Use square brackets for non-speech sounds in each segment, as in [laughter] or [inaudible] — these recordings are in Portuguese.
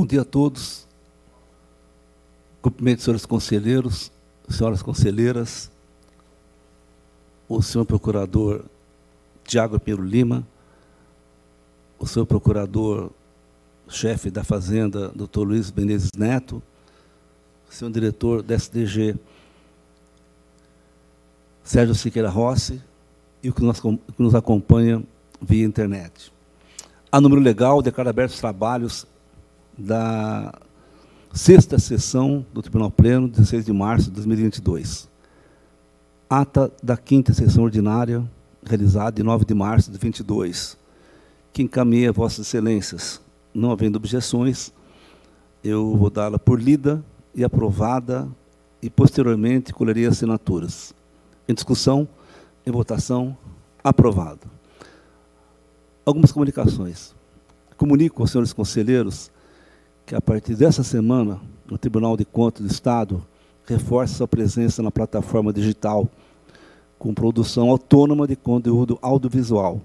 Bom dia a todos. Cumprimento, senhores conselheiros, senhoras conselheiras, o senhor procurador Tiago Pinheiro Lima, o senhor procurador-chefe da Fazenda, doutor Luiz Menezes Neto, o senhor diretor da SDG, Sérgio Siqueira Rossi, e o que nos, que nos acompanha via internet. A número legal, declara abertos os trabalhos da sexta sessão do Tribunal Pleno, 16 de março de 2022. Ata da quinta sessão ordinária, realizada em 9 de março de 2022, que encaminha Vossas Excelências. Não havendo objeções, eu vou dá-la por lida e aprovada e, posteriormente, colherei assinaturas. Em discussão, em votação, aprovado. Algumas comunicações. Comunico aos senhores conselheiros que, a partir dessa semana, o Tribunal de Contas do Estado reforça sua presença na plataforma digital com produção autônoma de conteúdo audiovisual.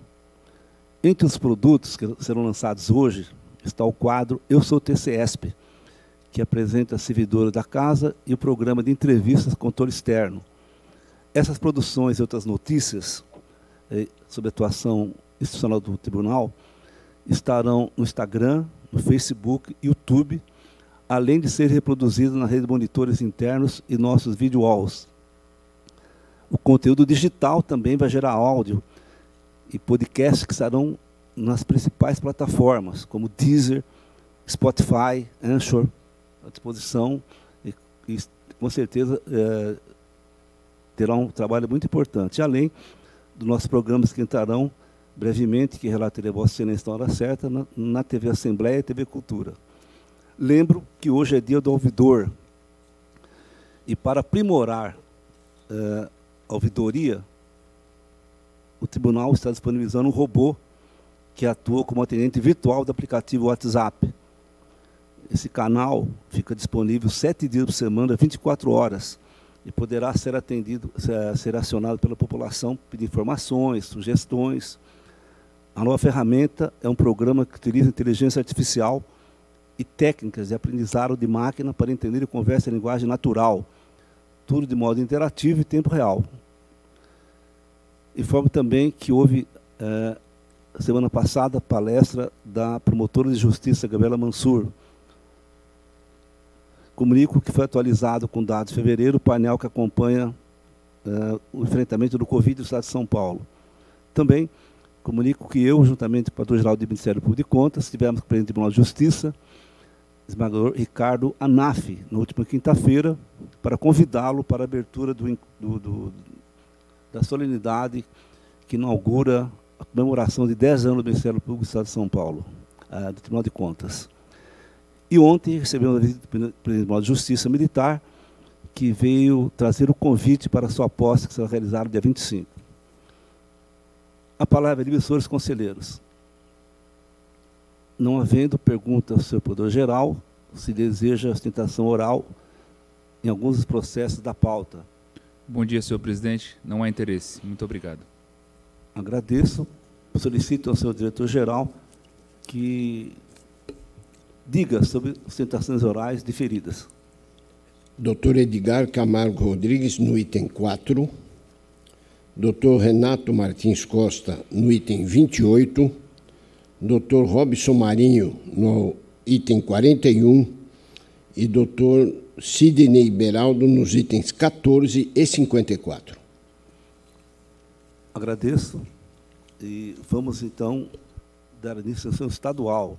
Entre os produtos que serão lançados hoje está o quadro Eu Sou TCESP, que apresenta a servidora da casa e o programa de entrevistas com controle externo. Essas produções e outras notícias eh, sobre a atuação institucional do tribunal estarão no Instagram, no Facebook, YouTube, além de ser reproduzido na rede de monitores internos e nossos video walls. O conteúdo digital também vai gerar áudio e podcasts que estarão nas principais plataformas, como Deezer, Spotify, Anchor, à disposição, e, e com certeza é, terá um trabalho muito importante, além dos nossos programas que entrarão brevemente, que relatarei a Vossa Excelência na hora certa, na, na TV Assembleia e TV Cultura. Lembro que hoje é dia do ouvidor, e para aprimorar uh, a ouvidoria, o tribunal está disponibilizando um robô que atua como atendente virtual do aplicativo WhatsApp. Esse canal fica disponível sete dias por semana, 24 horas, e poderá ser atendido, ser acionado pela população, pedir informações, sugestões, a nova ferramenta é um programa que utiliza inteligência artificial e técnicas de aprendizado de máquina para entender e conversa em linguagem natural, tudo de modo interativo e tempo real. Informo também que houve, eh, semana passada, palestra da promotora de justiça, Gabriela Mansur. Comunico que foi atualizado com dados de fevereiro o painel que acompanha eh, o enfrentamento do Covid no Estado de São Paulo. Também Comunico que eu, juntamente com o Padrão-Geral do Ministério Público de Contas, tivemos com o presidente do Tribunal de Justiça, esmagador Ricardo Anaf, na última quinta-feira, para convidá-lo para a abertura do, do, do, da solenidade que inaugura a comemoração de 10 anos do Ministério Público do Estado de São Paulo, uh, do Tribunal de Contas. E ontem recebemos a visita do Tribunal de Justiça Militar, que veio trazer o convite para a sua posse, que será realizada dia 25. A palavra é de senhores conselheiros. Não havendo pergunta ao senhor Poder-Geral, se deseja ostentação oral em alguns dos processos da pauta. Bom dia, senhor presidente. Não há interesse. Muito obrigado. Agradeço. Solicito ao senhor diretor-geral que diga sobre ostentações orais diferidas. Doutor Edgar Camargo Rodrigues, no item 4. Dr. Renato Martins Costa, no item 28, Dr. Robson Marinho, no item 41, e Dr. Sidney Beraldo, nos itens 14 e 54. Agradeço. E vamos, então, dar início à sessão estadual.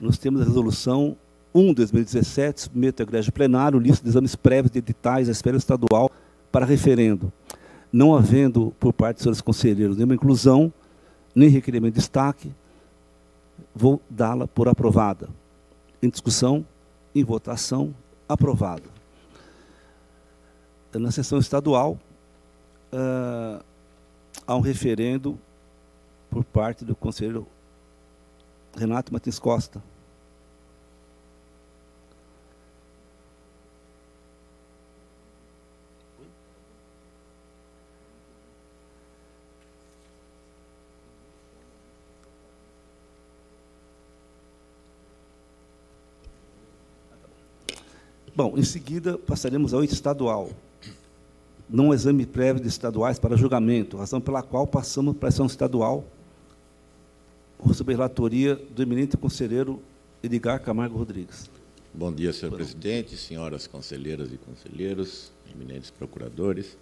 Nós temos a resolução 1 de 2017, submete ao Igreja Plenário, lista de exames prévios de editais da esfera estadual para referendo não havendo por parte dos senhores conselheiros nenhuma inclusão, nem requerimento de destaque, vou dá-la por aprovada. Em discussão, em votação, aprovada. Na sessão estadual, uh, há um referendo por parte do conselheiro Renato Martins Costa. Bom, em seguida, passaremos ao estadual. Não exame prévio de estaduais para julgamento, razão pela qual passamos para a ação estadual, sob a relatoria do eminente conselheiro Edgar Camargo Rodrigues. Bom dia, senhor presidente, senhoras conselheiras e conselheiros, eminentes procuradores.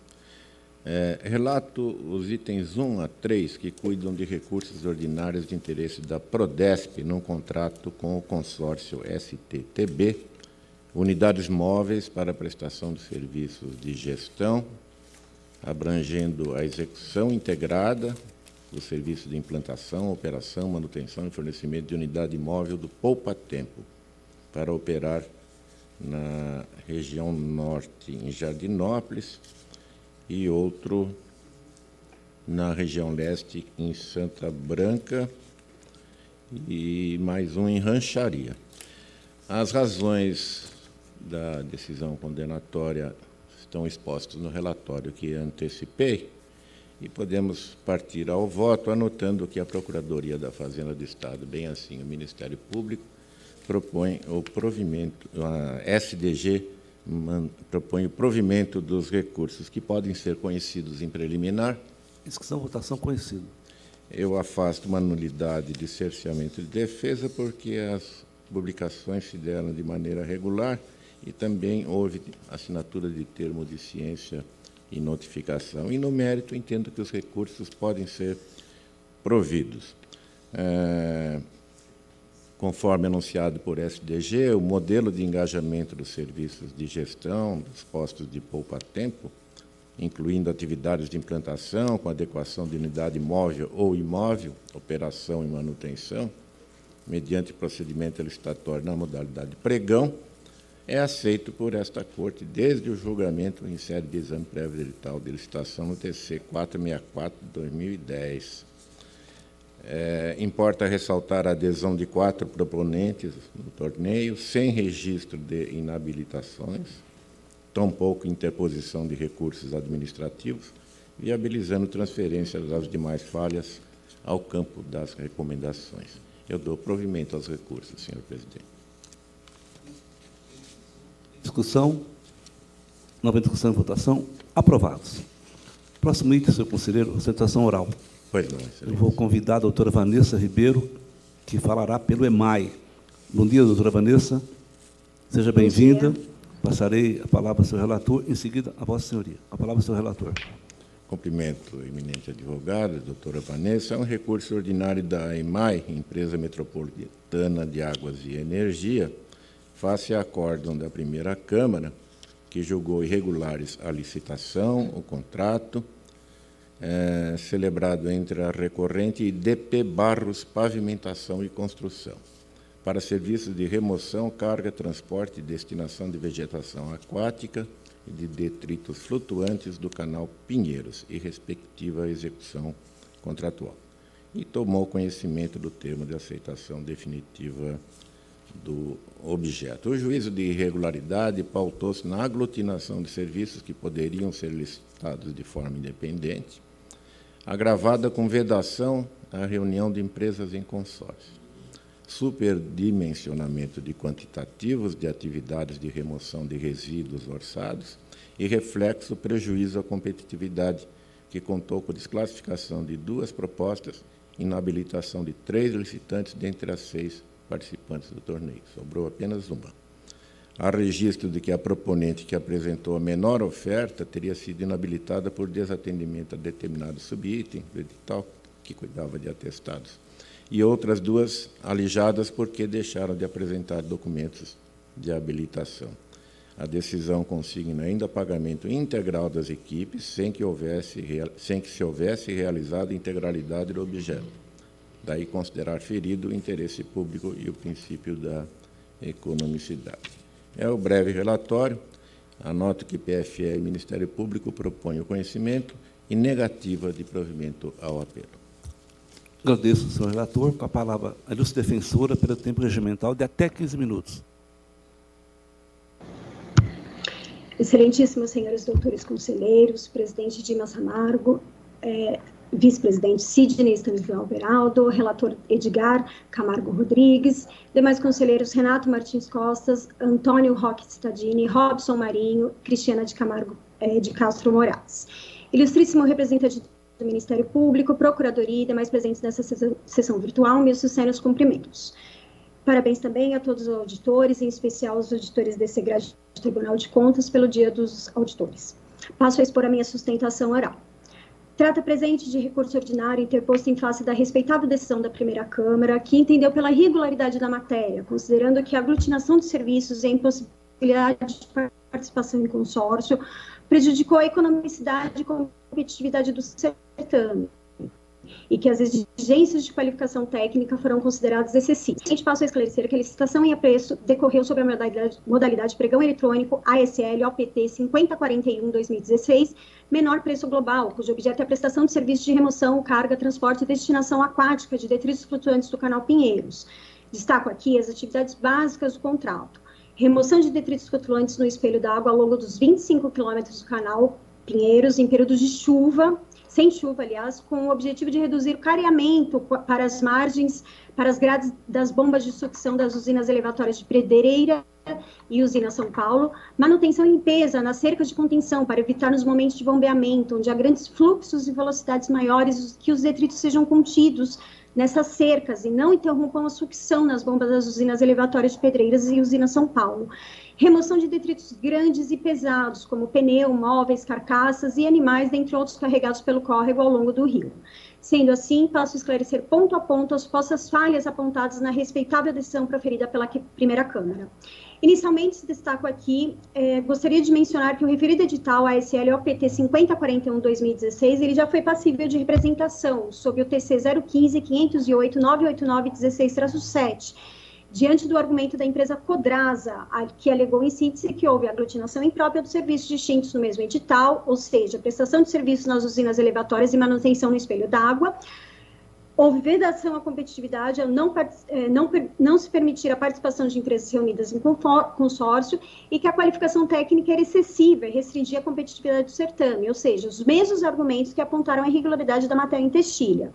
É, relato os itens 1 a 3 que cuidam de recursos ordinários de interesse da Prodesp num contrato com o consórcio STTB, unidades móveis para prestação de serviços de gestão, abrangendo a execução integrada do serviço de implantação, operação, manutenção e fornecimento de unidade móvel do Poupa Tempo para operar na região norte, em Jardinópolis, e outro na região leste, em Santa Branca, e mais um em Rancharia. As razões da decisão condenatória estão expostas no relatório que antecipei e podemos partir ao voto anotando que a Procuradoria da Fazenda do Estado, bem assim o Ministério Público, propõe o provimento, a SDG man, propõe o provimento dos recursos que podem ser conhecidos em preliminar. Inscrição, votação, conhecido. Eu afasto uma nulidade de cerceamento de defesa porque as publicações se deram de maneira regular e também houve assinatura de termo de ciência e notificação. E no mérito, entendo que os recursos podem ser providos. É, Conforme anunciado por SDG, o modelo de engajamento dos serviços de gestão dos postos de poupa-tempo, incluindo atividades de implantação com adequação de unidade móvel ou imóvel, operação e manutenção, mediante procedimento licitatório na modalidade pregão, é aceito por esta Corte desde o julgamento em sede de exame prévio edital de licitação no TC 464 de 2010 é, importa ressaltar a adesão de quatro proponentes no torneio, sem registro de inabilitações, tampouco interposição de recursos administrativos, viabilizando transferência das demais falhas ao campo das recomendações. Eu dou provimento aos recursos, senhor presidente. Discussão. Nova discussão e votação. Aprovados. Próximo item, senhor conselheiro, apresentação oral. Pois não, Eu vou convidar a doutora Vanessa Ribeiro, que falará pelo EMAI. Bom dia, doutora Vanessa. Seja bem-vinda. Passarei a palavra ao seu relator, em seguida a vossa senhoria. A palavra ao seu relator. Cumprimento, eminente advogada, doutora Vanessa. É um recurso ordinário da EMAI, Empresa Metropolitana de Águas e Energia, face a acórdão da primeira Câmara, que julgou irregulares a licitação, o contrato, é, celebrado entre a recorrente e DP Barros Pavimentação e Construção, para serviços de remoção, carga, transporte e destinação de vegetação aquática e de detritos flutuantes do canal Pinheiros e respectiva execução contratual. E tomou conhecimento do termo de aceitação definitiva do objeto. O juízo de irregularidade pautou-se na aglutinação de serviços que poderiam ser licitados de forma independente, agravada com vedação à reunião de empresas em consórcio, superdimensionamento de quantitativos de atividades de remoção de resíduos orçados e reflexo prejuízo à competitividade, que contou com desclassificação de duas propostas e inabilitação de três licitantes dentre as seis participantes do torneio. Sobrou apenas uma. Há registro de que a proponente que apresentou a menor oferta teria sido inabilitada por desatendimento a determinado subitem do edital, que cuidava de atestados, e outras duas alijadas porque deixaram de apresentar documentos de habilitação. A decisão consigna ainda pagamento integral das equipes, sem que, houvesse, sem que se houvesse realizado a integralidade do objeto. Daí considerar ferido o interesse público e o princípio da economicidade. É o breve relatório. Anoto que PFE e Ministério Público propõem o conhecimento e negativa de provimento ao apelo. Agradeço, senhor relator. Com a palavra, a ilustre defensora, pelo tempo regimental de até 15 minutos. Excelentíssimos senhores doutores conselheiros, presidente Dimas Ramargo, é, vice-presidente Sidney Stanislau Beraldo, relator Edgar Camargo Rodrigues, demais conselheiros Renato Martins Costas, Antônio Roque Stadini, Robson Marinho, Cristiana de Camargo eh, de Castro Moraes. Ilustríssimo representante do Ministério Público, Procuradoria e demais presentes nessa sessão virtual, meus sinceros cumprimentos. Parabéns também a todos os auditores, em especial os auditores desse grande Tribunal de Contas, pelo Dia dos Auditores. Passo a expor a minha sustentação oral. Trata presente de recurso ordinário interposto em face da respeitável decisão da primeira Câmara, que entendeu pela regularidade da matéria, considerando que a aglutinação de serviços e a impossibilidade de participação em consórcio prejudicou a economicidade e competitividade do certame e que as exigências de qualificação técnica foram consideradas excessivas. A gente passa a esclarecer que a licitação em apreço decorreu sobre a modalidade, modalidade pregão eletrônico ASL OPT 5041-2016, menor preço global, cujo objeto é a prestação de serviço de remoção, carga, transporte e destinação aquática de detritos flutuantes do canal Pinheiros. Destaco aqui as atividades básicas do contrato. Remoção de detritos flutuantes no espelho d'água ao longo dos 25 quilômetros do canal Pinheiros em períodos de chuva sem chuva, aliás, com o objetivo de reduzir o careamento para as margens, para as grades das bombas de sucção das usinas elevatórias de Pedreira e usina São Paulo, manutenção e limpeza nas cercas de contenção para evitar nos momentos de bombeamento, onde há grandes fluxos e velocidades maiores, que os detritos sejam contidos nessas cercas e não interrompam a sucção nas bombas das usinas elevatórias de Pedreiras e usina São Paulo remoção de detritos grandes e pesados, como pneu, móveis, carcaças e animais, dentre outros carregados pelo córrego ao longo do rio. Sendo assim, passo a esclarecer ponto a ponto as supostas falhas apontadas na respeitável decisão proferida pela primeira Câmara. Inicialmente, destaco aqui, eh, gostaria de mencionar que o referido edital ASL OPT 5041-2016, ele já foi passível de representação sob o TC 015 508 989 16-7, diante do argumento da empresa Codrasa, que alegou em síntese que houve aglutinação imprópria dos serviços distintos no mesmo edital, ou seja, prestação de serviços nas usinas elevatórias e manutenção no espelho d'água, houve vedação à competitividade ao não, eh, não, não se permitir a participação de empresas reunidas em consórcio e que a qualificação técnica era excessiva e restringia a competitividade do certame, ou seja, os mesmos argumentos que apontaram a irregularidade da matéria em textilha.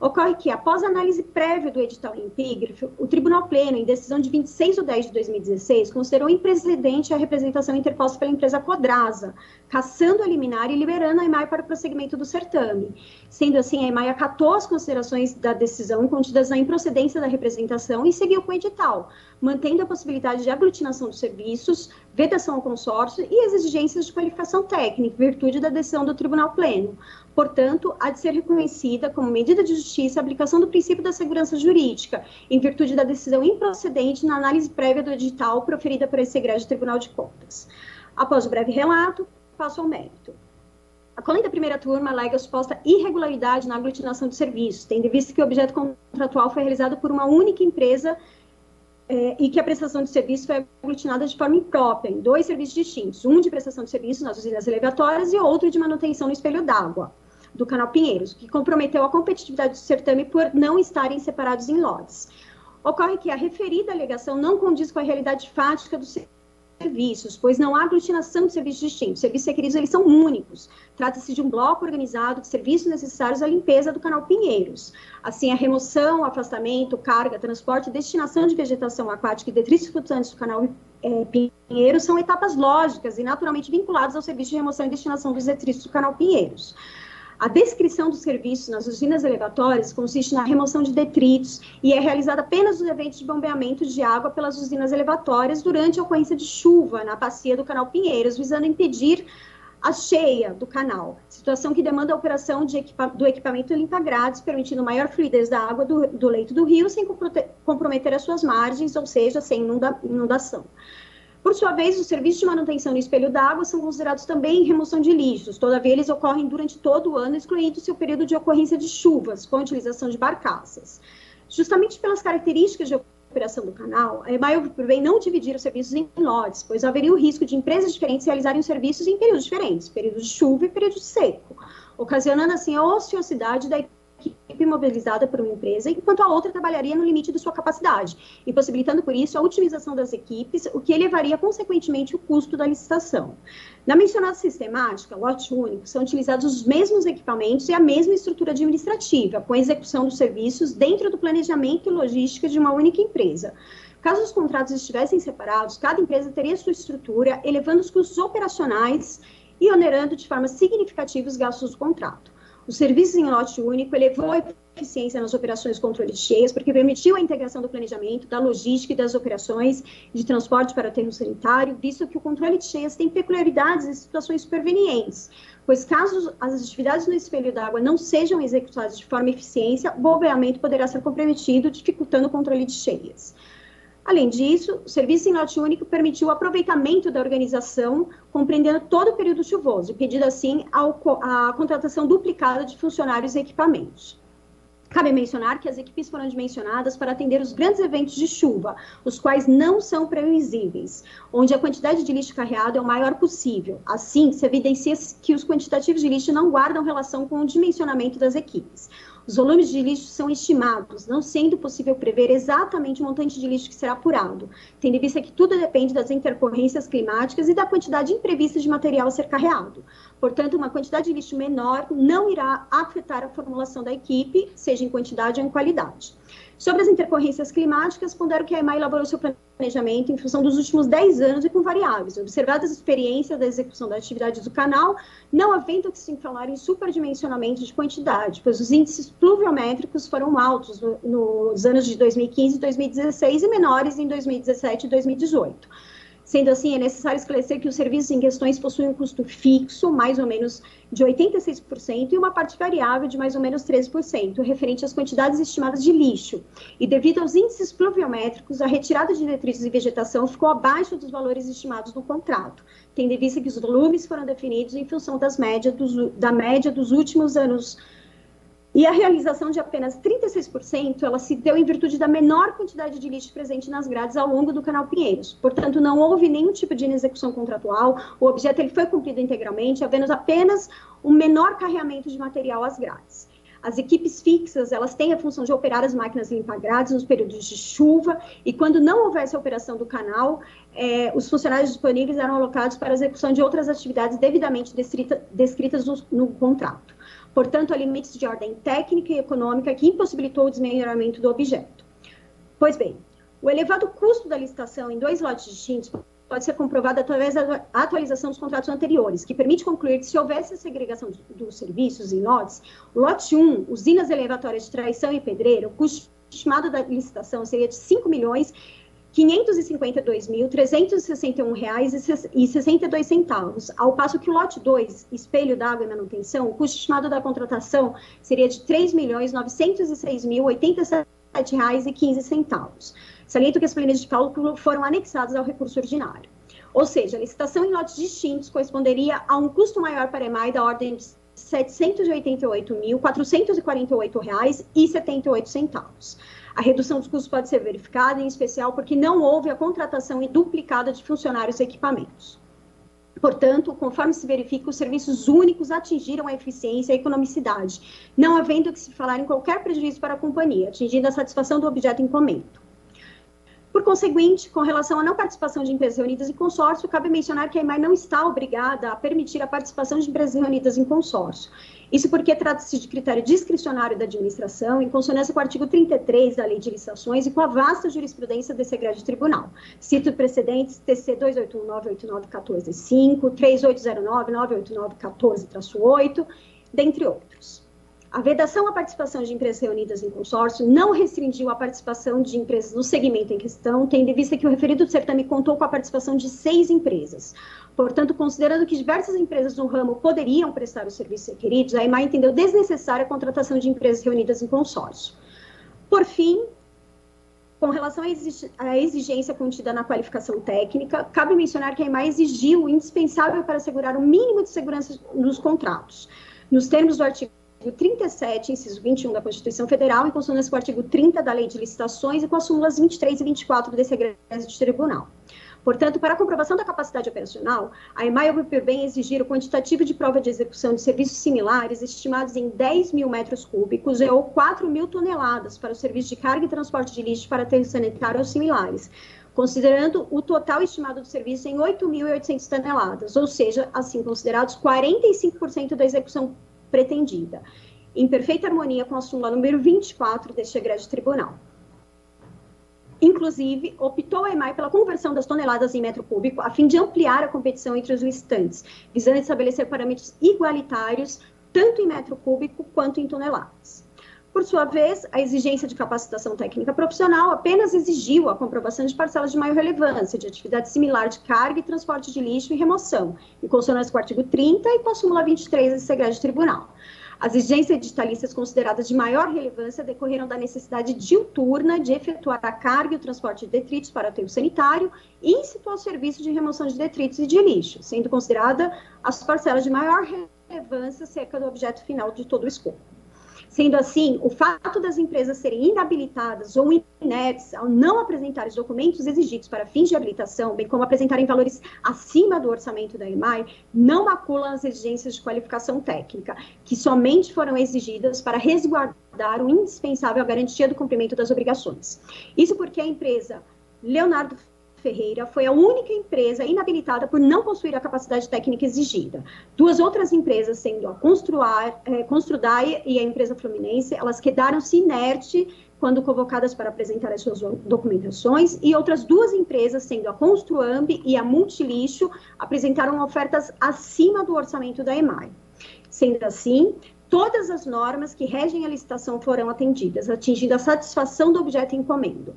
Ocorre que, após análise prévia do edital epígrafe, o Tribunal Pleno, em decisão de 26 de 10 de 2016, considerou imprecedente a representação interposta pela empresa Codrasa, caçando a liminar e liberando a EMAI para o prosseguimento do certame. Sendo assim, a EMAI acatou as considerações da decisão contidas na improcedência da representação e seguiu com o edital, mantendo a possibilidade de aglutinação dos serviços, vedação ao consórcio e as exigências de qualificação técnica, em virtude da decisão do Tribunal Pleno. Portanto, há de ser reconhecida como medida de justiça a aplicação do princípio da segurança jurídica, em virtude da decisão improcedente na análise prévia do edital proferida por esse egrégio Tribunal de Contas. Após o breve relato, passo ao mérito. A colenda da primeira turma alega suposta irregularidade na aglutinação de serviços, tendo em vista que o objeto contratual foi realizado por uma única empresa é, e que a prestação de serviço foi aglutinada de forma imprópria, em dois serviços distintos, um de prestação de serviço nas usinas elevatórias e outro de manutenção no espelho d'água do Canal Pinheiros, que comprometeu a competitividade do certame por não estarem separados em lotes. Ocorre que a referida alegação não condiz com a realidade fática dos serviços, pois não há aglutinação de serviços distintos. Os serviços requeridos eles são únicos. Trata-se de um bloco organizado de serviços necessários à limpeza do canal Pinheiros. Assim, a remoção, afastamento, carga, transporte destinação de vegetação aquática e detritos flutuantes do canal é, Pinheiros são etapas lógicas e naturalmente vinculadas ao serviço de remoção e destinação dos detritos do canal Pinheiros. A descrição dos serviços nas usinas elevatórias consiste na remoção de detritos e é realizada apenas nos eventos de bombeamento de água pelas usinas elevatórias durante a ocorrência de chuva na bacia do canal Pinheiros, visando impedir a cheia do canal, situação que demanda a operação de equipa do equipamento limpa-grades, permitindo maior fluidez da água do, do leito do rio, sem comprometer as suas margens, ou seja, sem inunda inundação. Por sua vez, os serviços de manutenção no espelho d'água são considerados também remoção de lixos, todavia eles ocorrem durante todo o ano, excluindo-se o período de ocorrência de chuvas, com a utilização de barcaças. Justamente pelas características de operação do canal, a EMAI bem não dividir os serviços em lotes, pois haveria o risco de empresas diferentes realizarem os serviços em períodos diferentes, período de chuva e período seco, ocasionando assim a ociosidade da equipe mobilizada por uma empresa, enquanto a outra trabalharia no limite de sua capacidade, impossibilitando, por isso, a utilização das equipes, o que elevaria, consequentemente, o custo da licitação. Na mencionada sistemática, lote único, são utilizados os mesmos equipamentos e a mesma estrutura administrativa, com execução dos serviços dentro do planejamento e logística de uma única empresa. Caso os contratos estivessem separados, cada empresa teria sua estrutura, elevando os custos operacionais e onerando de forma significativa os gastos do contrato. O serviço em lote único elevou a eficiência nas operações de controle de cheias, porque permitiu a integração do planejamento, da logística e das operações de transporte para aterro sanitário, visto que o controle de cheias tem peculiaridades e situações supervenientes, pois caso as atividades no espelho d'água não sejam executadas de forma eficiente, o bombeamento poderá ser comprometido, dificultando o controle de cheias. Além disso, o serviço em lote único permitiu o aproveitamento da organização, compreendendo todo o período chuvoso, impedindo assim a, a contratação duplicada de funcionários e equipamentos. Cabe mencionar que as equipes foram dimensionadas para atender os grandes eventos de chuva, os quais não são previsíveis, onde a quantidade de lixo carreado é o maior possível. Assim, se evidencia que os quantitativos de lixo não guardam relação com o dimensionamento das equipes. Os volumes de lixo são estimados, não sendo possível prever exatamente o montante de lixo que será apurado, tendo em vista que tudo depende das intercorrências climáticas e da quantidade imprevista de material a ser carreado. Portanto, uma quantidade de lixo menor não irá afetar a formulação da equipe, seja em quantidade ou em qualidade. Sobre as intercorrências climáticas, pondero que a EMA elaborou seu planejamento em função dos últimos 10 anos e com variáveis, observadas as experiências da execução das atividades do canal, não havendo que se falar em superdimensionamento de quantidade, pois os índices pluviométricos foram altos no, nos anos de 2015 e 2016 e menores em 2017 e 2018. Sendo assim, é necessário esclarecer que os serviços em questões possuem um custo fixo, mais ou menos de 86%, e uma parte variável de mais ou menos 13%, referente às quantidades estimadas de lixo. E devido aos índices pluviométricos, a retirada de detritos e vegetação ficou abaixo dos valores estimados no contrato, tendo em vista que os volumes foram definidos em função das médias dos, da média dos últimos anos e a realização de apenas 36%, ela se deu em virtude da menor quantidade de lixo presente nas grades ao longo do canal Pinheiros. Portanto, não houve nenhum tipo de inexecução contratual, o objeto ele foi cumprido integralmente, havendo apenas um menor carreamento de material às grades. As equipes fixas, elas têm a função de operar as máquinas limpar grades nos períodos de chuva, e quando não houvesse operação do canal, é, os funcionários disponíveis eram alocados para a execução de outras atividades devidamente descritas no, no contrato. Portanto, há limites de ordem técnica e econômica que impossibilitou o desmelhoramento do objeto. Pois bem, o elevado custo da licitação em dois lotes distintos pode ser comprovado através da atualização dos contratos anteriores, que permite concluir que se houvesse a segregação dos serviços em lotes, o lote 1, usinas elevatórias de traição e pedreiro, o custo estimado da licitação seria de 5 milhões 552.361 reais e 62 centavos, ao passo que o lote 2, espelho d'água e manutenção, o custo estimado da contratação seria de 3.906.087 reais e 15 centavos. Saliento que as planilhas de cálculo foram anexadas ao recurso ordinário. Ou seja, a licitação em lotes distintos corresponderia a um custo maior para a EMAI da ordem de R$ 788.448,78 a redução dos custos pode ser verificada, em especial porque não houve a contratação e duplicada de funcionários e equipamentos. Portanto, conforme se verifica, os serviços únicos atingiram a eficiência e a economicidade, não havendo que se falar em qualquer prejuízo para a companhia, atingindo a satisfação do objeto em comento. Por conseguinte, com relação à não participação de empresas reunidas em consórcio, cabe mencionar que a EMAI não está obrigada a permitir a participação de empresas reunidas em consórcio. Isso porque trata-se de critério discricionário da administração, em consonância com o artigo 33 da Lei de Licitações e com a vasta jurisprudência desse grande tribunal. Cito precedentes TC 281-989-14-5, 3809-989-14-8, dentre outros. A vedação à participação de empresas reunidas em consórcio não restringiu a participação de empresas no segmento em questão, tendo em vista que o referido certame contou com a participação de seis empresas. Portanto, considerando que diversas empresas no ramo poderiam prestar os serviços requeridos, a EMA entendeu desnecessária a contratação de empresas reunidas em consórcio. Por fim, com relação à exigência contida na qualificação técnica, cabe mencionar que a EMA exigiu o indispensável para assegurar o mínimo de segurança nos contratos. Nos termos do artigo artigo 37, inciso 21 da Constituição Federal, em consonância com o artigo 30 da Lei de Licitações e com as súmulas 23 e 24 desse egresso de tribunal. Portanto, para a comprovação da capacidade operacional, a EMAI ouviu por bem exigir o quantitativo de prova de execução de serviços similares estimados em 10 mil metros cúbicos ou 4 mil toneladas para o serviço de carga e transporte de lixo para aterro sanitário ou similares, considerando o total estimado do serviço em 8.800 toneladas, ou seja, assim considerados 45% da execução pretendida, em perfeita harmonia com a súmula número 24 deste egrégio tribunal. Inclusive, optou a EMAI pela conversão das toneladas em metro cúbico, a fim de ampliar a competição entre os listantes, visando estabelecer parâmetros igualitários, tanto em metro cúbico quanto em toneladas. Por sua vez, a exigência de capacitação técnica profissional apenas exigiu a comprovação de parcelas de maior relevância, de atividade similar de carga e transporte de lixo e remoção, em consonância com o artigo 30 e com a súmula 23 desse segredo tribunal. As exigências digitalistas consideradas de maior relevância decorreram da necessidade diuturna de efetuar a carga e o transporte de detritos para o aterro sanitário e instituir o serviço de remoção de detritos e de lixo, sendo considerada as parcelas de maior relevância cerca do objeto final de todo o escopo. Sendo assim, o fato das empresas serem inabilitadas ou ineptas ao não apresentar os documentos exigidos para fins de habilitação, bem como apresentarem valores acima do orçamento da EMAI, não maculam as exigências de qualificação técnica, que somente foram exigidas para resguardar o indispensável garantia do cumprimento das obrigações. Isso porque a empresa Leonardo Ferreira foi a única empresa inabilitada por não possuir a capacidade técnica exigida. Duas outras empresas, sendo a Construar, é, Construdai e a empresa Fluminense, elas quedaram-se inertes quando convocadas para apresentar as suas documentações, e outras duas empresas, sendo a Construamb e a Multilixo, apresentaram ofertas acima do orçamento da EMAI. Sendo assim, todas as normas que regem a licitação foram atendidas, atingindo a satisfação do objeto encomendo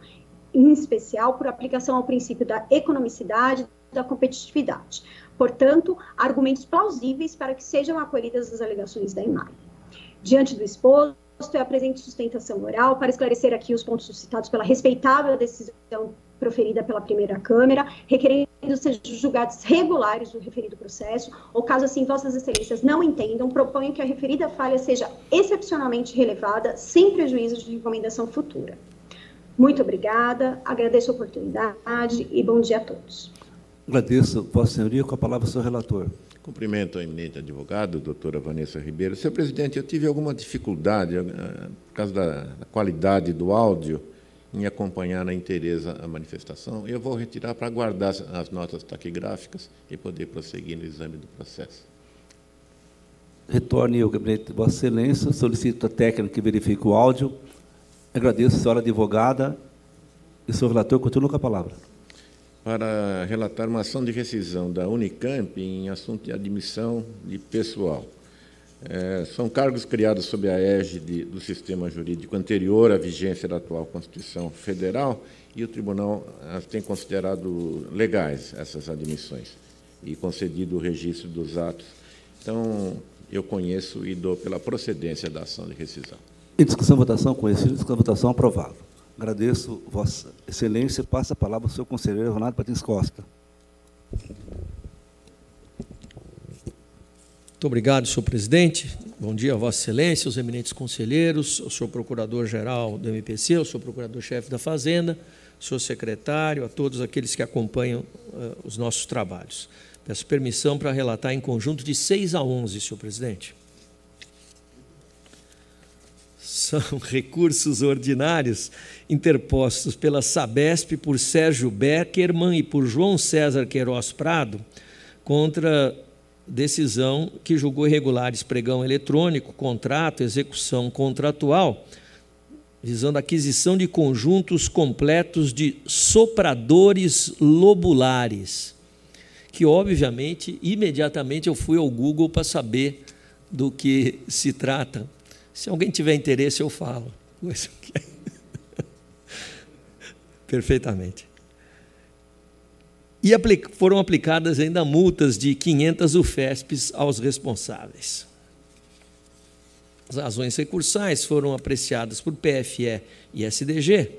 em especial por aplicação ao princípio da economicidade da competitividade. Portanto, argumentos plausíveis para que sejam acolhidas as alegações da IMAI. Diante do exposto, eu apresento sustentação oral para esclarecer aqui os pontos suscitados pela respeitável decisão proferida pela primeira Câmara, requerendo sejam julgados regulares do referido processo, ou caso assim Vossas Excelências não entendam, proponho que a referida falha seja excepcionalmente relevada, sem prejuízo de recomendação futura. Muito obrigada, agradeço a oportunidade e bom dia a todos. Agradeço, Vossa Senhoria, com a palavra, senhor relator. Cumprimento a eminente advogado, doutora Vanessa Ribeiro. Senhor presidente, eu tive alguma dificuldade, eh, por causa da, da qualidade do áudio, em acompanhar na inteireza a manifestação. Eu vou retirar para guardar as notas taquigráficas e poder prosseguir no exame do processo. Retorne ao gabinete de Vossa Excelência, solicito a técnica que verifique o áudio Agradeço, senhora advogada. E senhor relator continua com a palavra. Para relatar uma ação de rescisão da Unicamp em assunto de admissão de pessoal. É, são cargos criados sob a égide do sistema jurídico anterior à vigência da atual Constituição Federal e o Tribunal tem considerado legais essas admissões e concedido o registro dos atos. Então, eu conheço e dou pela procedência da ação de rescisão. Em discussão, votação, conhecido, discussão, votação, aprovado. Agradeço, Vossa Excelência. Passa a palavra ao seu conselheiro Ronaldo Patins Costa. Muito obrigado, senhor presidente. Bom dia, Vossa Excelência, os eminentes conselheiros, o senhor procurador-geral do MPC, o senhor procurador-chefe da Fazenda, o senhor secretário, a todos aqueles que acompanham uh, os nossos trabalhos. Peço permissão para relatar em conjunto de 6 a 11, senhor presidente são recursos ordinários interpostos pela Sabesp por Sérgio Beckerman e por João César Queiroz Prado contra decisão que julgou irregulares pregão eletrônico, contrato, execução contratual, visando aquisição de conjuntos completos de sopradores lobulares, que obviamente imediatamente eu fui ao Google para saber do que se trata se alguém tiver interesse, eu falo. [laughs] Perfeitamente. E foram aplicadas ainda multas de 500 UFESPs aos responsáveis. As razões recursais foram apreciadas por PFE e SDG,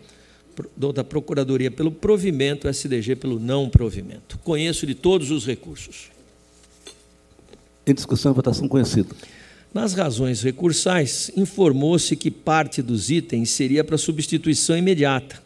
da Procuradoria pelo provimento, SDG pelo não provimento. Conheço de todos os recursos. Em discussão e votação conhecido. Nas razões recursais, informou-se que parte dos itens seria para substituição imediata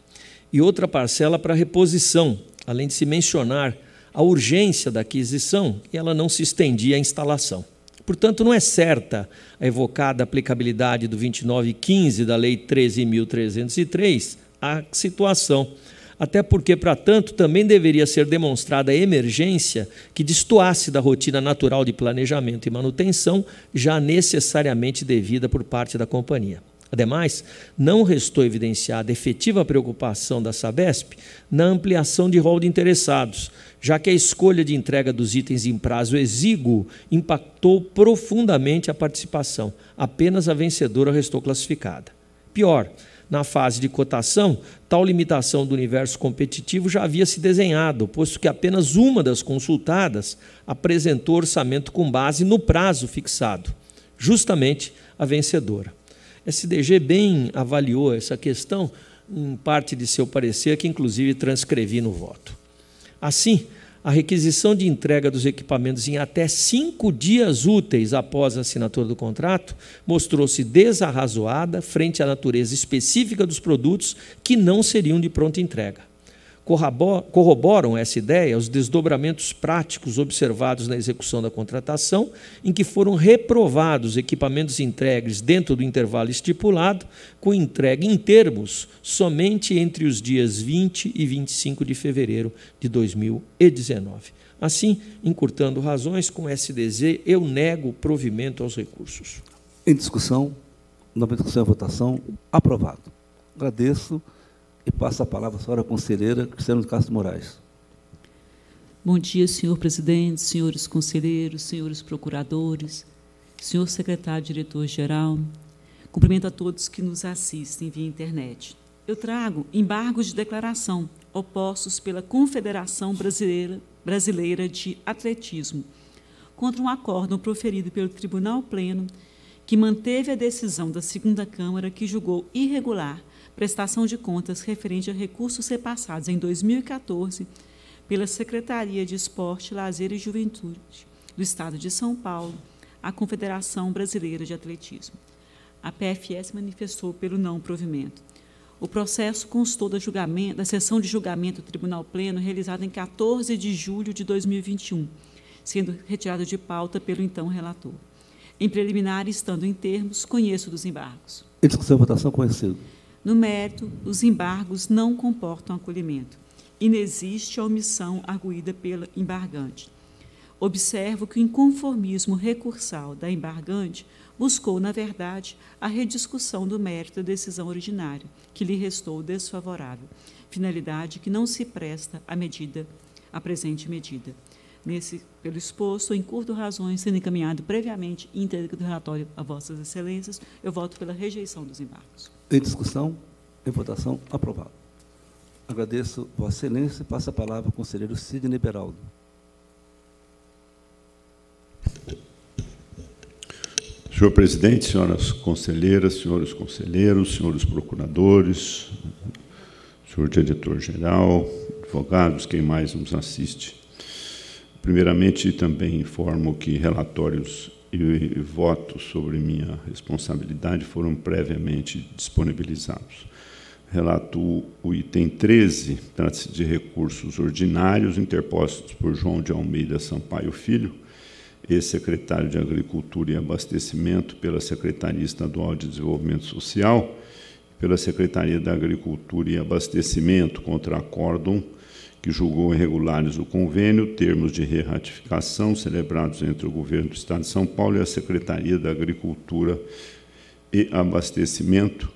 e outra parcela para reposição, além de se mencionar a urgência da aquisição, ela não se estendia à instalação. Portanto, não é certa a evocada aplicabilidade do 2915 da Lei 13.303 à situação, até porque, para tanto, também deveria ser demonstrada a emergência que destoasse da rotina natural de planejamento e manutenção, já necessariamente devida por parte da companhia. Ademais, não restou evidenciada efetiva preocupação da Sabesp na ampliação de rol de interessados, já que a escolha de entrega dos itens em prazo exíguo impactou profundamente a participação. Apenas a vencedora restou classificada. Pior, na fase de cotação, tal limitação do universo competitivo já havia se desenhado, posto que apenas uma das consultadas apresentou orçamento com base no prazo fixado, justamente a vencedora. SDG bem avaliou essa questão em parte de seu parecer, que inclusive transcrevi no voto. Assim, a requisição de entrega dos equipamentos em até cinco dias úteis após a assinatura do contrato mostrou-se desarrazoada frente à natureza específica dos produtos que não seriam de pronta entrega corroboram essa ideia os desdobramentos práticos observados na execução da contratação, em que foram reprovados equipamentos entregues dentro do intervalo estipulado, com entrega em termos somente entre os dias 20 e 25 de fevereiro de 2019. Assim, encurtando razões com SDZ, eu nego provimento aos recursos. Em discussão, na discussão e votação, aprovado. Agradeço e passo a palavra à senhora conselheira Cristiano Castro Moraes. Bom dia, senhor presidente, senhores conselheiros, senhores procuradores, senhor secretário-diretor-geral. Cumprimento a todos que nos assistem via internet. Eu trago embargos de declaração opostos pela Confederação Brasileira, Brasileira de Atletismo contra um acórdão proferido pelo Tribunal Pleno que manteve a decisão da segunda Câmara que julgou irregular prestação de contas referente a recursos repassados em 2014 pela Secretaria de Esporte, Lazer e Juventude do Estado de São Paulo à Confederação Brasileira de Atletismo. A PFS manifestou pelo não provimento. O processo constou da, da sessão de julgamento do Tribunal Pleno realizada em 14 de julho de 2021, sendo retirado de pauta pelo então relator. Em preliminar, estando em termos, conheço dos embargos. Em discussão votação, conhecido. No mérito, os embargos não comportam acolhimento. Inexiste a omissão arguída pela embargante. Observo que o inconformismo recursal da embargante buscou, na verdade, a rediscussão do mérito da decisão originária, que lhe restou desfavorável, finalidade que não se presta à medida, à presente medida. Nesse, pelo exposto, em curto razões, sendo encaminhado previamente íntegra do relatório a Vossas Excelências, eu voto pela rejeição dos embargos. Em discussão, em votação, aprovado. Agradeço Vossa Excelência e passo a palavra ao conselheiro Sidney Beraldo. Senhor presidente, senhoras conselheiras, senhores conselheiros, senhores procuradores, senhor diretor-geral, advogados, quem mais nos assiste. Primeiramente, também informo que relatórios e votos sobre minha responsabilidade foram previamente disponibilizados. Relato o item 13, trata-se de recursos ordinários interpostos por João de Almeida Sampaio Filho, ex-secretário de Agricultura e Abastecimento pela Secretaria Estadual de Desenvolvimento Social, pela Secretaria da Agricultura e Abastecimento contra acórdão que julgou irregulares o convênio, termos de reratificação celebrados entre o Governo do Estado de São Paulo e a Secretaria da Agricultura e Abastecimento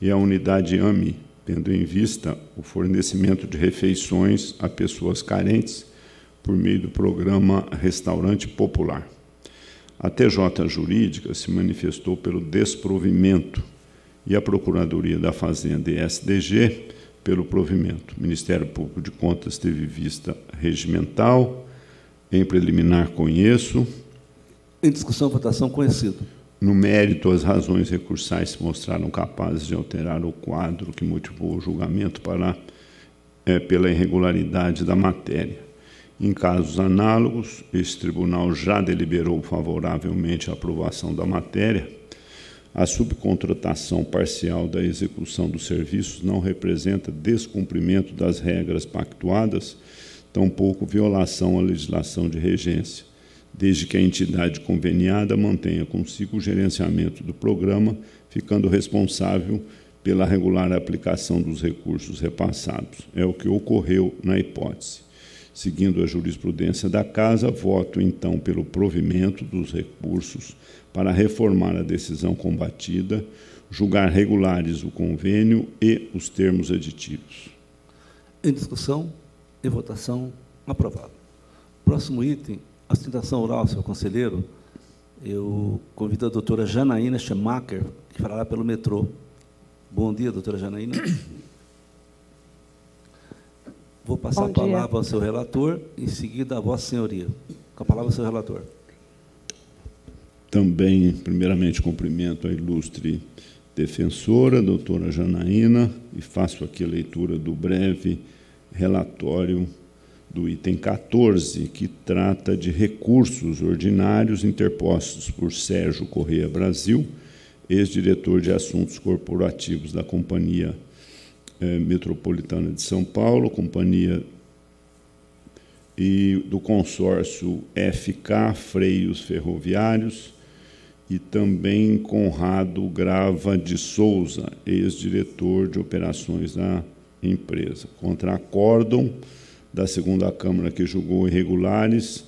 e a unidade AMI, tendo em vista o fornecimento de refeições a pessoas carentes por meio do programa Restaurante Popular. A TJ Jurídica se manifestou pelo desprovimento e a Procuradoria da Fazenda e SDG pelo provimento. O Ministério Público de Contas teve vista regimental, em preliminar conheço. Em discussão, votação, conhecido. No mérito, as razões recursais se mostraram capazes de alterar o quadro que motivou o julgamento para, é, pela irregularidade da matéria. Em casos análogos, esse tribunal já deliberou favoravelmente a aprovação da matéria, a subcontratação parcial da execução dos serviços não representa descumprimento das regras pactuadas tampouco violação à legislação de regência, desde que a entidade conveniada mantenha consigo o gerenciamento do programa, ficando responsável pela regular aplicação dos recursos repassados. É o que ocorreu na hipótese. Seguindo a jurisprudência da Casa, voto então pelo provimento dos recursos para reformar a decisão combatida, julgar regulares o convênio e os termos aditivos. Em discussão e votação, aprovado. Próximo item, sustentação oral, senhor conselheiro. Eu convido a doutora Janaína Schemacher, que falará pelo metrô. Bom dia, doutora Janaína. Vou passar Bom a palavra dia. ao seu relator, em seguida a vossa senhoria. Com a palavra, ao seu relator. Também, primeiramente, cumprimento a ilustre defensora, doutora Janaína, e faço aqui a leitura do breve relatório do item 14, que trata de recursos ordinários interpostos por Sérgio Correia Brasil, ex-diretor de assuntos corporativos da Companhia eh, Metropolitana de São Paulo, companhia e do consórcio FK Freios Ferroviários, e também Conrado Grava de Souza, ex-diretor de operações da empresa. Contra acórdão da segunda Câmara que julgou irregulares,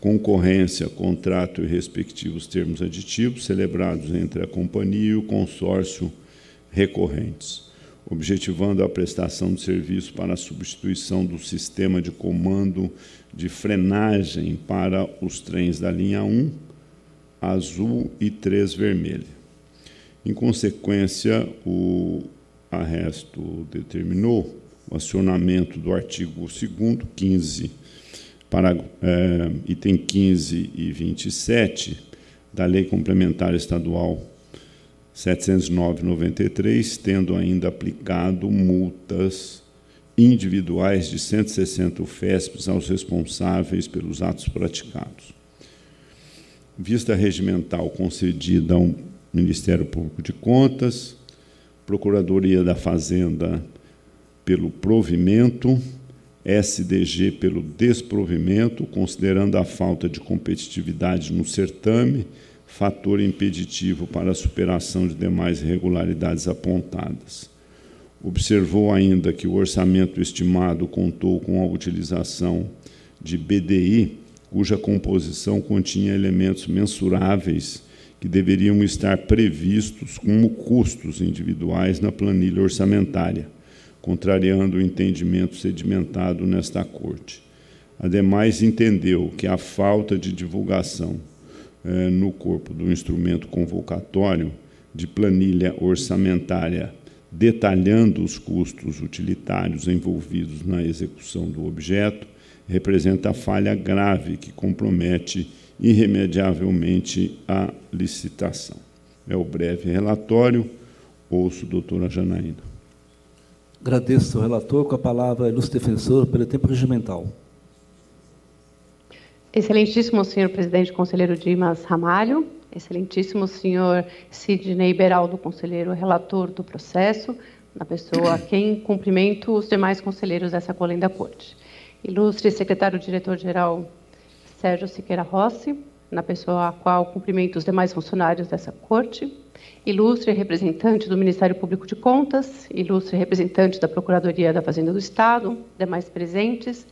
concorrência, contrato e respectivos termos aditivos celebrados entre a companhia e o consórcio recorrentes, objetivando a prestação de serviço para a substituição do sistema de comando de frenagem para os trens da linha 1 azul e três vermelha. Em consequência, o arresto determinou o acionamento do artigo 2 15, para, é, item 15 e 27 da Lei Complementar Estadual 709-93, tendo ainda aplicado multas individuais de 160 FESPs aos responsáveis pelos atos praticados vista regimental concedida ao Ministério Público de Contas, Procuradoria da Fazenda pelo provimento, SDG pelo desprovimento, considerando a falta de competitividade no certame fator impeditivo para a superação de demais irregularidades apontadas. Observou ainda que o orçamento estimado contou com a utilização de BDI cuja composição continha elementos mensuráveis que deveriam estar previstos como custos individuais na planilha orçamentária, contrariando o entendimento sedimentado nesta Corte. Ademais, entendeu que a falta de divulgação eh, no corpo do instrumento convocatório de planilha orçamentária detalhando os custos utilitários envolvidos na execução do objeto representa falha grave que compromete irremediavelmente a licitação. É o breve relatório. Ouço, doutora Janaína. Agradeço ao relator. Com a palavra, ilustre defensor, pelo tempo regimental. Excelentíssimo senhor presidente conselheiro Dimas Ramalho, excelentíssimo senhor Sidney Beraldo, conselheiro relator do processo, na pessoa a quem cumprimento os demais conselheiros dessa colenda corte ilustre secretário-diretor-geral Sérgio Siqueira Rossi, na pessoa a qual cumprimento os demais funcionários dessa corte, ilustre representante do Ministério Público de Contas, ilustre representante da Procuradoria da Fazenda do Estado, demais presentes,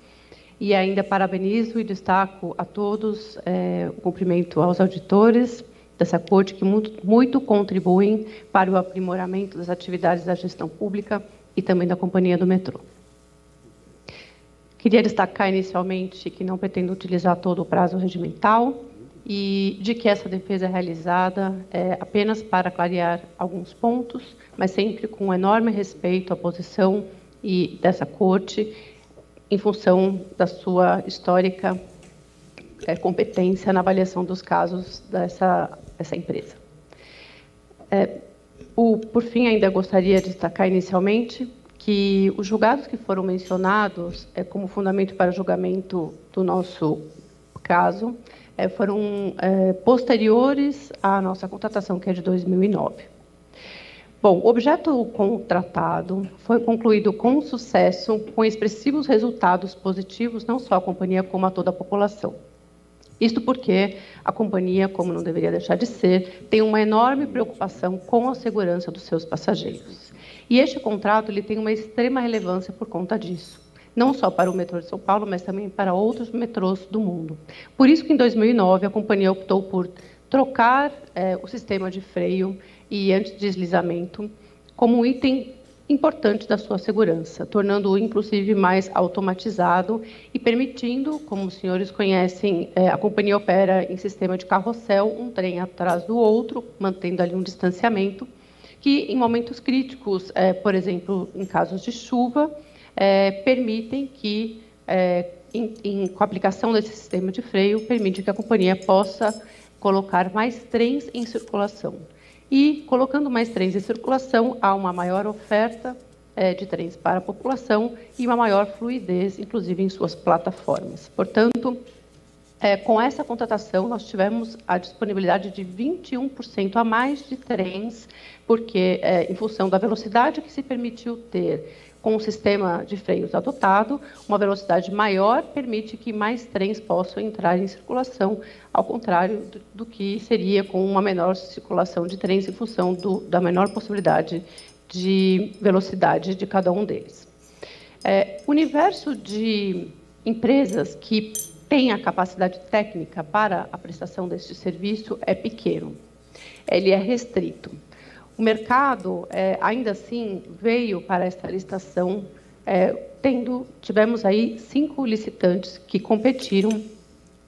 e ainda parabenizo e destaco a todos é, o cumprimento aos auditores dessa corte que muito, muito contribuem para o aprimoramento das atividades da gestão pública e também da companhia do metrô. Queria destacar inicialmente que não pretendo utilizar todo o prazo regimental e de que essa defesa é realizada é, apenas para clarear alguns pontos, mas sempre com enorme respeito à posição e dessa corte, em função da sua histórica é, competência na avaliação dos casos dessa, dessa empresa. É, o, por fim, ainda gostaria de destacar inicialmente que os julgados que foram mencionados é, como fundamento para julgamento do nosso caso é, foram é, posteriores à nossa contratação, que é de 2009. Bom, o objeto contratado foi concluído com sucesso, com expressivos resultados positivos, não só à companhia, como a toda a população. Isto porque a companhia, como não deveria deixar de ser, tem uma enorme preocupação com a segurança dos seus passageiros. E este contrato ele tem uma extrema relevância por conta disso. Não só para o metrô de São Paulo, mas também para outros metrôs do mundo. Por isso que em 2009 a companhia optou por trocar é, o sistema de freio e antideslizamento como um item importante da sua segurança, tornando-o inclusive mais automatizado e permitindo, como os senhores conhecem, é, a companhia opera em sistema de carrossel, um trem atrás do outro, mantendo ali um distanciamento, que em momentos críticos, é, por exemplo, em casos de chuva, é, permitem que, em, em, com a aplicação desse sistema de freio, permite que a companhia possa colocar mais trens em circulação. E, colocando mais trens em circulação, há uma maior oferta é, de trens para a população e uma maior fluidez, inclusive em suas plataformas. Portanto, é, com essa contratação, nós tivemos a disponibilidade de 21% a mais de trens, porque, é, em função da velocidade que se permitiu ter com o sistema de freios adotado, uma velocidade maior permite que mais trens possam entrar em circulação, ao contrário do, do que seria com uma menor circulação de trens em função do, da menor possibilidade de velocidade de cada um deles. É, universo de empresas que têm a capacidade técnica para a prestação deste serviço é pequeno. Ele é restrito. O mercado, é, ainda assim, veio para esta licitação é, tendo, tivemos aí cinco licitantes que competiram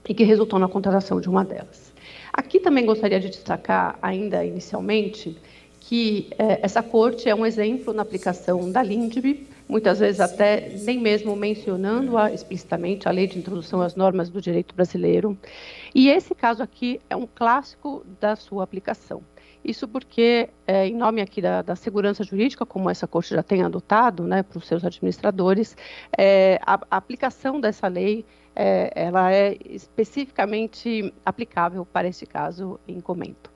e que resultou na contratação de uma delas. Aqui também gostaria de destacar, ainda inicialmente, que é, essa corte é um exemplo na aplicação da LINDB, muitas vezes até nem mesmo mencionando -a explicitamente a lei de introdução às normas do direito brasileiro. E esse caso aqui é um clássico da sua aplicação. Isso porque, é, em nome aqui da, da, segurança jurídica, como essa corte já tem adotado né, para os seus administradores, é, a, a, aplicação dessa lei é, ela é especificamente aplicável para esse caso em comento.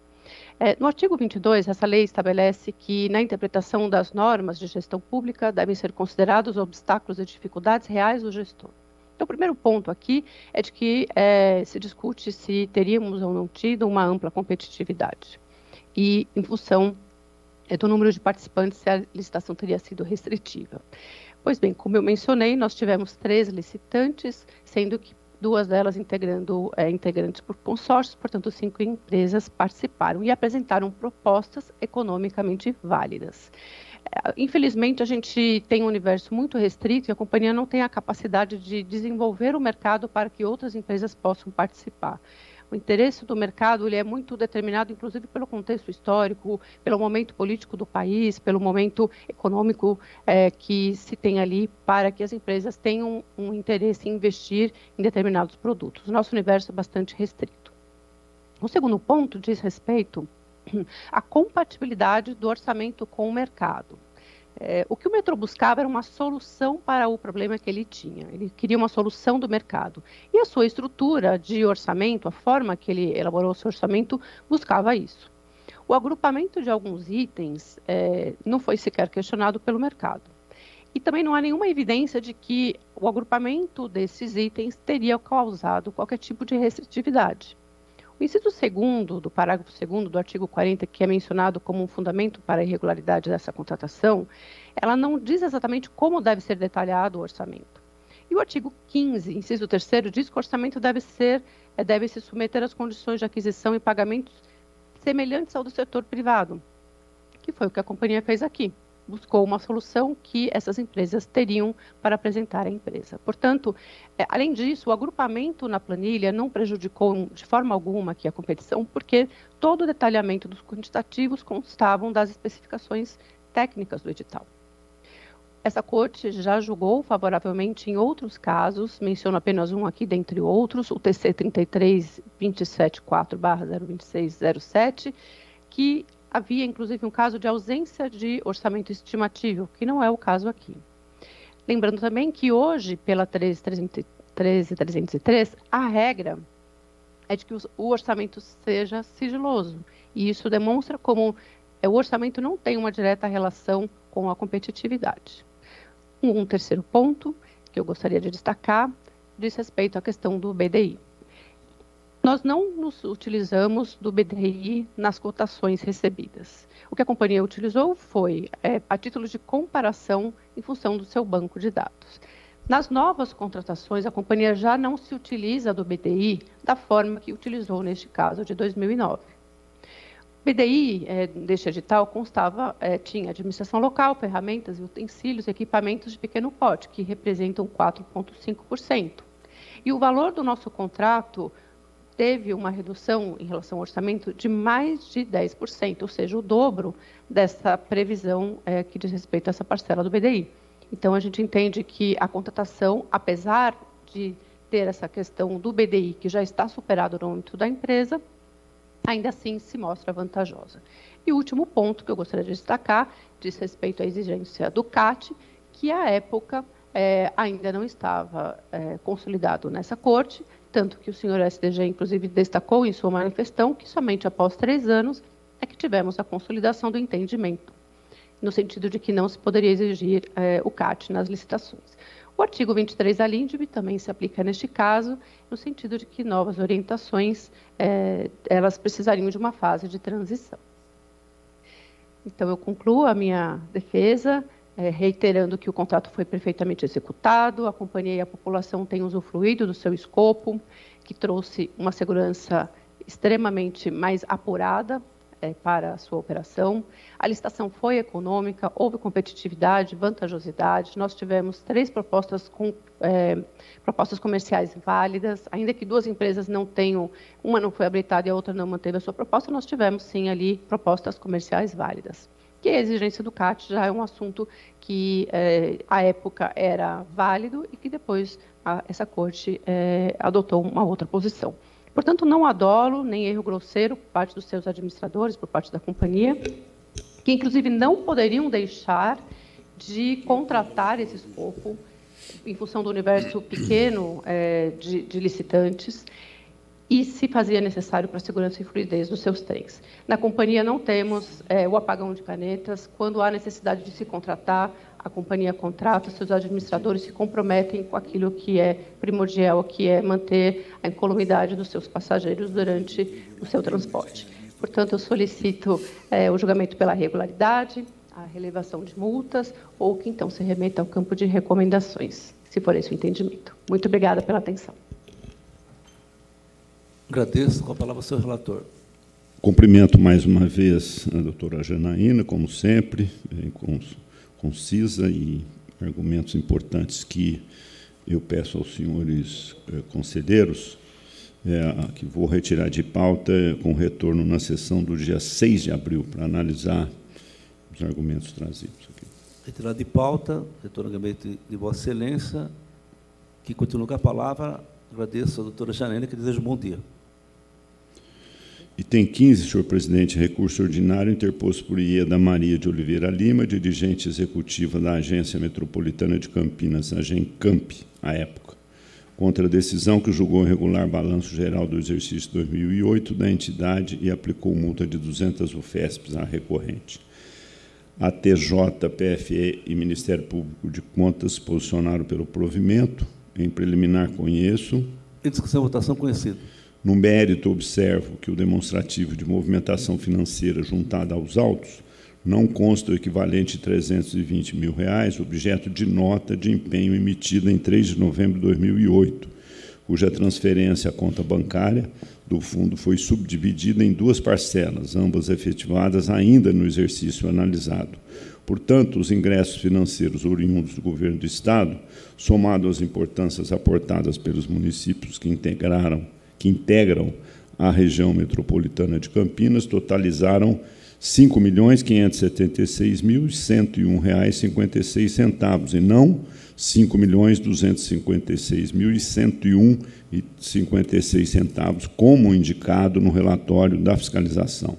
É, no artigo 22, essa lei estabelece que, na interpretação das normas de gestão pública, devem ser considerados obstáculos e dificuldades reais do gestor. Então, o primeiro ponto aqui é de que é, se discute se teríamos ou não tido uma ampla competitividade e em função é, do número de participantes, a licitação teria sido restritiva. Pois bem, como eu mencionei, nós tivemos três licitantes, sendo que duas delas integrando é, integrantes por consórcios, portanto, cinco empresas participaram e apresentaram propostas economicamente válidas. É, infelizmente, a gente tem um universo muito restrito e a companhia não tem a capacidade de desenvolver o mercado para que outras empresas possam participar o interesse do mercado ele é muito determinado, inclusive pelo contexto histórico, pelo momento político do país, pelo momento econômico é, que se tem ali para que as empresas tenham um interesse em investir em determinados produtos. Nosso universo é bastante restrito. O segundo ponto diz respeito [clears throat] à compatibilidade do orçamento com o mercado. É, o que o metrô buscava era uma solução para o problema que ele tinha. Ele queria uma solução do mercado. E a sua estrutura de orçamento, a forma que ele elaborou o seu orçamento, buscava isso. O agrupamento de alguns itens é, não foi sequer questionado pelo mercado. E também não há nenhuma evidência de que o agrupamento desses itens teria causado qualquer tipo de restritividade. O inciso segundo do parágrafo segundo do artigo 40, que é mencionado como um fundamento para a irregularidade dessa contratação, ela não diz exatamente como deve ser detalhado o orçamento. E o artigo 15, inciso terceiro, diz que o orçamento deve ser é, deve se submeter às condições de aquisição e pagamentos semelhantes ao do setor privado, que foi o que a companhia fez aqui buscou uma solução que essas empresas teriam para apresentar à empresa. Portanto, é, além disso, o agrupamento na planilha não prejudicou de forma alguma aqui a competição, porque todo o detalhamento dos quantitativos constavam das especificações técnicas do edital. Essa corte já julgou favoravelmente em outros casos, menciono apenas um aqui, dentre outros, o TC 33274-02607, que havia inclusive um caso de ausência de orçamento estimatível, que não é o caso aqui. Lembrando também que hoje, pela 13303, a regra é de que o orçamento seja sigiloso. E isso demonstra como é, o orçamento não tem uma direta relação com a competitividade. Um terceiro ponto que eu gostaria de destacar diz respeito à questão do BDI. Nós não nos utilizamos do BDI nas cotações recebidas. O que a companhia utilizou foi é, a título de comparação em função do seu banco de dados. Nas novas contratações, a companhia já não se utiliza do BDI da forma que utilizou neste caso de 2009. O BDI é, deste edital constava, é, tinha administração local, ferramentas, utensílios, equipamentos de pequeno porte, que representam 4,5%. E o valor do nosso contrato teve uma redução em relação ao orçamento de mais de 10%, ou seja, o dobro dessa previsão é, que diz respeito a essa parcela do BDI. Então, a gente entende que a contratação, apesar de ter essa questão do BDI, que já está superado no âmbito da empresa, ainda assim se mostra vantajosa. E o último ponto que eu gostaria de destacar diz respeito à exigência do CAT, que à época é, ainda não estava é, consolidado nessa corte, tanto que o senhor SDG, inclusive, destacou em sua manifestação que somente após três anos é que tivemos a consolidação do entendimento, no sentido de que não se poderia exigir é, o CAT nas licitações. O artigo 23 da LINDB também se aplica neste caso, no sentido de que novas orientações, é, elas precisariam de uma fase de transição. Então, eu concluo a minha defesa, é, reiterando que o contrato foi perfeitamente executado, a companhia e a população têm usufruído do seu escopo, que trouxe uma segurança extremamente mais apurada é, para a sua operação. A licitação foi econômica, houve competitividade, vantajosidade. Nós tivemos três propostas com é, propostas comerciais válidas, ainda que duas empresas não tenham, uma não foi habilitada e a outra não manteve a sua proposta, nós tivemos sim ali propostas comerciais válidas que a exigência do CAT já é um assunto que, é, à época, era válido e que depois a, essa corte é, adotou uma outra posição. Portanto, não há dolo nem erro grosseiro por parte dos seus administradores, por parte da companhia, que, inclusive, não poderiam deixar de contratar esse escopo em função do universo pequeno é, de, de licitantes e se fazia necessário para a segurança e fluidez dos seus trens. Na companhia não temos é, o apagão de canetas. Quando há necessidade de se contratar, a companhia contrata, seus administradores se comprometem com aquilo que é primordial, que é manter a incolumidade dos seus passageiros durante o seu transporte. Portanto, eu solicito é, o julgamento pela regularidade, a relevação de multas, ou que então se remeta ao campo de recomendações, se for esse o entendimento. Muito obrigada pela atenção. Agradeço. Com a palavra, seu relator. Cumprimento mais uma vez a doutora Janaína, como sempre, concisa e argumentos importantes que eu peço aos senhores eh, conselheiros, é, que vou retirar de pauta com retorno na sessão do dia 6 de abril, para analisar os argumentos trazidos aqui. Retirado de pauta, retorno ao gabinete de Vossa Excelência, que continua com a palavra. Agradeço a doutora Janaína, que desejo um bom dia. Item 15, senhor presidente, recurso ordinário interposto por Ieda Maria de Oliveira Lima, dirigente executiva da Agência Metropolitana de Campinas, Agencamp, à época, contra a decisão que julgou irregular balanço geral do exercício 2008 da entidade e aplicou multa de 200 UFESPs à recorrente. A TJ, PFE e Ministério Público de Contas posicionaram pelo provimento. Em preliminar, conheço. Em discussão votação, conhecido. No mérito, observo que o demonstrativo de movimentação financeira juntada aos autos não consta o equivalente de 320 mil reais, objeto de nota de empenho emitida em 3 de novembro de 2008, cuja transferência à conta bancária do fundo foi subdividida em duas parcelas, ambas efetivadas ainda no exercício analisado. Portanto, os ingressos financeiros oriundos do governo do Estado, somados às importâncias aportadas pelos municípios que integraram que integram a região metropolitana de Campinas totalizaram R$ 5.576.101,56 e não R$ 5.256.101,56 como indicado no relatório da fiscalização.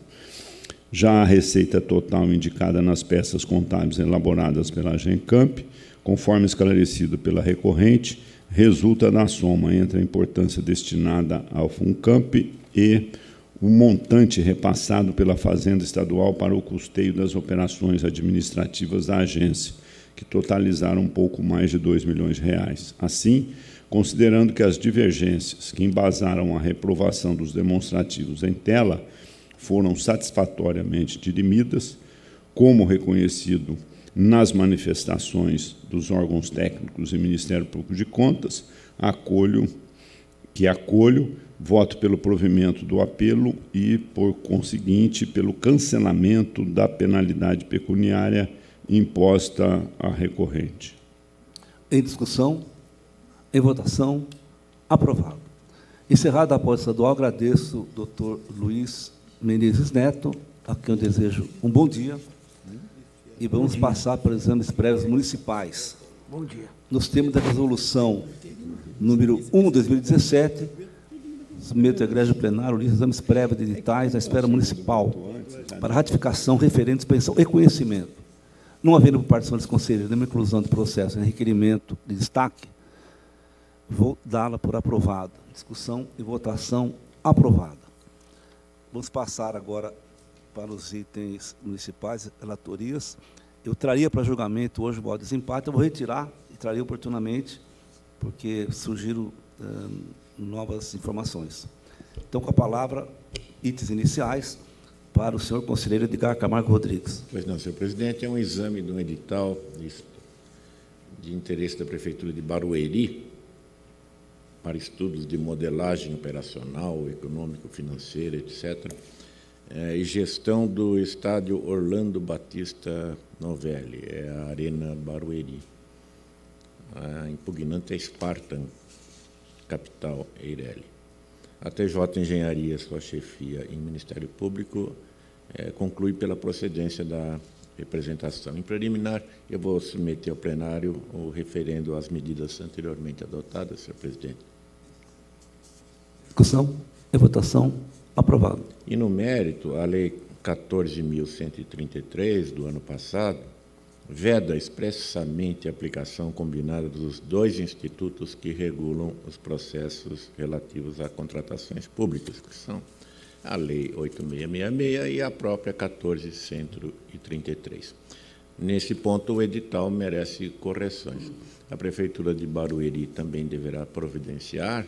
Já a receita total indicada nas peças contábeis elaboradas pela Agencamp, conforme esclarecido pela recorrente, resulta da soma entre a importância destinada ao FUNCAMP e o montante repassado pela Fazenda Estadual para o custeio das operações administrativas da agência, que totalizaram um pouco mais de 2 milhões de reais. Assim, considerando que as divergências que embasaram a reprovação dos demonstrativos em tela foram satisfatoriamente dirimidas, como reconhecido nas manifestações dos órgãos técnicos e Ministério Público de Contas, acolho que acolho, voto pelo provimento do apelo e, por conseguinte, pelo cancelamento da penalidade pecuniária imposta à recorrente. Em discussão, em votação, aprovado. Encerrada a posse estadual, agradeço ao doutor Luiz Menezes Neto, a quem eu desejo um bom dia. E vamos passar para os exames prévios municipais. Bom dia. Nos termos da resolução número 1 de 2017, submeto ao egrégio plenário os exames prévios de editais da esfera municipal para ratificação, referentes, pensão e conhecimento. Não havendo por participação dos conselheiros nenhuma inclusão de processo em requerimento de destaque, vou dá-la por aprovada. Discussão e votação aprovada. Vamos passar agora para os itens municipais, relatorias. Eu traria para julgamento hoje o desempate, eu vou retirar e traria oportunamente, porque surgiram uh, novas informações. Então, com a palavra, itens iniciais, para o senhor conselheiro Edgar Camargo Rodrigues. Pois não, senhor presidente, é um exame de um edital de interesse da Prefeitura de Barueri para estudos de modelagem operacional, econômico, financeira, etc., é, e gestão do estádio Orlando Batista Novelli, é a Arena Barueri. A impugnante é Spartan Capital Eireli. A TJ Engenharia, sua chefia em Ministério Público, é, conclui pela procedência da representação. Em preliminar, eu vou submeter ao plenário o referendo às medidas anteriormente adotadas, senhor presidente. Discussão e votação. Aprovado. E no mérito, a Lei 14.133 do ano passado veda expressamente a aplicação combinada dos dois institutos que regulam os processos relativos a contratações públicas, que são a Lei 8666 e a própria 14.133. Nesse ponto, o edital merece correções. A Prefeitura de Barueri também deverá providenciar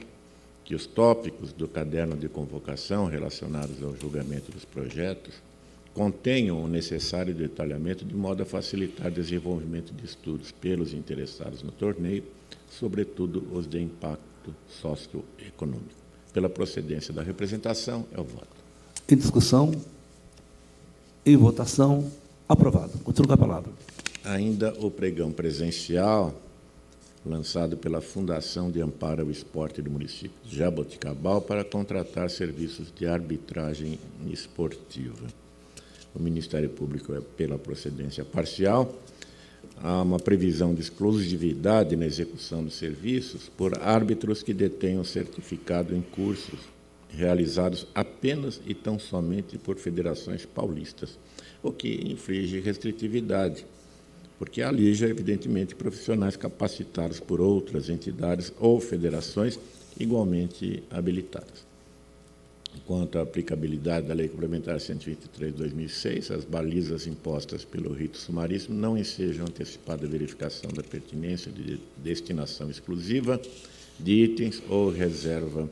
que os tópicos do caderno de convocação relacionados ao julgamento dos projetos contenham o necessário detalhamento de modo a facilitar o desenvolvimento de estudos pelos interessados no torneio, sobretudo os de impacto socioeconômico. Pela procedência da representação, é o voto. Em discussão, em votação, aprovado. Continua com a palavra. Ainda o pregão presencial lançado pela Fundação de Amparo ao Esporte do município de Jaboticabal para contratar serviços de arbitragem esportiva. O Ministério Público é pela procedência parcial. Há uma previsão de exclusividade na execução dos serviços por árbitros que detenham certificado em cursos realizados apenas e tão somente por federações paulistas, o que inflige restritividade porque ali já, evidentemente, profissionais capacitados por outras entidades ou federações igualmente habilitadas. Quanto à aplicabilidade da Lei Complementar 123 de 2006, as balizas impostas pelo rito sumaríssimo não ensejam antecipada verificação da pertinência de destinação exclusiva de itens ou reserva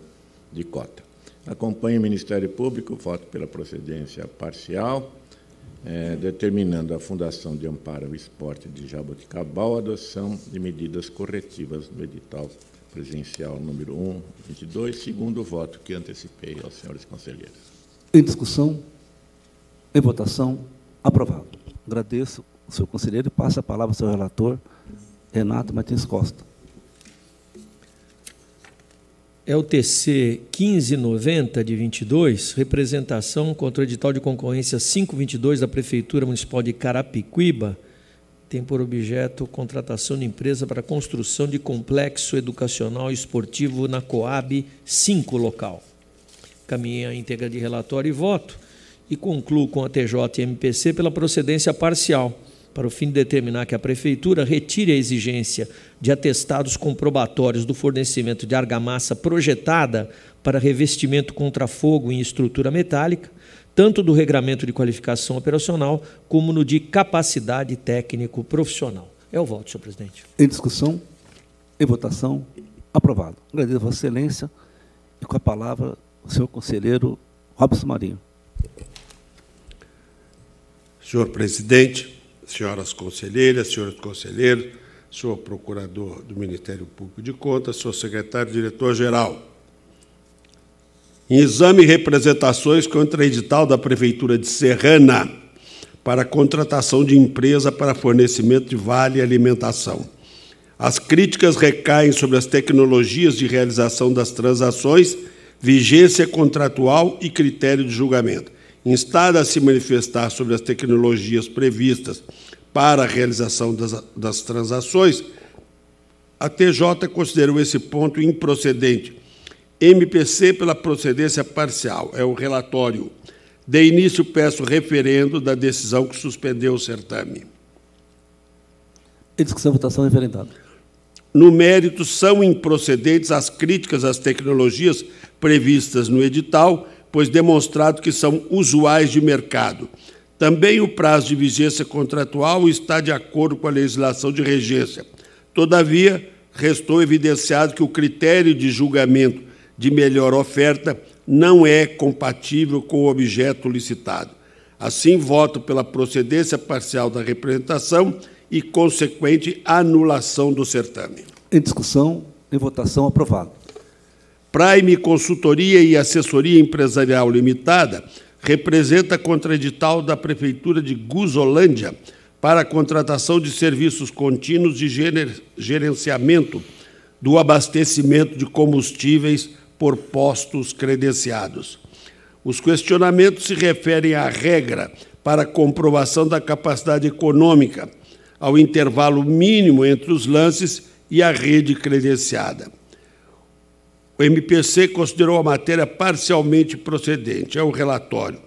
de cota. Acompanhe o Ministério Público, voto pela procedência parcial é, determinando a Fundação de Amparo ao Esporte de Jaboticabal a adoção de medidas corretivas no edital presencial número 1, 22, segundo o voto que antecipei aos senhores conselheiros. Em discussão, em votação, aprovado. Agradeço o senhor conselheiro e passo a palavra ao seu relator, Renato Martins Costa é o TC 1590 de 22, representação contra o edital de concorrência 522 da Prefeitura Municipal de Carapicuíba, tem por objeto contratação de empresa para construção de complexo educacional e esportivo na Coab 5 local. Caminhei a íntegra de relatório e voto e concluo com a TJ e MPC pela procedência parcial, para o fim de determinar que a Prefeitura retire a exigência de atestados comprobatórios do fornecimento de argamassa projetada para revestimento contra fogo em estrutura metálica, tanto do regramento de qualificação operacional como no de capacidade técnico profissional. É o voto, senhor presidente. Em discussão, em votação, aprovado. Agradeço a Vossa Excelência e com a palavra o senhor conselheiro Robson Marinho. Senhor presidente, senhoras conselheiras, senhores conselheiros, senhor procurador do Ministério Público de Contas, senhor secretário-diretor-geral. Em exame e representações contra edital da Prefeitura de Serrana para contratação de empresa para fornecimento de vale alimentação. As críticas recaem sobre as tecnologias de realização das transações, vigência contratual e critério de julgamento instada a se manifestar sobre as tecnologias previstas para a realização das, das transações, a TJ considerou esse ponto improcedente. MPC pela procedência parcial, é o relatório. De início, peço referendo da decisão que suspendeu o certame. Em discussão, votação referendada. No mérito, são improcedentes as críticas às tecnologias previstas no edital pois demonstrado que são usuais de mercado. Também o prazo de vigência contratual está de acordo com a legislação de regência. Todavia, restou evidenciado que o critério de julgamento de melhor oferta não é compatível com o objeto licitado. Assim, voto pela procedência parcial da representação e consequente anulação do certame. Em discussão, em votação, aprovado. Prime Consultoria e Assessoria Empresarial Limitada representa contradital da Prefeitura de Guzolândia para a contratação de serviços contínuos de gerenciamento do abastecimento de combustíveis por postos credenciados. Os questionamentos se referem à regra para comprovação da capacidade econômica, ao intervalo mínimo entre os lances e a rede credenciada. O MPC considerou a matéria parcialmente procedente. É o relatório.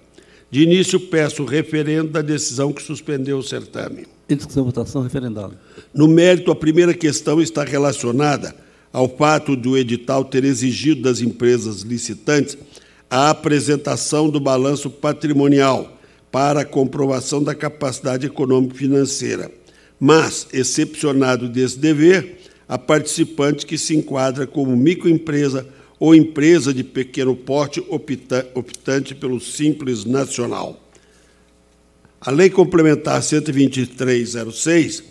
De início, peço o referendo da decisão que suspendeu o certame. Em discussão, votação, referendado. No mérito, a primeira questão está relacionada ao fato do edital ter exigido das empresas licitantes a apresentação do balanço patrimonial para a comprovação da capacidade econômico-financeira. Mas, excepcionado desse dever, a participante que se enquadra como microempresa ou empresa de pequeno porte optante pelo Simples Nacional. A Lei Complementar 12306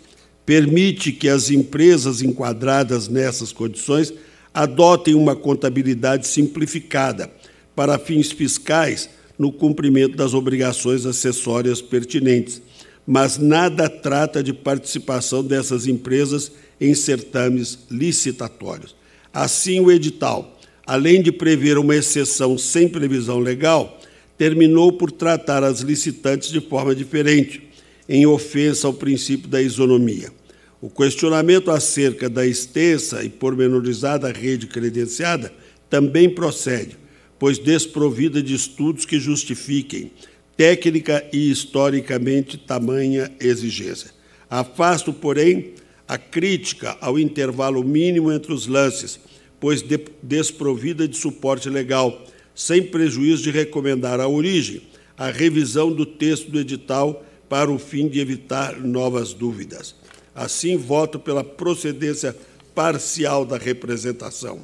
permite que as empresas enquadradas nessas condições adotem uma contabilidade simplificada para fins fiscais no cumprimento das obrigações acessórias pertinentes, mas nada trata de participação dessas empresas em certames licitatórios. Assim, o edital, além de prever uma exceção sem previsão legal, terminou por tratar as licitantes de forma diferente, em ofensa ao princípio da isonomia. O questionamento acerca da extensa e pormenorizada rede credenciada também procede, pois desprovida de estudos que justifiquem técnica e historicamente tamanha exigência. Afasto, porém, a crítica ao intervalo mínimo entre os lances, pois de, desprovida de suporte legal, sem prejuízo de recomendar à origem a revisão do texto do edital para o fim de evitar novas dúvidas. Assim, voto pela procedência parcial da representação.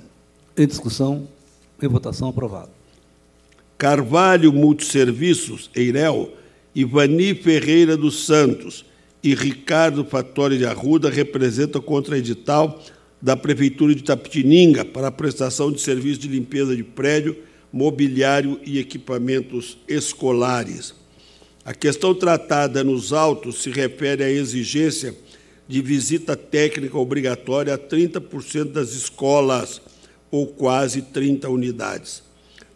Em discussão, em votação, aprovado. Carvalho Multisserviços, Eirel, Ivani Ferreira dos Santos, e Ricardo Fattori de Arruda representa contra edital da Prefeitura de Tapetininga para a prestação de serviço de limpeza de prédio, mobiliário e equipamentos escolares. A questão tratada nos autos se refere à exigência de visita técnica obrigatória a 30% das escolas, ou quase 30 unidades.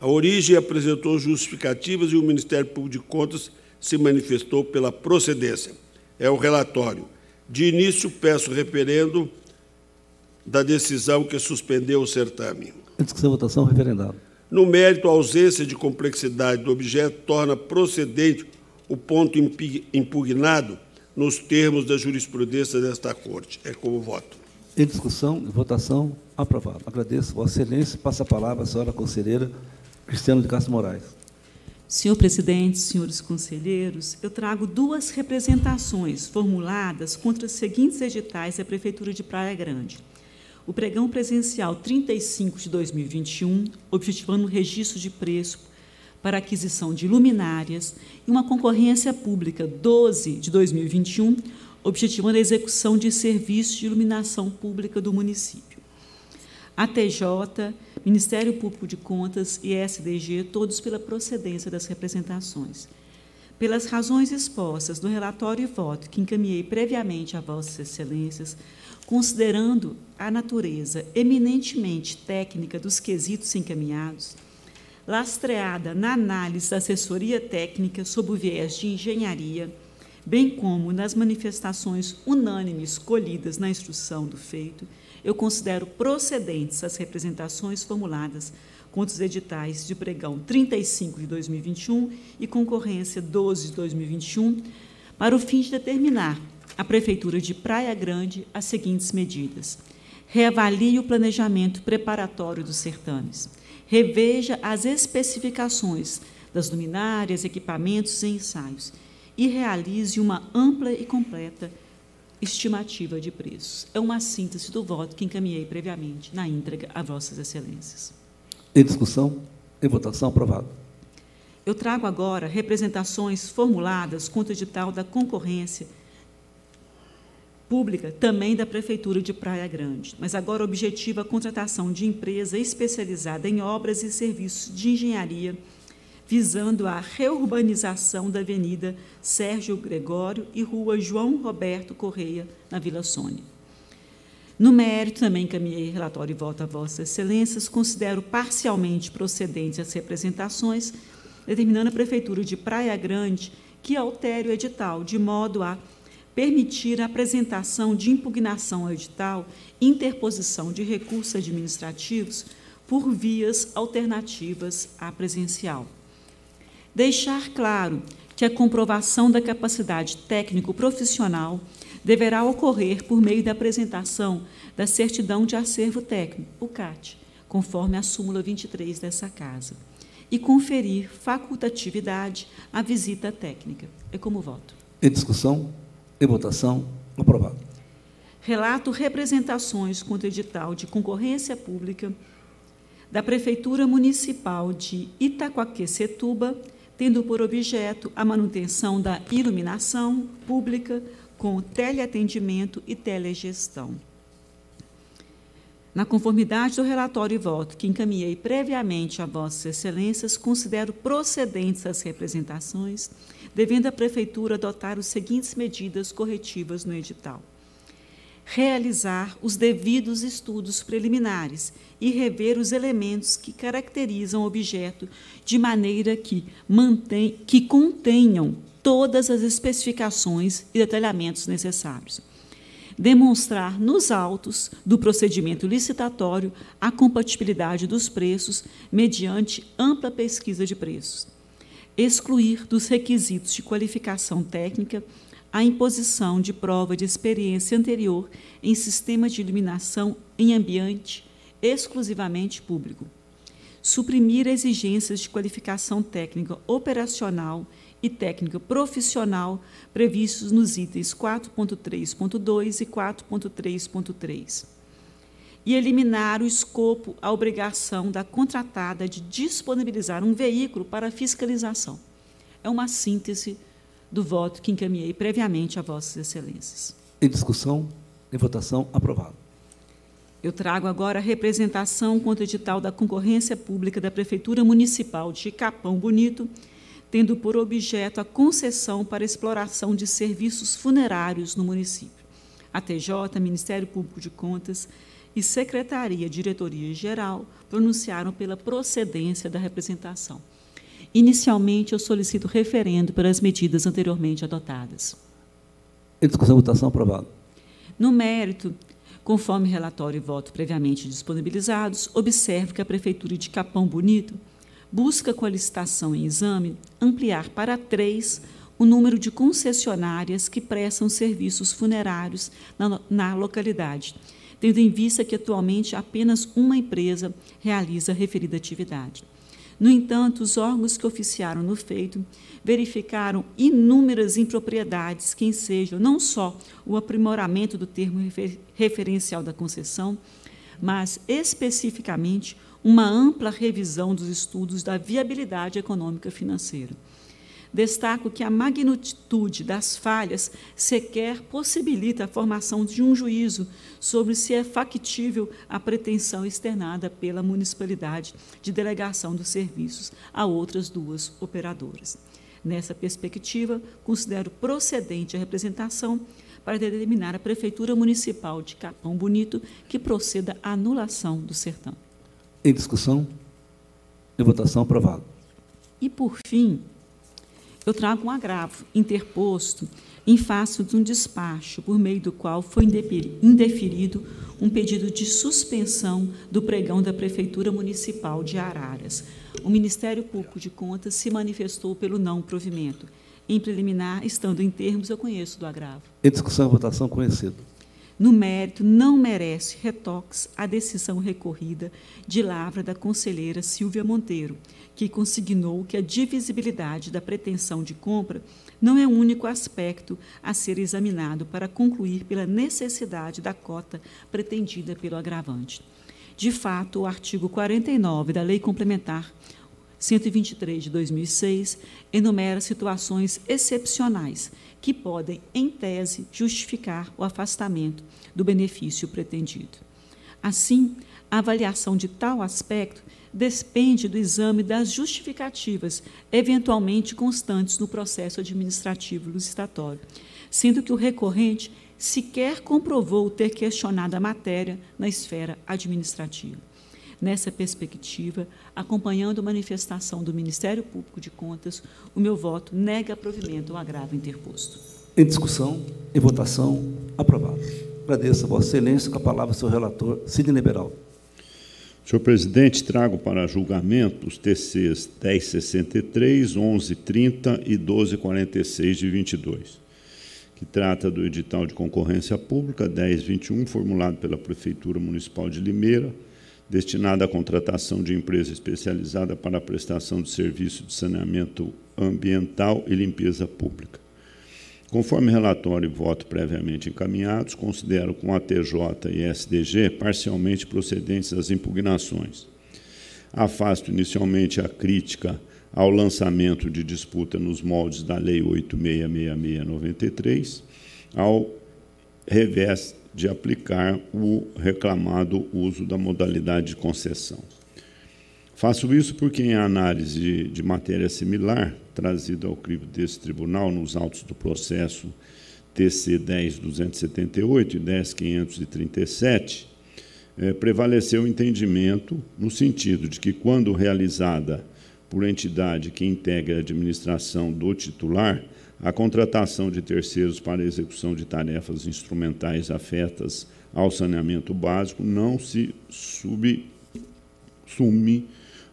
A origem apresentou justificativas e o Ministério Público de Contas se manifestou pela procedência é o relatório. De início, peço referendo da decisão que suspendeu o certame. Em discussão, votação, referendado. No mérito, a ausência de complexidade do objeto torna procedente o ponto impugnado nos termos da jurisprudência desta Corte. É como voto. Em discussão e votação, aprovado. Agradeço, Vossa Excelência. Passa a palavra à senhora conselheira Cristiano de Castro Moraes. Senhor presidente, senhores conselheiros, eu trago duas representações formuladas contra os seguintes editais da Prefeitura de Praia Grande. O pregão presencial 35 de 2021, objetivando o registro de preço para aquisição de luminárias, e uma concorrência pública 12 de 2021, objetivando a execução de serviços de iluminação pública do município. A TJ, Ministério Público de Contas e SDG, todos pela procedência das representações. Pelas razões expostas no relatório e voto que encaminhei previamente a Vossas Excelências, considerando a natureza eminentemente técnica dos quesitos encaminhados, lastreada na análise da assessoria técnica sob o viés de engenharia, bem como nas manifestações unânimes colhidas na instrução do feito, eu considero procedentes as representações formuladas contra os editais de pregão 35 de 2021 e concorrência 12 de 2021, para o fim de determinar à Prefeitura de Praia Grande as seguintes medidas. Reavalie o planejamento preparatório dos certames reveja as especificações das luminárias, equipamentos e ensaios e realize uma ampla e completa estimativa de preços. É uma síntese do voto que encaminhei previamente na íntegra a Vossas Excelências. Em discussão, em votação, aprovado. Eu trago agora representações formuladas contra o edital da concorrência pública também da Prefeitura de Praia Grande, mas agora objetiva a contratação de empresa especializada em obras e serviços de engenharia, visando a reurbanização da Avenida Sérgio Gregório e Rua João Roberto Correia, na Vila Sônia. No mérito, também encaminhei relatório e voto a Vossas Excelências, considero parcialmente procedentes as representações, determinando a Prefeitura de Praia Grande que altere o edital, de modo a permitir a apresentação de impugnação ao edital, interposição de recursos administrativos por vias alternativas à presencial. Deixar claro que a comprovação da capacidade técnico-profissional deverá ocorrer por meio da apresentação da certidão de acervo técnico, o CAT, conforme a súmula 23 dessa casa, e conferir facultatividade à visita técnica. É como voto. Em discussão? Em votação, aprovado. Relato representações contra edital de concorrência pública da Prefeitura Municipal de Itacoaquecetuba, tendo por objeto a manutenção da iluminação pública com teleatendimento e telegestão. Na conformidade do relatório e voto que encaminhei previamente a Vossas Excelências, considero procedentes as representações devendo a Prefeitura adotar as seguintes medidas corretivas no edital. Realizar os devidos estudos preliminares e rever os elementos que caracterizam o objeto de maneira que, mantém, que contenham todas as especificações e detalhamentos necessários. Demonstrar nos autos do procedimento licitatório a compatibilidade dos preços mediante ampla pesquisa de preços excluir dos requisitos de qualificação técnica a imposição de prova de experiência anterior em sistema de iluminação em ambiente exclusivamente público. Suprimir exigências de qualificação técnica operacional e técnica profissional previstos nos itens 4.3.2 e 4.3.3 e eliminar o escopo, a obrigação da contratada de disponibilizar um veículo para fiscalização. É uma síntese do voto que encaminhei previamente a Vossas Excelências. Em discussão, em votação, aprovado. Eu trago agora a representação contra o edital da concorrência pública da Prefeitura Municipal de Capão Bonito, tendo por objeto a concessão para exploração de serviços funerários no município. A TJ, Ministério Público de Contas, e Secretaria Diretoria Geral pronunciaram pela procedência da representação. Inicialmente, eu solicito referendo pelas medidas anteriormente adotadas. Em discussão, votação, aprovado. No mérito, conforme relatório e voto previamente disponibilizados, observo que a Prefeitura de Capão Bonito busca, com a licitação em exame, ampliar para três o número de concessionárias que prestam serviços funerários na, na localidade, tendo em vista que atualmente apenas uma empresa realiza a referida atividade. No entanto, os órgãos que oficiaram no feito verificaram inúmeras impropriedades que ensejam não só o aprimoramento do termo referencial da concessão, mas especificamente uma ampla revisão dos estudos da viabilidade econômica financeira. Destaco que a magnitude das falhas sequer possibilita a formação de um juízo sobre se é factível a pretensão externada pela municipalidade de delegação dos serviços a outras duas operadoras. Nessa perspectiva, considero procedente a representação para determinar a Prefeitura Municipal de Capão Bonito que proceda à anulação do sertão. Em discussão? Em votação, aprovado. E, por fim, eu trago um agravo interposto em face de um despacho por meio do qual foi indeferido um pedido de suspensão do pregão da Prefeitura Municipal de Araras. O Ministério Público de Contas se manifestou pelo não provimento. Em preliminar, estando em termos, eu conheço do agravo. Em discussão, votação conhecido. No mérito, não merece retoques a decisão recorrida de lavra da conselheira Silvia Monteiro, que consignou que a divisibilidade da pretensão de compra não é o único aspecto a ser examinado para concluir pela necessidade da cota pretendida pelo agravante. De fato, o artigo 49 da Lei Complementar 123 de 2006 enumera situações excepcionais que podem, em tese, justificar o afastamento do benefício pretendido. Assim, a avaliação de tal aspecto depende do exame das justificativas, eventualmente constantes no processo administrativo licitatório, sendo que o recorrente sequer comprovou ter questionado a matéria na esfera administrativa. Nessa perspectiva, acompanhando a manifestação do Ministério Público de Contas, o meu voto nega provimento ao agravo interposto. Em discussão, em votação, aprovado. Agradeço a Vossa Excelência, com a palavra o seu relator, Sidney Liberal. Senhor presidente, trago para julgamento os TCs 1063, 1130 e 1246 de 22, que trata do edital de concorrência pública 1021, formulado pela Prefeitura Municipal de Limeira, destinado à contratação de empresa especializada para a prestação de serviço de saneamento ambiental e limpeza pública. Conforme relatório e voto previamente encaminhados, considero com a TJ e SDG parcialmente procedentes as impugnações. Afasto inicialmente a crítica ao lançamento de disputa nos moldes da Lei 8666-93, ao revés de aplicar o reclamado uso da modalidade de concessão. Faço isso porque, em análise de, matéria similar, trazida ao crivo desse tribunal nos autos do processo TC 10.278 e 10.537, é, prevaleceu o entendimento no sentido de que, quando realizada por entidade que integra a administração do titular, a contratação de terceiros para execução de tarefas instrumentais afetas ao saneamento básico não se subsume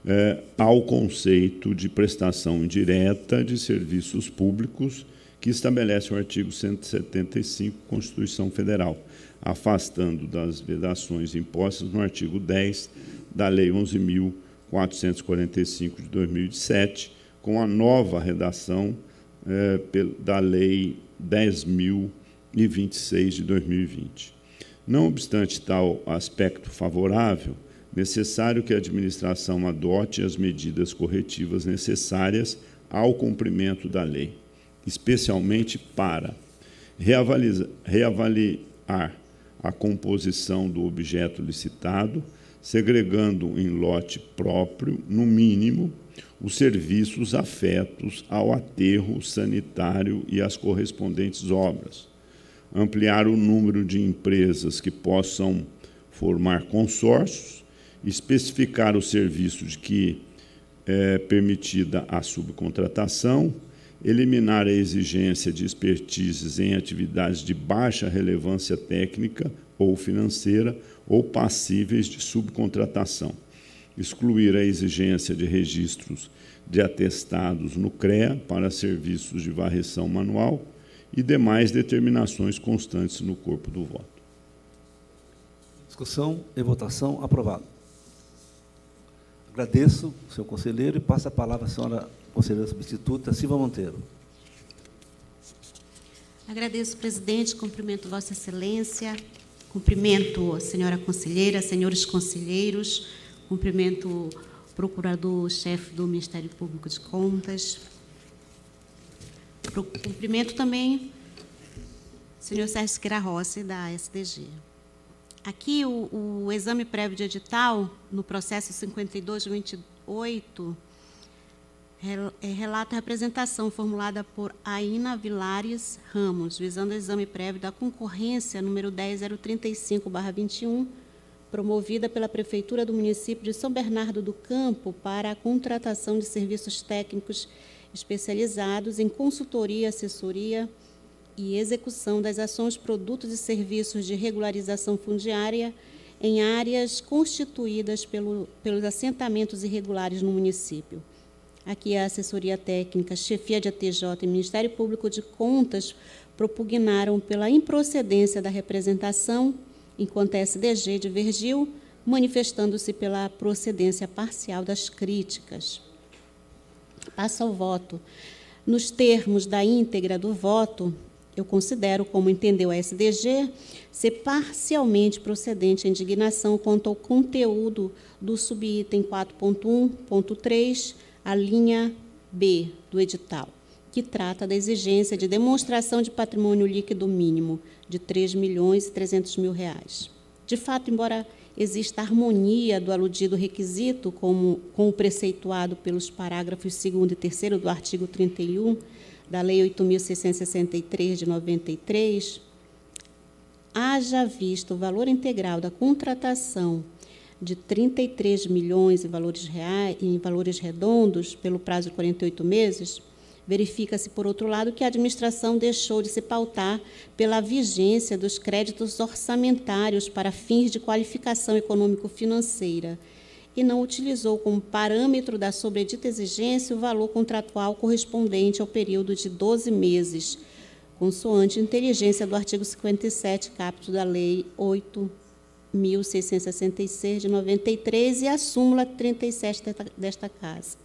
é, ao conceito de prestação indireta de serviços públicos que estabelece o artigo 175 da Constituição Federal, afastando das vedações impostas no artigo 10 da Lei 11.445 de 2007, com a nova redação é, da Lei 10.026 de 2020. Não obstante tal aspecto favorável, necessário que a administração adote as medidas corretivas necessárias ao cumprimento da lei, especialmente para reavaliar a composição do objeto licitado, segregando em lote próprio, no mínimo, os serviços afetos ao aterro sanitário e às correspondentes obras, ampliar o número de empresas que possam formar consórcios, especificar o serviço de que é permitida a subcontratação, eliminar a exigência de expertises em atividades de baixa relevância técnica ou financeira ou passíveis de subcontratação, excluir a exigência de registros de atestados no CREA para serviços de varreção manual e demais determinações constantes no corpo do voto. Discussão e votação aprovado. Agradeço, senhor conselheiro, e passo a palavra à senhora conselheira substituta Silva Monteiro. Agradeço, presidente, cumprimento Vossa Excelência, cumprimento a senhora conselheira, senhores conselheiros, cumprimento o procurador-chefe do Ministério Público de Contas, cumprimento também o senhor Sérgio Siqueira Rossi, da SDG. Aqui, o, o exame prévio de edital, no processo 5228, é, relata a representação formulada por Aina Vilares Ramos, visando o exame prévio da concorrência número 10035-21, promovida pela Prefeitura do município de São Bernardo do Campo para a contratação de serviços técnicos especializados em consultoria, assessoria e execução das ações, produtos e serviços de regularização fundiária em áreas constituídas pelo, pelos assentamentos irregulares no município. Aqui a assessoria técnica, chefia de ATJ e Ministério Público de Contas propugnaram pela improcedência da representação, enquanto a SDG divergiu, manifestando-se pela procedência parcial das críticas. Passa ao voto. Nos termos da íntegra do voto, eu considero, como entendeu a SDG, ser parcialmente procedente a indignação quanto ao conteúdo do subitem 4.1.3 a linha B do edital, que trata da exigência de demonstração de patrimônio líquido mínimo de 3 milhões e 300 mil reais. De fato, embora exista harmonia do aludido requisito com, com o preceituado pelos parágrafos 2 e 3 do artigo 31 da Lei 8.663 de 93, haja visto o valor integral da contratação de 33 milhões em valores, reais, em valores redondos pelo prazo de 48 meses, verifica-se, por outro lado, que a administração deixou de se pautar pela vigência dos créditos orçamentários para fins de qualificação econômico-financeira e não utilizou como parâmetro da sobredita exigência o valor contratual correspondente ao período de 12 meses, consoante inteligência do artigo 57, capítulo da Lei 8 1666 de 93 e a súmula 37 desta casa.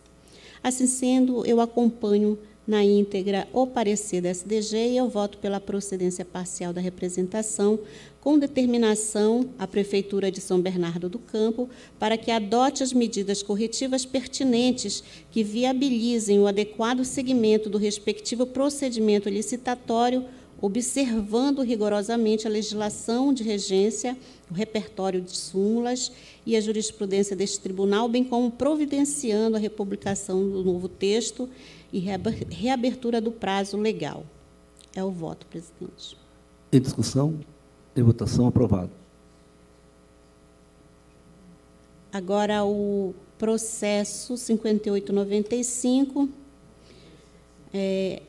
Assim sendo, eu acompanho na íntegra o parecer da SDG e eu voto pela procedência parcial da representação, com determinação à Prefeitura de São Bernardo do Campo para que adote as medidas corretivas pertinentes que viabilizem o adequado seguimento do respectivo procedimento licitatório observando rigorosamente a legislação de regência, o repertório de súmulas e a jurisprudência deste tribunal, bem como providenciando a republicação do novo texto e reabertura do prazo legal. É o voto, presidente. Em discussão, em votação, aprovado. Agora, o processo 5895, é,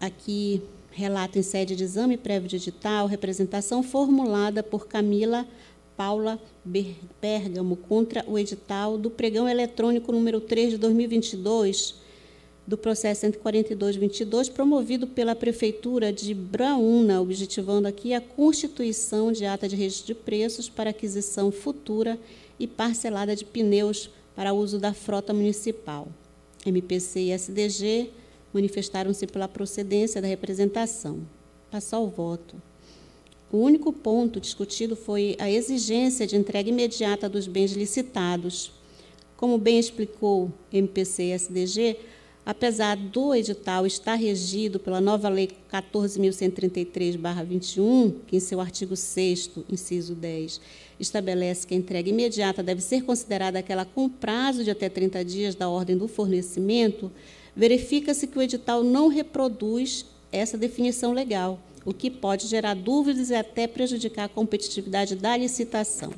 aqui relato em sede de exame prévio digital, representação formulada por Camila Paula Bergamo contra o edital do pregão eletrônico número 3 de 2022 do processo 14222, promovido pela Prefeitura de Braúna, objetivando aqui a constituição de ata de registro de preços para aquisição futura e parcelada de pneus para uso da frota municipal. MPC e SDG manifestaram-se pela procedência da representação. Passou ao voto. O único ponto discutido foi a exigência de entrega imediata dos bens licitados. Como bem explicou MPC e SDG, apesar do edital estar regido pela nova Lei 14.133-21, que em seu artigo 6 inciso 10, estabelece que a entrega imediata deve ser considerada aquela com prazo de até 30 dias da ordem do fornecimento, verifica-se que o edital não reproduz essa definição legal, o que pode gerar dúvidas e até prejudicar a competitividade da licitação.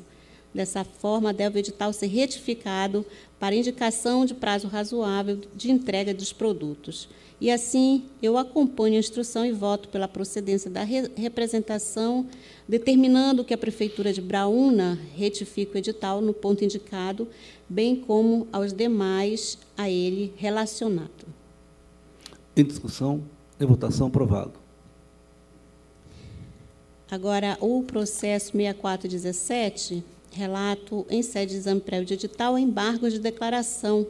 Dessa forma, deve o edital ser retificado para indicação de prazo razoável de entrega dos produtos. E assim, eu acompanho a instrução e voto pela procedência da re representação, determinando que a Prefeitura de Braúna retifique o edital no ponto indicado, bem como aos demais a ele relacionado. Em discussão, em votação, aprovado. Agora, o processo 6417, relato em sede de exame prévio de edital, embargo de declaração,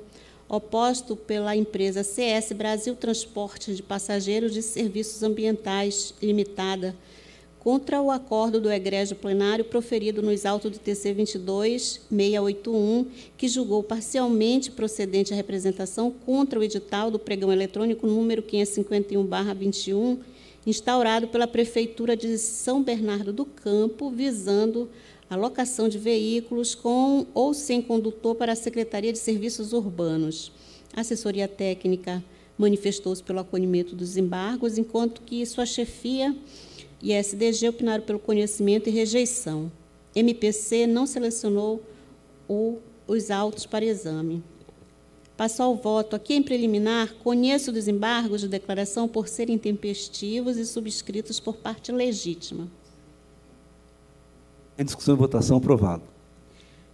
oposto pela empresa CS Brasil Transporte de Passageiros de Serviços Ambientais Limitada, contra o acordo do egrégio plenário proferido nos autos do TC 22-681, que julgou parcialmente procedente a representação contra o edital do pregão eletrônico número 551-21, instaurado pela Prefeitura de São Bernardo do Campo, visando a locação de veículos com ou sem condutor para a Secretaria de Serviços Urbanos. A assessoria técnica manifestou-se pelo acolhimento dos embargos, enquanto que sua chefia e SDG opinaram pelo conhecimento e rejeição. MPC não selecionou o, os autos para exame. Passo ao voto. Aqui em preliminar, conheço dos embargos de declaração por serem tempestivos e subscritos por parte legítima. Em discussão e votação, aprovado.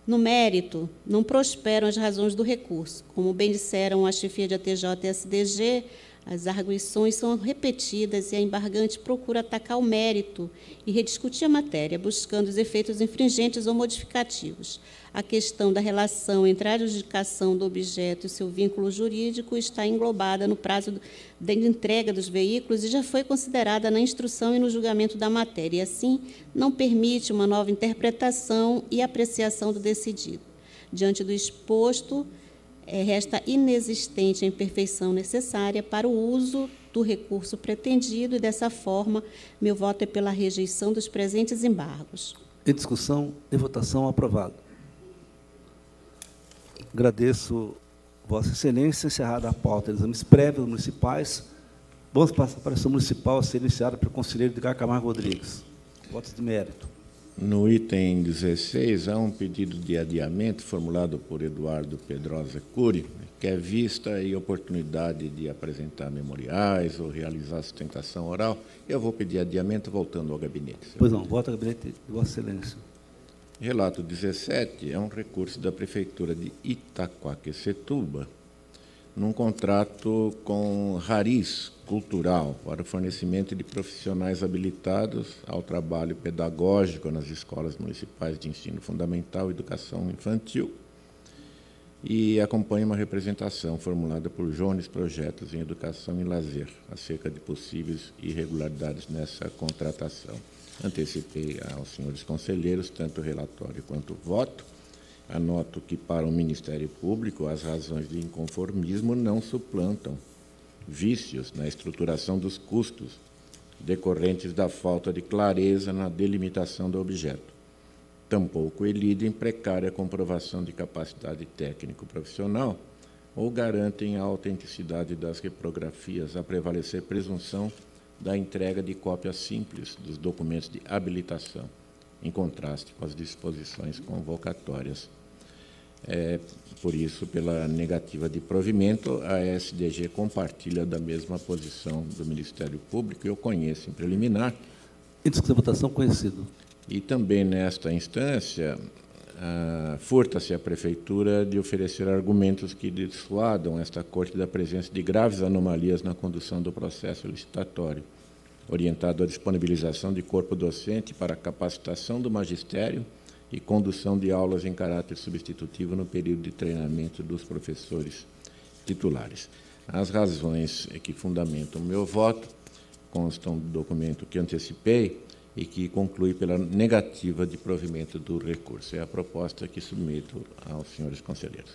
No mérito, não prosperam as razões do recurso. Como bem disseram a chefia de ATJ e SDG, as arguições são repetidas e a embargante procura atacar o mérito e rediscutir a matéria, buscando os efeitos infringentes ou modificativos. A questão da relação entre a adjudicação do objeto e seu vínculo jurídico está englobada no prazo da entrega dos veículos e já foi considerada na instrução e no julgamento da matéria, e assim não permite uma nova interpretação e apreciação do decidido. Diante do exposto, é, resta inexistente a imperfeição necessária para o uso do recurso pretendido e, dessa forma, meu voto é pela rejeição dos presentes embargos. Em discussão e votação, aprovado. Agradeço Vossa Excelência, encerrada a pauta de exames prévios municipais. Vamos passar para a ação municipal a ser iniciada pelo conselheiro Edgar Camargo Rodrigues. Votos de mérito. No item 16, há um pedido de adiamento formulado por Eduardo Pedrosa Cury, que é vista e oportunidade de apresentar memoriais ou realizar sustentação oral. Eu vou pedir adiamento voltando ao gabinete. Pois não, volta ao gabinete de Vossa Excelência. Relato 17 é um recurso da Prefeitura de Itaquaquecetuba, num contrato com Rariz Cultural para o fornecimento de profissionais habilitados ao trabalho pedagógico nas escolas municipais de ensino fundamental e educação infantil e acompanha uma representação formulada por Jones Projetos em Educação e Lazer acerca de possíveis irregularidades nessa contratação. Antecipei aos senhores conselheiros tanto o relatório quanto o voto Anoto que, para o Ministério Público, as razões de inconformismo não suplantam vícios na estruturação dos custos decorrentes da falta de clareza na delimitação do objeto. Tampouco elidem precária comprovação de capacidade técnico-profissional ou garantem a autenticidade das reprografias a prevalecer presunção da entrega de cópias simples dos documentos de habilitação, em contraste com as disposições convocatórias é, por isso, pela negativa de provimento, a SDG compartilha da mesma posição do Ministério Público, eu conheço em preliminar. Em discussão votação, conhecido. E também nesta instância, furta-se a Prefeitura de oferecer argumentos que dissuadam esta Corte da presença de graves anomalias na condução do processo licitatório, orientado à disponibilização de corpo docente para capacitação do magistério e condução de aulas em caráter substitutivo no período de treinamento dos professores titulares. As razões que fundamentam o meu voto constam do documento que antecipei e que conclui pela negativa de provimento do recurso. É a proposta que submeto aos senhores conselheiros.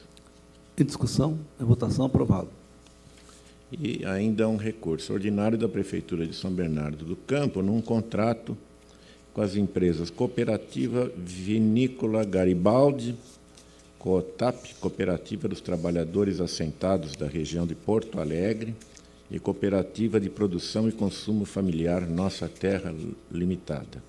Em discussão, em votação, aprovado. E ainda um recurso ordinário da Prefeitura de São Bernardo do Campo, num contrato com as empresas Cooperativa Vinícola Garibaldi, COTAP, Cooperativa dos Trabalhadores Assentados da região de Porto Alegre, e Cooperativa de Produção e Consumo Familiar Nossa Terra Limitada.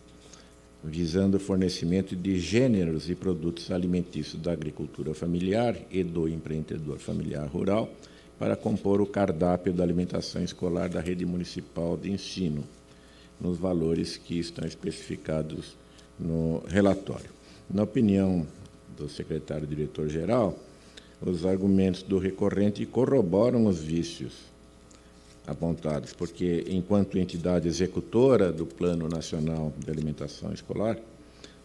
visando o fornecimento de gêneros e produtos alimentícios da agricultura familiar e do empreendedor familiar rural para compor o cardápio da alimentação escolar da rede municipal de ensino, nos valores que estão especificados no relatório. Na opinião do secretário-diretor-geral, os argumentos do recorrente corroboram os vícios apontados, porque, enquanto entidade executora do Plano Nacional de Alimentação Escolar,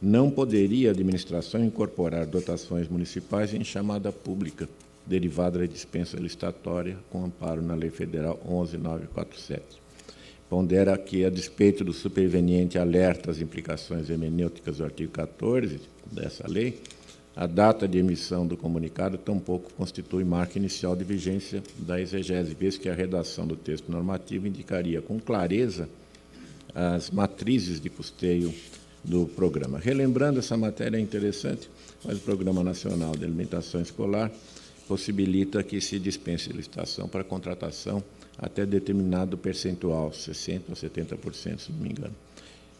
não poderia a administração incorporar dotações municipais em chamada pública, derivada da dispensa licitatória com amparo na Lei Federal 11947. Pondera que, a despeito do superveniente alerta às implicações hermenêuticas do artigo 14 dessa lei, a data de emissão do comunicado tampouco constitui marca inicial de vigência da exegese, vez que a redação do texto normativo indicaria com clareza as matrizes de custeio do programa. Relembrando, essa matéria é interessante, mas o Programa Nacional de Alimentação Escolar possibilita que se dispense licitação para contratação até determinado percentual, 60% ou 70%, se não me engano.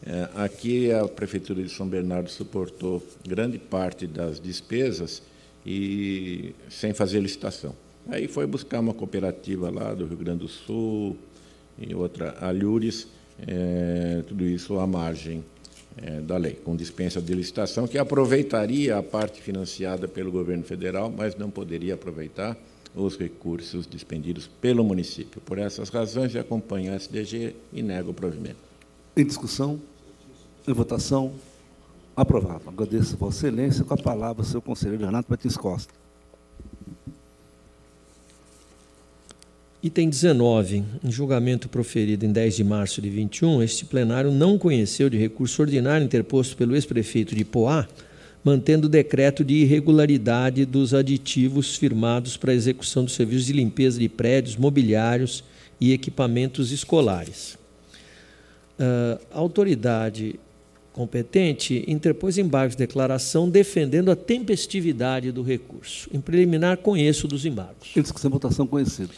É, aqui a Prefeitura de São Bernardo suportou grande parte das despesas e sem fazer licitação. Aí foi buscar uma cooperativa lá do Rio Grande do Sul e outra, a Lures, é, tudo isso à margem é, da lei, com dispensa de licitação, que aproveitaria a parte financiada pelo governo federal, mas não poderia aproveitar os recursos dispendidos pelo município. Por essas razões, eu acompanho a SDG e nego o provimento. Em discussão? Em votação? Aprovado. Agradeço a Vossa Excelência. Com a palavra, o senhor conselheiro Renato Martins Costa. Item 19. Em julgamento proferido em 10 de março de 21, este plenário não conheceu de recurso ordinário interposto pelo ex-prefeito de Poá, mantendo o decreto de irregularidade dos aditivos firmados para a execução dos serviços de limpeza de prédios, mobiliários e equipamentos escolares. Uh, a autoridade competente interpôs embargos de declaração defendendo a tempestividade do recurso. Em preliminar, conheço dos embargos. Em discussão, votação conhecida.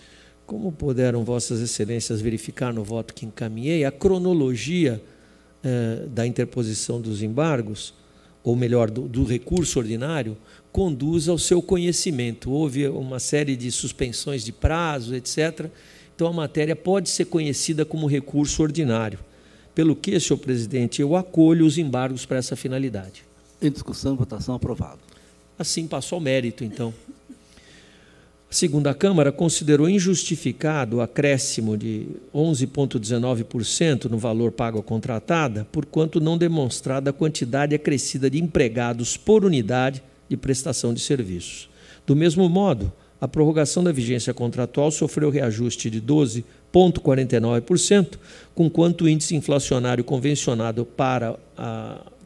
Como puderam Vossas Excelências verificar no voto que encaminhei, a cronologia uh, da interposição dos embargos, ou melhor, do, do recurso ordinário, conduz ao seu conhecimento. Houve uma série de suspensões de prazo, etc. Então, a matéria pode ser conhecida como recurso ordinário pelo que, senhor presidente, eu acolho os embargos para essa finalidade. Em discussão, votação aprovado. Assim passou ao mérito, então. A segunda Câmara considerou injustificado o acréscimo de 11,19% no valor pago à contratada, por quanto não demonstrada a quantidade acrescida de empregados por unidade de prestação de serviços. Do mesmo modo, a prorrogação da vigência contratual sofreu reajuste de 12 0,49%, com quanto o índice inflacionário convencionado para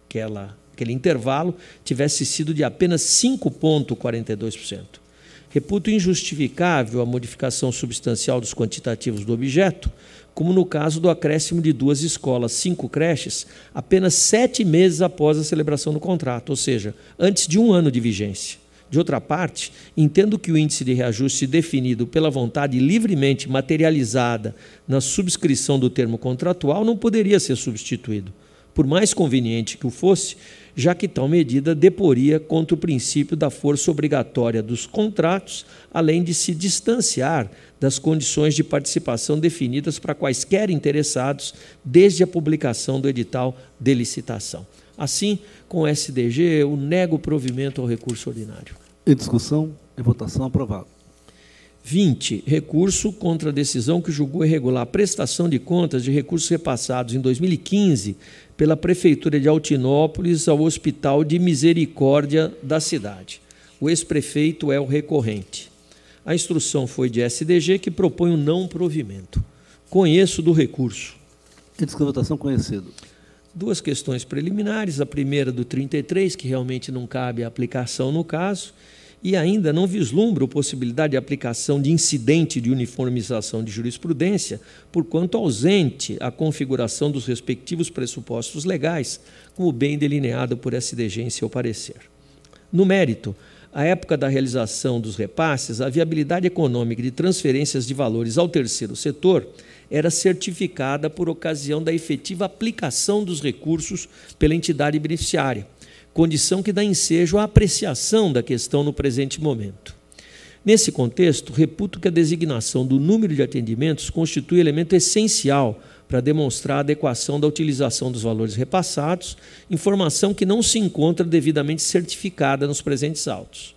aquela, aquele intervalo tivesse sido de apenas 5,42%. Reputo injustificável a modificação substancial dos quantitativos do objeto, como no caso do acréscimo de duas escolas, cinco creches, apenas sete meses após a celebração do contrato, ou seja, antes de um ano de vigência. De outra parte, entendo que o índice de reajuste definido pela vontade livremente materializada na subscrição do termo contratual não poderia ser substituído, por mais conveniente que o fosse, já que tal medida deporia contra o princípio da força obrigatória dos contratos, além de se distanciar das condições de participação definidas para quaisquer interessados desde a publicação do edital de licitação. Assim, com o SDG, eu nego provimento ao recurso ordinário. Em discussão e votação aprovado. 20. Recurso contra a decisão que julgou irregular a prestação de contas de recursos repassados em 2015 pela Prefeitura de Altinópolis ao Hospital de Misericórdia da cidade. O ex-prefeito é o recorrente. A instrução foi de SDG que propõe o não provimento. Conheço do recurso. Em discussão votação conhecido duas questões preliminares, a primeira do 33, que realmente não cabe a aplicação no caso, e ainda não vislumbro a possibilidade de aplicação de incidente de uniformização de jurisprudência, por quanto ausente a configuração dos respectivos pressupostos legais, como bem delineado por SDG em seu parecer. No mérito, À época da realização dos repasses, a viabilidade econômica de transferências de valores ao terceiro setor era certificada por ocasião da efetiva aplicação dos recursos pela entidade beneficiária, condição que dá ensejo à apreciação da questão no presente momento. Nesse contexto, reputo que a designação do número de atendimentos constitui elemento essencial para demonstrar a adequação da utilização dos valores repassados, informação que não se encontra devidamente certificada nos presentes autos.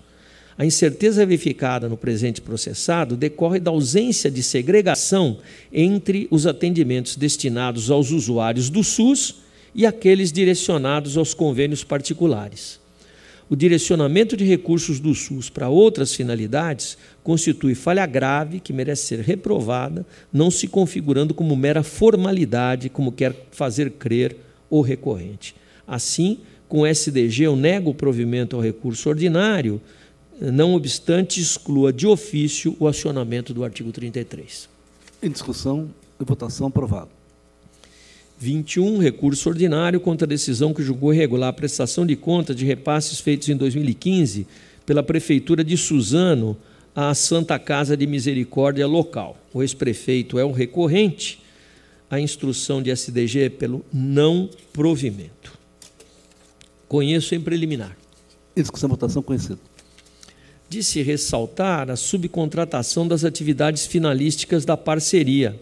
A incerteza verificada no presente processado decorre da ausência de segregação entre os atendimentos destinados aos usuários do SUS e aqueles direcionados aos convênios particulares. O direcionamento de recursos do SUS para outras finalidades constitui falha grave que merece ser reprovada, não se configurando como mera formalidade, como quer fazer crer o recorrente. Assim, com o SDG, eu nego o provimento ao recurso ordinário, não obstante exclua de ofício o acionamento do artigo 33. Em discussão votação aprovado. 21, recurso ordinário contra a decisão que julgou irregular a prestação de contas de repasses feitos em 2015 pela Prefeitura de Suzano à Santa Casa de Misericórdia local. O ex-prefeito é o recorrente. A instrução de SDG é pelo não provimento. Conheço em preliminar. Discussão, votação, conhecido. De se ressaltar a subcontratação das atividades finalísticas da parceria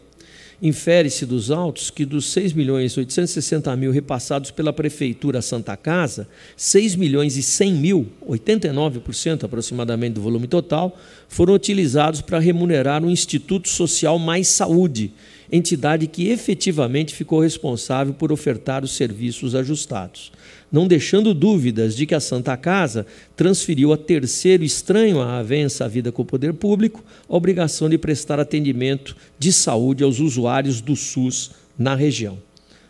Infere-se dos autos que dos 6 milhões 860 mil repassados pela Prefeitura Santa Casa, 6 milhões e 100 mil, 89% aproximadamente do volume total, foram utilizados para remunerar o Instituto Social Mais Saúde, entidade que efetivamente ficou responsável por ofertar os serviços ajustados não deixando dúvidas de que a Santa Casa transferiu a terceiro estranho à avença à vida com o poder público a obrigação de prestar atendimento de saúde aos usuários do SUS na região.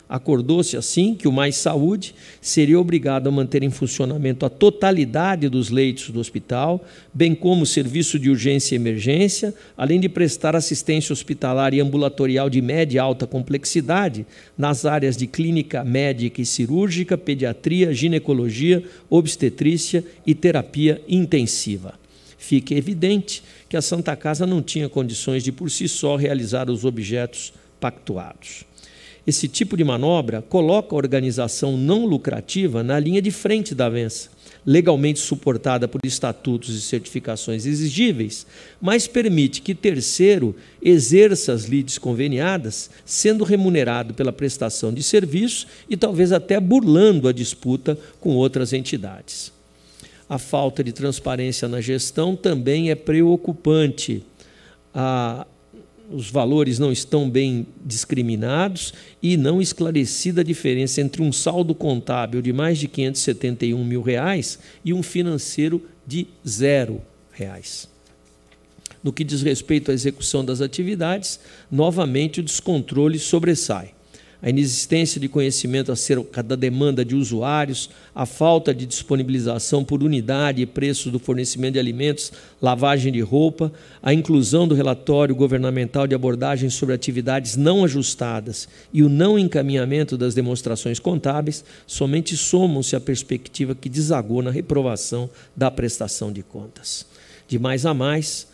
Acordou-se assim que o Mais Saúde seria obrigado a manter em funcionamento a totalidade dos leitos do hospital, bem como o serviço de urgência e emergência, além de prestar assistência hospitalar e ambulatorial de média e alta complexidade nas áreas de clínica médica e cirúrgica, pediatria, ginecologia, obstetrícia e terapia intensiva. Fica evidente que a Santa Casa não tinha condições de por si só realizar os objetos pactuados. Esse tipo de manobra coloca a organização não lucrativa na linha de frente da avença, legalmente suportada por estatutos e certificações exigíveis, mas permite que terceiro exerça as lides conveniadas, sendo remunerado pela prestação de serviço e talvez até burlando a disputa com outras entidades. A falta de transparência na gestão também é preocupante. A os valores não estão bem discriminados e não esclarecida a diferença entre um saldo contábil de mais de 571 mil reais e um financeiro de zero reais. No que diz respeito à execução das atividades, novamente o descontrole sobressai a inexistência de conhecimento acerca da demanda de usuários, a falta de disponibilização por unidade e preço do fornecimento de alimentos, lavagem de roupa, a inclusão do relatório governamental de abordagem sobre atividades não ajustadas e o não encaminhamento das demonstrações contábeis somente somam-se à perspectiva que desagou na reprovação da prestação de contas. De mais a mais,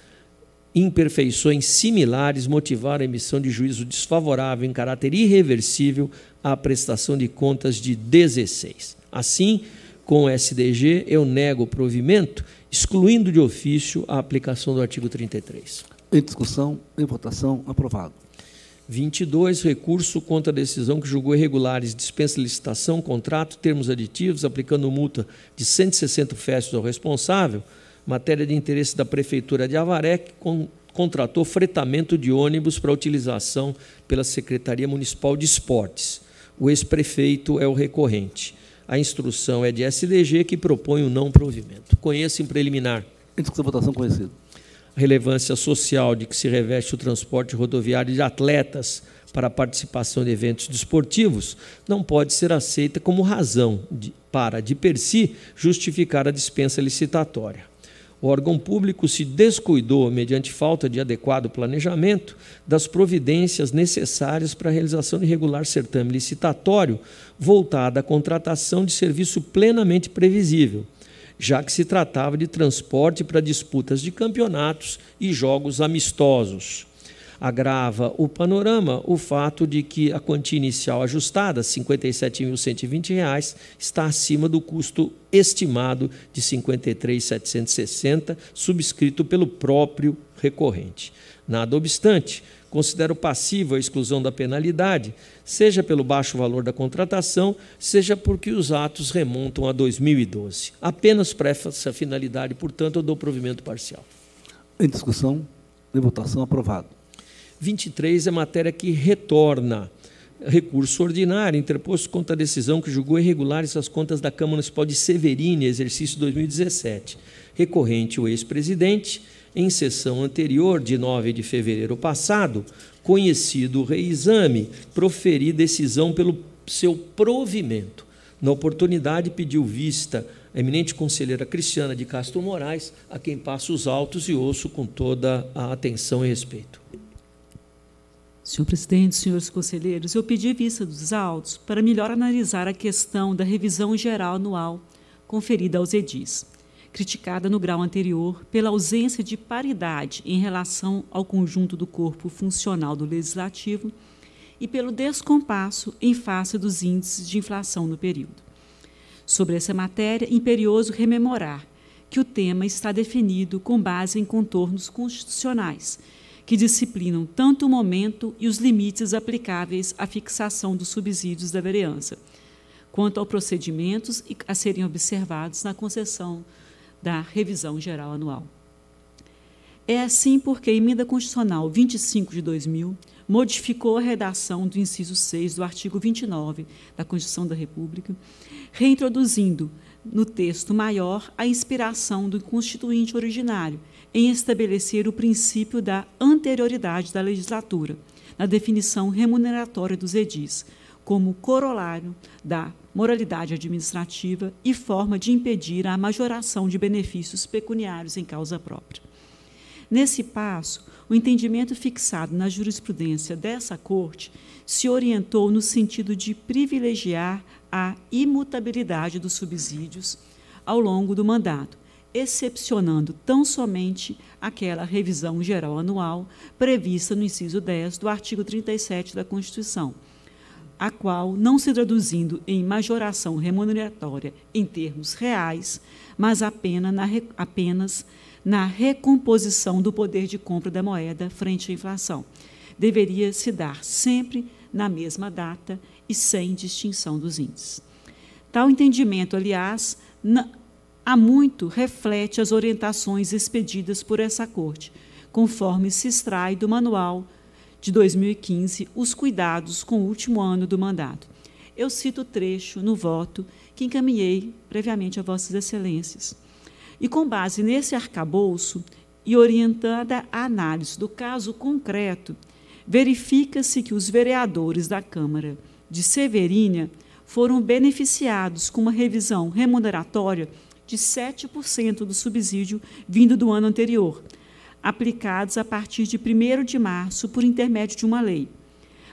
imperfeições similares motivaram a emissão de juízo desfavorável em caráter irreversível à prestação de contas de 16. Assim, com o SDG, eu nego o provimento, excluindo de ofício a aplicação do artigo 33. Em discussão, em votação, aprovado. 22, recurso contra a decisão que julgou irregulares dispensa licitação, contrato, termos aditivos, aplicando multa de 160 festos ao responsável, matéria de interesse da Prefeitura de Avaré, que con contratou fretamento de ônibus para utilização pela Secretaria Municipal de Esportes. O ex-prefeito é o recorrente. A instrução é de SDG que propõe o não provimento. Conheça em preliminar. Discussão votação conhecido. A relevância social de que se reveste o transporte rodoviário de atletas para a participação de eventos desportivos não pode ser aceita como razão de, para, de per si, justificar a dispensa licitatória o órgão público se descuidou, mediante falta de adequado planejamento, das providências necessárias para a realização de regular certame licitatório voltado à contratação de serviço plenamente previsível, já que se tratava de transporte para disputas de campeonatos e jogos amistosos. Agrava o panorama o fato de que a quantia inicial ajustada, R$ 57.120, está acima do custo estimado de R$ 53.760, subscrito pelo próprio recorrente. Nada obstante, considero passiva a exclusão da penalidade, seja pelo baixo valor da contratação, seja porque os atos remontam a 2012. Apenas para essa finalidade, portanto, eu dou provimento parcial. Em discussão, em votação, aprovado. 23 é matéria que retorna recurso ordinário interposto contra a decisão que julgou irregulares as contas da Câmara Municipal de Severine, exercício 2017. Recorrente o ex-presidente, em sessão anterior, de 9 de fevereiro passado, conhecido reexame, proferi decisão pelo seu provimento. Na oportunidade, pediu vista a eminente conselheira Cristiana de Castro Moraes, a quem passo os autos e ouço com toda a atenção e respeito. Senhor presidente, senhores conselheiros, eu pedi vista dos autos para melhor analisar a questão da revisão geral anual conferida aos edis, criticada no grau anterior pela ausência de paridade em relação ao conjunto do corpo funcional do legislativo e pelo descompasso em face dos índices de inflação no período. Sobre essa matéria, imperioso rememorar que o tema está definido com base em contornos constitucionais que disciplinam tanto o momento e os limites aplicáveis à fixação dos subsídios da vereança, quanto aos procedimentos a serem observados na concessão da revisão geral anual. É assim porque a Emenda Constitucional 25 de 2000 modificou a redação do inciso 6 do artigo 29 da Constituição da República, reintroduzindo no texto maior a inspiração do constituinte originário, em estabelecer o princípio da anterioridade da legislatura, na definição remuneratória dos edis, como corolário da moralidade administrativa e forma de impedir a majoração de benefícios pecuniários em causa própria. Nesse passo, o entendimento fixado na jurisprudência dessa Corte se orientou no sentido de privilegiar a imutabilidade dos subsídios ao longo do mandato, excepcionando tão somente aquela revisão geral anual prevista no inciso 10 do artigo 37 da Constituição, a qual, não se traduzindo em majoração remuneratória em termos reais, mas apenas na, apenas na recomposição do poder de compra da moeda frente à inflação, deveria se dar sempre na mesma data e sem distinção dos índices. Tal entendimento, aliás, há muito reflete as orientações expedidas por essa Corte, conforme se extrai do Manual de 2015, Os Cuidados com o Último Ano do Mandato. Eu cito o trecho no voto que encaminhei previamente a Vossas Excelências. E, com base nesse arcabouço e orientada a análise do caso concreto, verifica-se que os vereadores da Câmara de Severínia foram beneficiados com uma revisão remuneratória de 7% do subsídio vindo do ano anterior, aplicados a partir de 1 de março por intermédio de uma lei.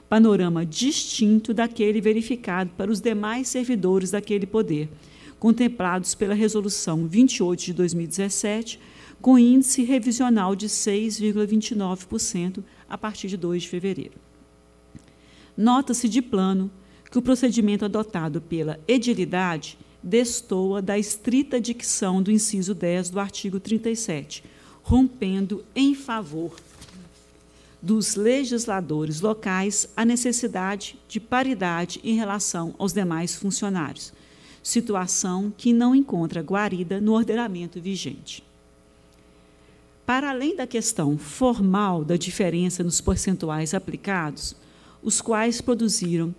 Panorama distinto daquele verificado para os demais servidores daquele poder, contemplados pela Resolução 28 de 2017, com índice revisional de 6,29% a partir de 2 de fevereiro. Nota-se de plano que o procedimento adotado pela edilidade destoa da estrita dicção do inciso 10 do artigo 37, rompendo em favor dos legisladores locais a necessidade de paridade em relação aos demais funcionários, situação que não encontra guarida no ordenamento vigente. Para além da questão formal da diferença nos percentuais aplicados, os quais produziram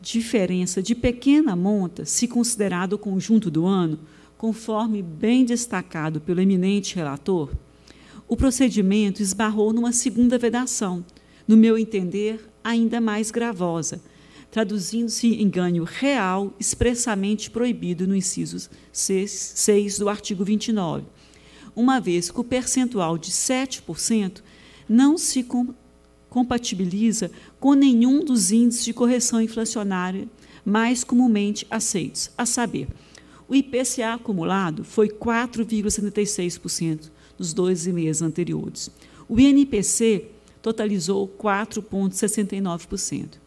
diferença de pequena monta, se considerado o conjunto do ano, conforme bem destacado pelo eminente relator, o procedimento esbarrou numa segunda vedação, no meu entender, ainda mais gravosa, traduzindo-se em ganho real expressamente proibido no inciso 6 do artigo 29, uma vez que o percentual de 7% não se compatibiliza com nenhum dos índices de correção inflacionária mais comumente aceitos, a saber, o IPCA acumulado foi 4,76% nos 12 meses anteriores. O INPC totalizou 4,69%.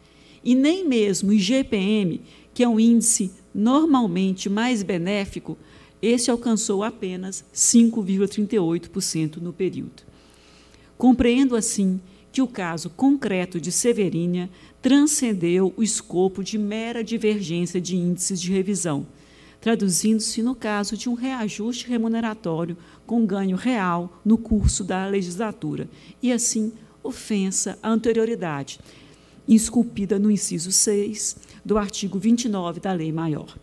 E nem mesmo o IGPM, que é um índice normalmente mais benéfico, esse alcançou apenas 5,38% no período. Compreendo, assim, que o caso concreto de Severínia transcendeu o escopo de mera divergência de índices de revisão, traduzindo-se no caso de um reajuste remuneratório com ganho real no curso da legislatura, e assim ofensa à anterioridade, esculpida no inciso 6 do artigo 29 da Lei Maior.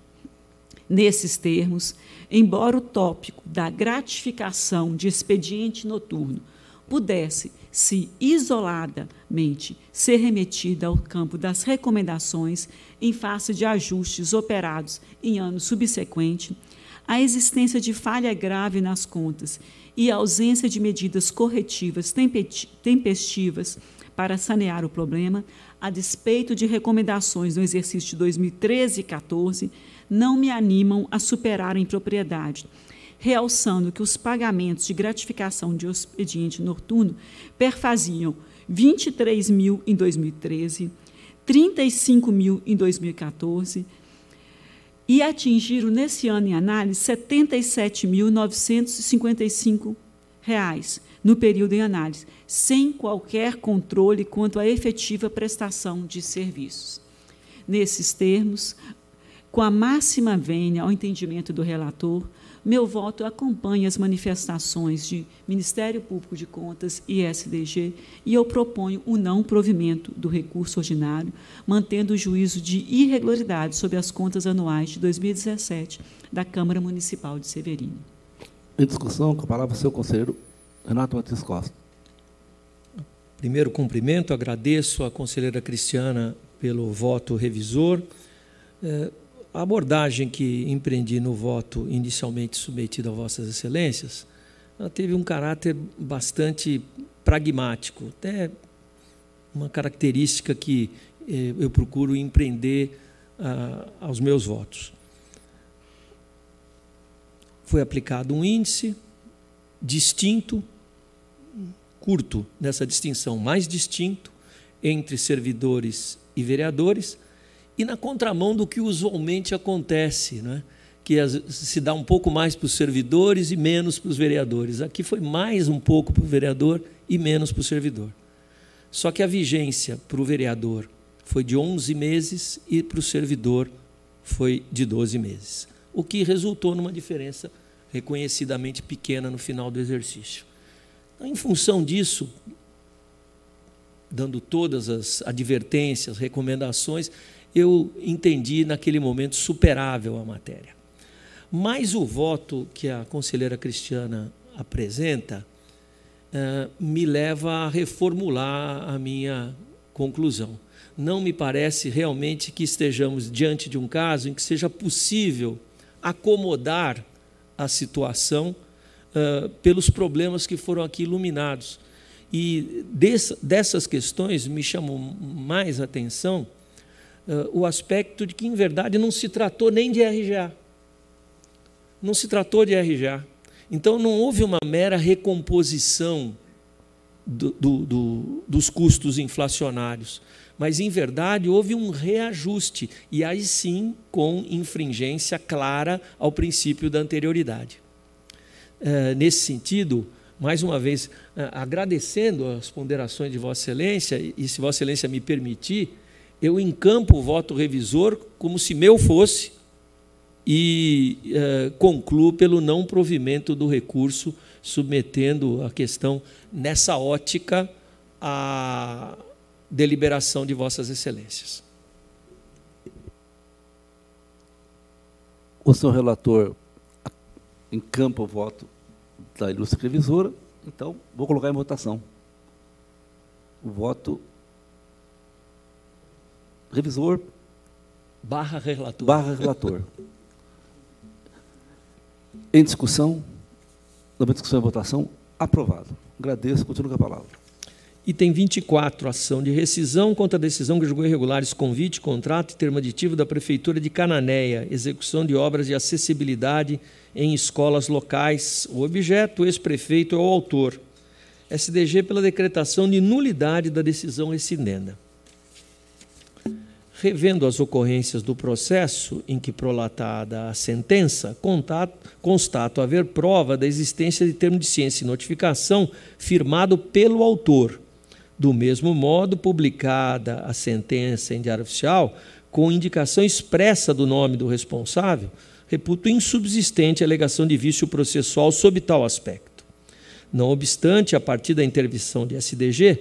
Nesses termos, embora o tópico da gratificação de expediente noturno pudesse, se isoladamente, ser remetida ao campo das recomendações em face de ajustes operados em ano subsequente, a existência de falha grave nas contas e a ausência de medidas corretivas tempestivas para sanear o problema, a despeito de recomendações no exercício de 2013 e 2014, não me animam a superar a impropriedade, realçando que os pagamentos de gratificação de expediente noturno perfaziam 23 mil em 2013, 35 mil em 2014 e atingiram nesse ano em análise 77.955 reais no período em análise, sem qualquer controle quanto à efetiva prestação de serviços. Nesses termos, com a máxima vênia ao entendimento do relator, meu voto acompanha as manifestações de Ministério Público de Contas e SDG e eu proponho o não provimento do recurso ordinário, mantendo o juízo de irregularidade sobre as contas anuais de 2017 da Câmara Municipal de Severino. Em discussão, com a palavra o seu conselheiro Renato Martins Costa. Primeiro cumprimento, agradeço à conselheira Cristiana pelo voto revisor. É, a abordagem que empreendi no voto inicialmente submetido a Vossas Excelências teve um caráter bastante pragmático, até uma característica que eh, eu procuro empreender ah, aos meus votos. Foi aplicado um índice distinto, curto nessa distinção, mais distinto entre servidores e vereadores e na contramão do que usualmente acontece, né? que se dá um pouco mais para os servidores e menos para os vereadores. Aqui foi mais um pouco para o vereador e menos para o servidor. Só que a vigência para o vereador foi de 11 meses e para o servidor foi de 12 meses, o que resultou numa diferença reconhecidamente pequena no final do exercício. Então, em função disso, dando todas as advertências, recomendações, eu entendi naquele momento superável a matéria. Mas o voto que a conselheira Cristiana apresenta uh, me leva a reformular a minha conclusão. Não me parece realmente que estejamos diante de um caso em que seja possível acomodar a situação uh, pelos problemas que foram aqui iluminados. E dessas questões me chamou mais atenção uh, o aspecto de que, em verdade, não se tratou nem de RGA. Não se tratou de RGA. Então, não houve uma mera recomposição do, do, do, dos custos inflacionários, mas, em verdade, houve um reajuste, e aí sim com infringência clara ao princípio da anterioridade. Uh, nesse sentido, mais uma vez, uh, agradecendo as ponderações de Vossa Excelência, e se Vossa Excelência me permitir, eu encampo o voto revisor como se meu fosse e eh, concluo pelo não provimento do recurso, submetendo a questão nessa ótica à deliberação de Vossas Excelências. O senhor relator encampa o voto da ilustre revisora, então vou colocar em votação. O voto revisor barra relator. Barra relator. em discussão, na discussão e votação, aprovado. Agradeço, continuo com a palavra. Item 24, ação de rescisão contra a decisão que julgou irregulares convite, contrato e termo aditivo da Prefeitura de Cananéia, execução de obras de acessibilidade em escolas locais. O objeto, o ex-prefeito, é o autor. SDG pela decretação de nulidade da decisão rescindenda. Revendo as ocorrências do processo em que prolatada a sentença, constato haver prova da existência de termo de ciência e notificação firmado pelo autor. Do mesmo modo, publicada a sentença em Diário Oficial, com indicação expressa do nome do responsável, reputo insubsistente a alegação de vício processual sob tal aspecto. Não obstante, a partir da intervenção de SDG,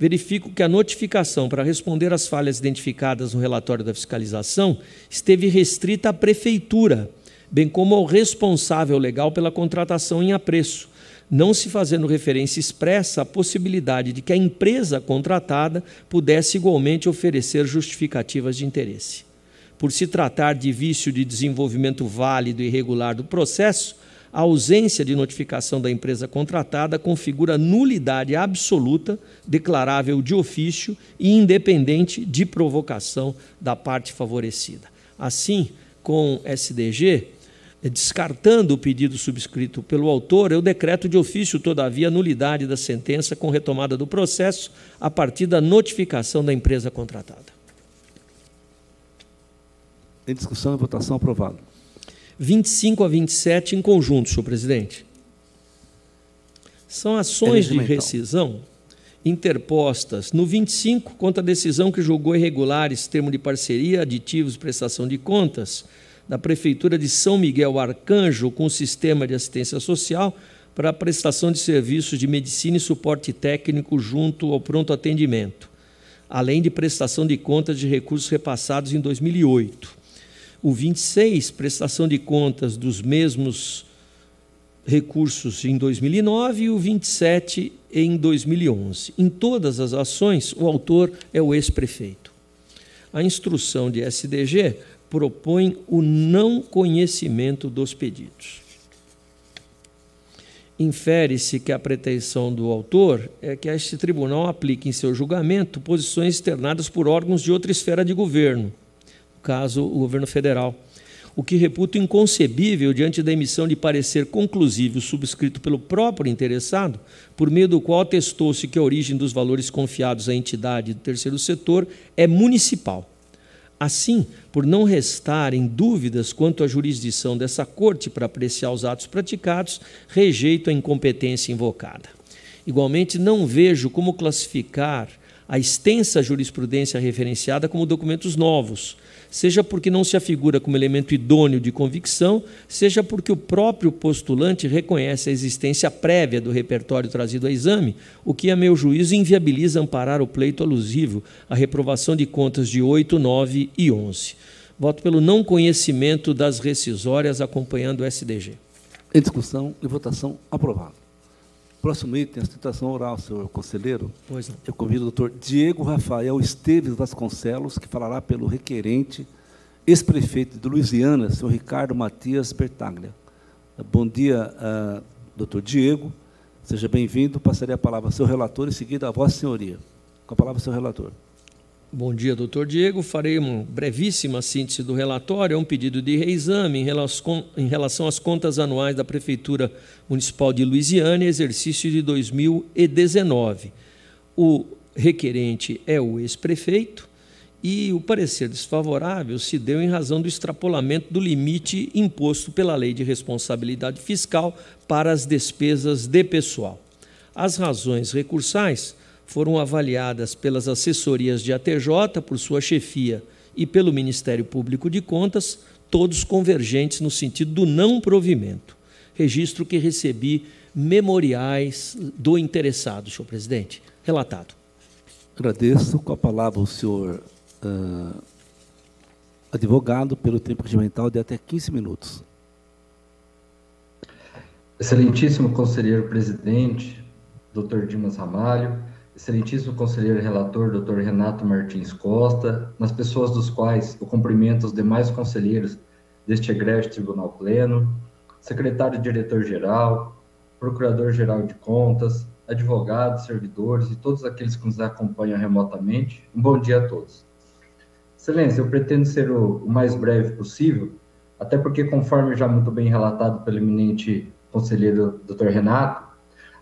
verifico que a notificação para responder às falhas identificadas no relatório da fiscalização esteve restrita à prefeitura, bem como ao responsável legal pela contratação em apreço, não se fazendo referência expressa à possibilidade de que a empresa contratada pudesse igualmente oferecer justificativas de interesse. Por se tratar de vício de desenvolvimento válido e regular do processo, a ausência de notificação da empresa contratada configura nulidade absoluta, declarável de ofício e independente de provocação da parte favorecida. Assim, com SDG, descartando o pedido subscrito pelo autor, eu decreto de ofício, todavia, a nulidade da sentença com retomada do processo a partir da notificação da empresa contratada. Em discussão e votação aprovado. 25 a 27 em conjunto, senhor presidente. São ações de rescisão interpostas no 25 contra a decisão que julgou irregulares termo de parceria, aditivos e prestação de contas da Prefeitura de São Miguel Arcanjo com o Sistema de Assistência Social para a prestação de serviços de medicina e suporte técnico junto ao pronto atendimento, além de prestação de contas de recursos repassados em 2008 o 26, prestação de contas dos mesmos recursos em 2009 e o 27 em 2011. Em todas as ações, o autor é o ex-prefeito. A instrução de SDG propõe o não conhecimento dos pedidos. Infere-se que a pretensão do autor é que este tribunal aplique em seu julgamento posições externadas por órgãos de outra esfera de governo, caso o governo federal, o que reputo inconcebível diante da emissão de parecer conclusivo subscrito pelo próprio interessado, por meio do qual atestou-se que a origem dos valores confiados à entidade do terceiro setor é municipal. Assim, por não restarem dúvidas quanto à jurisdição dessa corte para apreciar os atos praticados, rejeito a incompetência invocada. Igualmente, não vejo como classificar a extensa jurisprudência referenciada como documentos novos, seja porque não se afigura como elemento idôneo de convicção, seja porque o próprio postulante reconhece a existência prévia do repertório trazido a exame, o que, a meu juízo, inviabiliza amparar o pleito alusivo à reprovação de contas de 8, 9 e 11. Voto pelo não conhecimento das rescisórias acompanhando o SDG. Em discussão e votação aprovado. Próximo item, a citação oral, senhor conselheiro. Pois não. Eu convido o doutor Diego Rafael Esteves Vasconcelos, que falará pelo requerente, ex-prefeito de Louisiana, senhor Ricardo Matias Bertaglia. Bom dia, uh, doutor Diego. Seja bem-vindo. Passarei a palavra ao seu relator e seguida a vossa senhoria. Com a palavra, seu relator. Bom dia, doutor Diego. Farei uma brevíssima síntese do relatório. É um pedido de reexame em relação, às contas anuais da Prefeitura Municipal de Luisiana, exercício de 2019. O requerente é o ex-prefeito e o parecer desfavorável se deu em razão do extrapolamento do limite imposto pela Lei de Responsabilidade Fiscal para as despesas de pessoal. As razões recursais foram avaliadas pelas assessorias de ATJ, por sua chefia e pelo Ministério Público de Contas, todos convergentes no sentido do não provimento. Registro que recebi memoriais do interessado, senhor presidente. Relatado. Agradeço. Com a palavra o senhor uh, advogado, pelo tempo regimental de até 15 minutos. Excelentíssimo conselheiro presidente, doutor Dimas Ramalho, excelentíssimo conselheiro relator, doutor Renato Martins Costa, nas pessoas dos quais eu cumprimento os demais conselheiros deste egrégio tribunal pleno, secretário-diretor-geral, procurador-geral de contas, advogados, servidores e todos aqueles que nos acompanham remotamente. Um bom dia a todos. Excelência, eu pretendo ser o, o mais breve possível, até porque, conforme já muito bem relatado pelo eminente conselheiro Dr. Renato,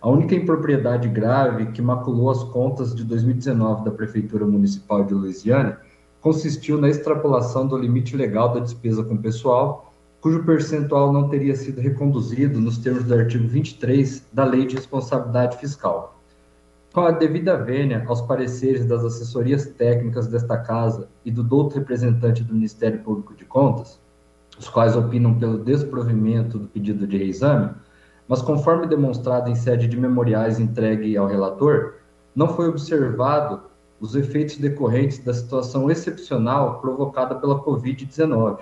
a única impropriedade grave que maculou as contas de 2019 da Prefeitura Municipal de Louisiana consistiu na extrapolação do limite legal da despesa com pessoal, cujo percentual não teria sido reconduzido nos termos do artigo 23 da Lei de Responsabilidade Fiscal. Com a devida vênia aos pareceres das assessorias técnicas desta Casa e do douto representante do Ministério Público de Contas, os quais opinam pelo desprovimento do pedido de reexame, mas conforme demonstrado em sede de memoriais entregue ao relator, não foi observado os efeitos decorrentes da situação excepcional provocada pela Covid-19.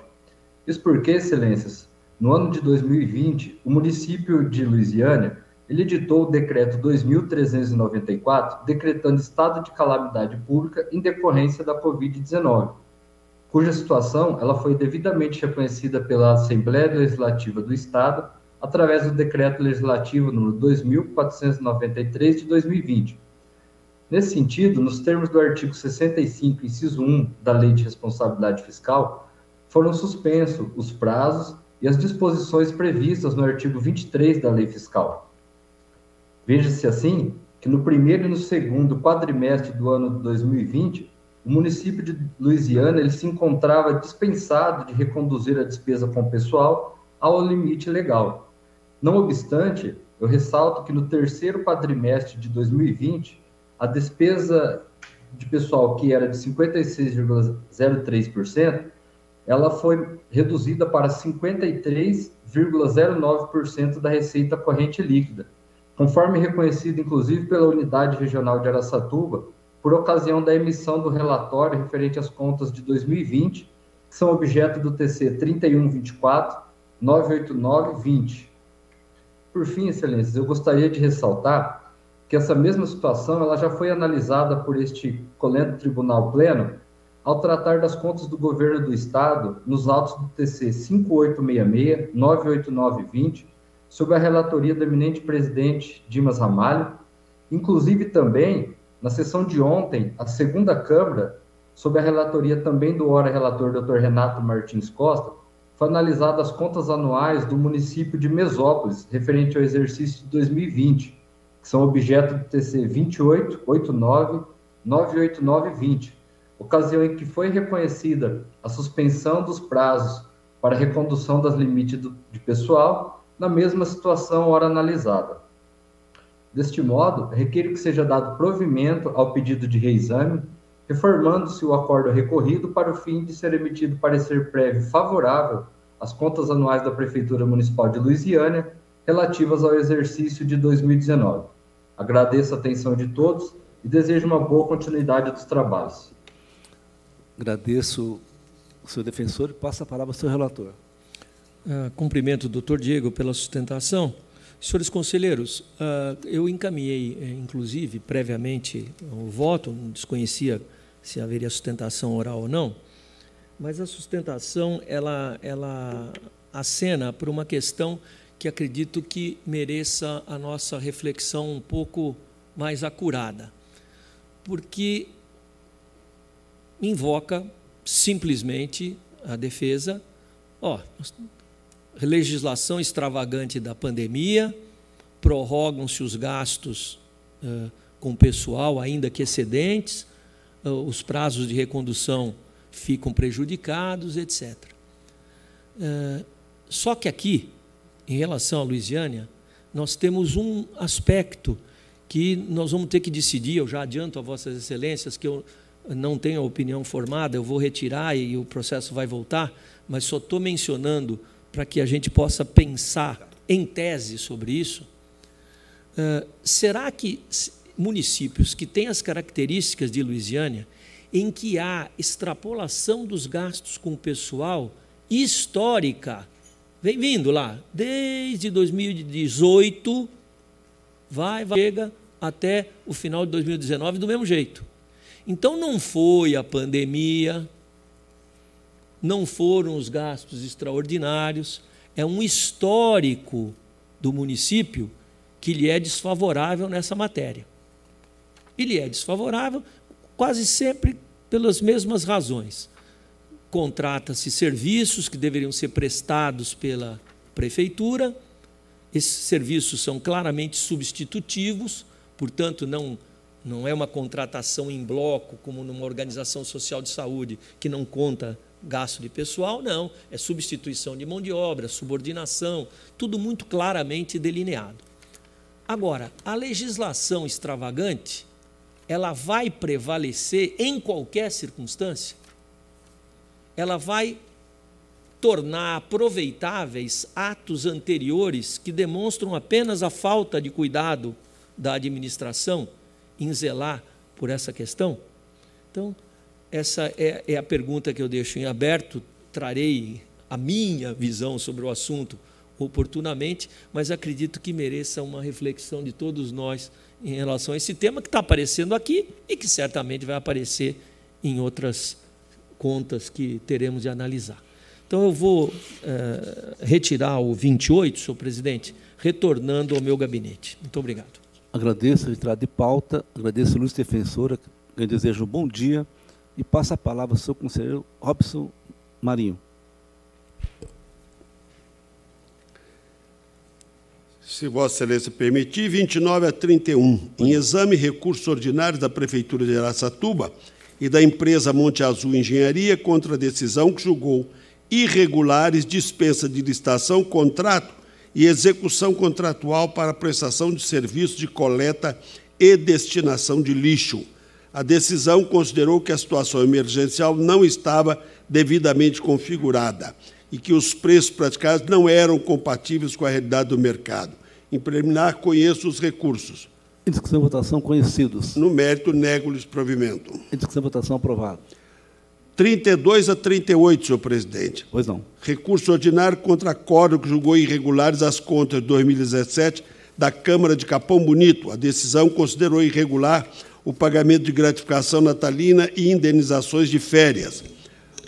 Isso porque, excelências, no ano de 2020, o município de Luisiânia ele editou o decreto 2394, decretando estado de calamidade pública em decorrência da Covid-19, cuja situação ela foi devidamente reconhecida pela Assembleia Legislativa do Estado através do Decreto Legislativo número 2493 de 2020. Nesse sentido, nos termos do artigo 65, inciso 1 da Lei de Responsabilidade Fiscal, foram suspensos os prazos e as disposições previstas no artigo 23 da Lei Fiscal. Veja-se assim que no primeiro e no segundo quadrimestre do ano de 2020, o município de Louisiana ele se encontrava dispensado de reconduzir a despesa com pessoal ao limite legal. Não obstante, eu ressalto que no terceiro quadrimestre de 2020, a despesa de pessoal que era de 56,03%, ela foi reduzida para 53,09% da receita corrente líquida, conforme reconhecido inclusive pela Unidade Regional de Araçatuba, por ocasião da emissão do relatório referente às contas de 2020, que são objeto do TC 3124 989 20 por fim, excelências, eu gostaria de ressaltar que essa mesma situação ela já foi analisada por este colento tribunal pleno ao tratar das contas do governo do estado nos autos do TC 5866 98920 sob a relatoria do eminente presidente Dimas Ramalho, inclusive também na sessão de ontem, a segunda Câmara, sob a relatoria também do ora relator Dr. Renato Martins Costa, foi analisado as contas anuais do município de Mesópolis, referente ao exercício de 2020, que são objeto do TC 2889 98920, ocasião em que foi reconhecida a suspensão dos prazos para recondução das limites do, de pessoal na mesma situação hora analisada. Deste modo, requer que seja dado provimento ao pedido de reexame reformando-se o acordo recorrido para o fim de ser emitido parecer prévio favorável às contas anuais da Prefeitura Municipal de Luisiânia relativas ao exercício de 2019. Agradeço a atenção de todos e desejo uma boa continuidade dos trabalhos. Agradeço o seu defensor e passo a palavra ao seu relator. Uh, cumprimento o doutor Diego pela sustentação. Senhores conselheiros, uh, eu encaminhei, eh, inclusive, previamente o voto, não desconhecia se haveria sustentação oral ou não, mas a sustentação ela, ela acena por uma questão que acredito que mereça a nossa reflexão um pouco mais acurada, porque invoca simplesmente a defesa, ó, legislação extravagante da pandemia, prorrogam-se os gastos uh, com pessoal ainda que excedentes, os prazos de recondução ficam prejudicados, etc. Só que aqui, em relação à Luisiânia, nós temos um aspecto que nós vamos ter que decidir. Eu já adianto a Vossas Excelências que eu não tenho a opinião formada, eu vou retirar e o processo vai voltar, mas só estou mencionando para que a gente possa pensar em tese sobre isso. será que municípios que têm as características de Luisiânia, em que há extrapolação dos gastos com o pessoal histórica, vem vindo lá, desde 2018, vai, vai, chega até o final de 2019 do mesmo jeito. Então não foi a pandemia, não foram os gastos extraordinários, é um histórico do município que lhe é desfavorável nessa matéria. E lhe é desfavorável quase sempre pelas mesmas razões. Contrata-se serviços que deveriam ser prestados pela prefeitura, esses serviços são claramente substitutivos, portanto, não, não é uma contratação em bloco, como numa organização social de saúde, que não conta gasto de pessoal, não. É substituição de mão de obra, subordinação, tudo muito claramente delineado. Agora, a legislação extravagante, ela vai prevalecer em qualquer circunstância? Ela vai tornar aproveitáveis atos anteriores que demonstram apenas a falta de cuidado da administração em zelar por essa questão? Então, essa é, é, a pergunta que eu deixo em aberto. Trarei a minha visão sobre o assunto oportunamente, mas acredito que mereça uma reflexão de todos nós em relação a esse tema que está aparecendo aqui e que certamente vai aparecer em outras contas que teremos de analisar. Então, eu vou é, retirar o 28, senhor presidente, retornando ao meu gabinete. Muito obrigado. Agradeço a retirada de pauta, agradeço a luz defensora, eu desejo um bom dia e passo a palavra ao seu conselheiro Robson Marinho. Se Vossa Excelência permitir, 29 a 31. Em exame, recursos ordinários da Prefeitura de Araçatuba e da empresa Monte Azul Engenharia contra a decisão que julgou irregulares dispensa de licitação, contrato e execução contratual para prestação de serviços de coleta e destinação de lixo. A decisão considerou que a situação emergencial não estava devidamente configurada e que os preços praticados não eram compatíveis com a realidade do mercado. Em preliminar, conheço os recursos. Em discussão e votação, conhecidos. No mérito, nego-lhes provimento. Em discussão e votação, aprovado. 32 a 38, senhor presidente. Pois não. Recurso ordinário contra acordo que julgou irregulares as contas de 2017 da Câmara de Capão Bonito. A decisão considerou irregular o pagamento de gratificação natalina e indenizações de férias.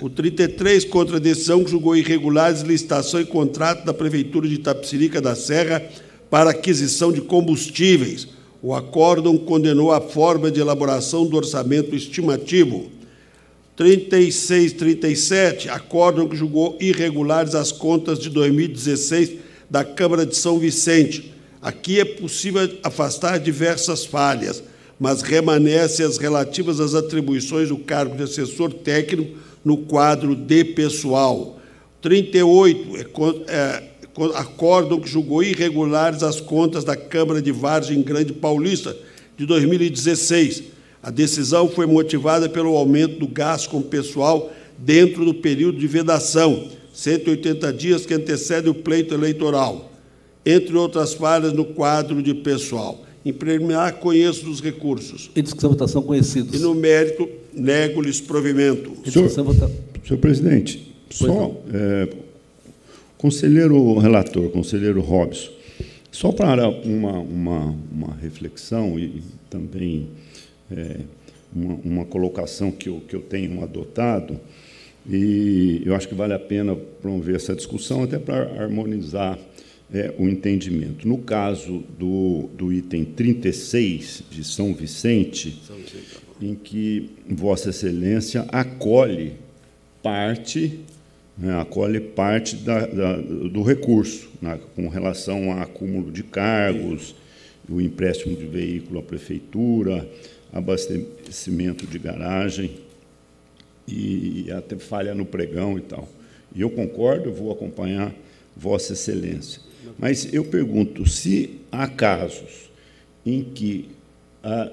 O 33 contra a decisão que julgou irregulares licitação e contrato da Prefeitura de Itapecerica da Serra para aquisição de combustíveis. O acórdão condenou a forma de elaboração do orçamento estimativo. 36, 37, acórdão que julgou irregulares as contas de 2016 da Câmara de São Vicente. Aqui é possível afastar diversas falhas, mas remanescem as relativas às atribuições do cargo de assessor técnico no quadro de pessoal. 38, é, é, acórdão que julgou irregulares as contas da Câmara de Vargem Grande Paulista de 2016 a decisão foi motivada pelo aumento do gasto com pessoal dentro do período de vedação, 180 dias que antecede o pleito eleitoral, entre outras falhas no quadro de pessoal. Em preliminar, conheço os recursos. Em discussão votação conhecidos. E no mérito, nego-lhes provimento. Em discussão votação. Senhor presidente, só é, conselheiro relator, conselheiro Robson, só para uma, uma, uma reflexão e também é, uma, uma, colocação que eu, que eu tenho adotado, e eu acho que vale a pena promover essa discussão, até para harmonizar é, o entendimento. No caso do, do item 36 de São Vicente, São Vicente tá em que Vossa Excelência acolhe parte, né, acolhe parte da, da, do recurso, né, com relação a acúmulo de cargos, o empréstimo de veículo à prefeitura, abastecimento de garagem e até falha no pregão e tal. E eu concordo, vou acompanhar Vossa Excelência. Mas eu pergunto se há casos em que a,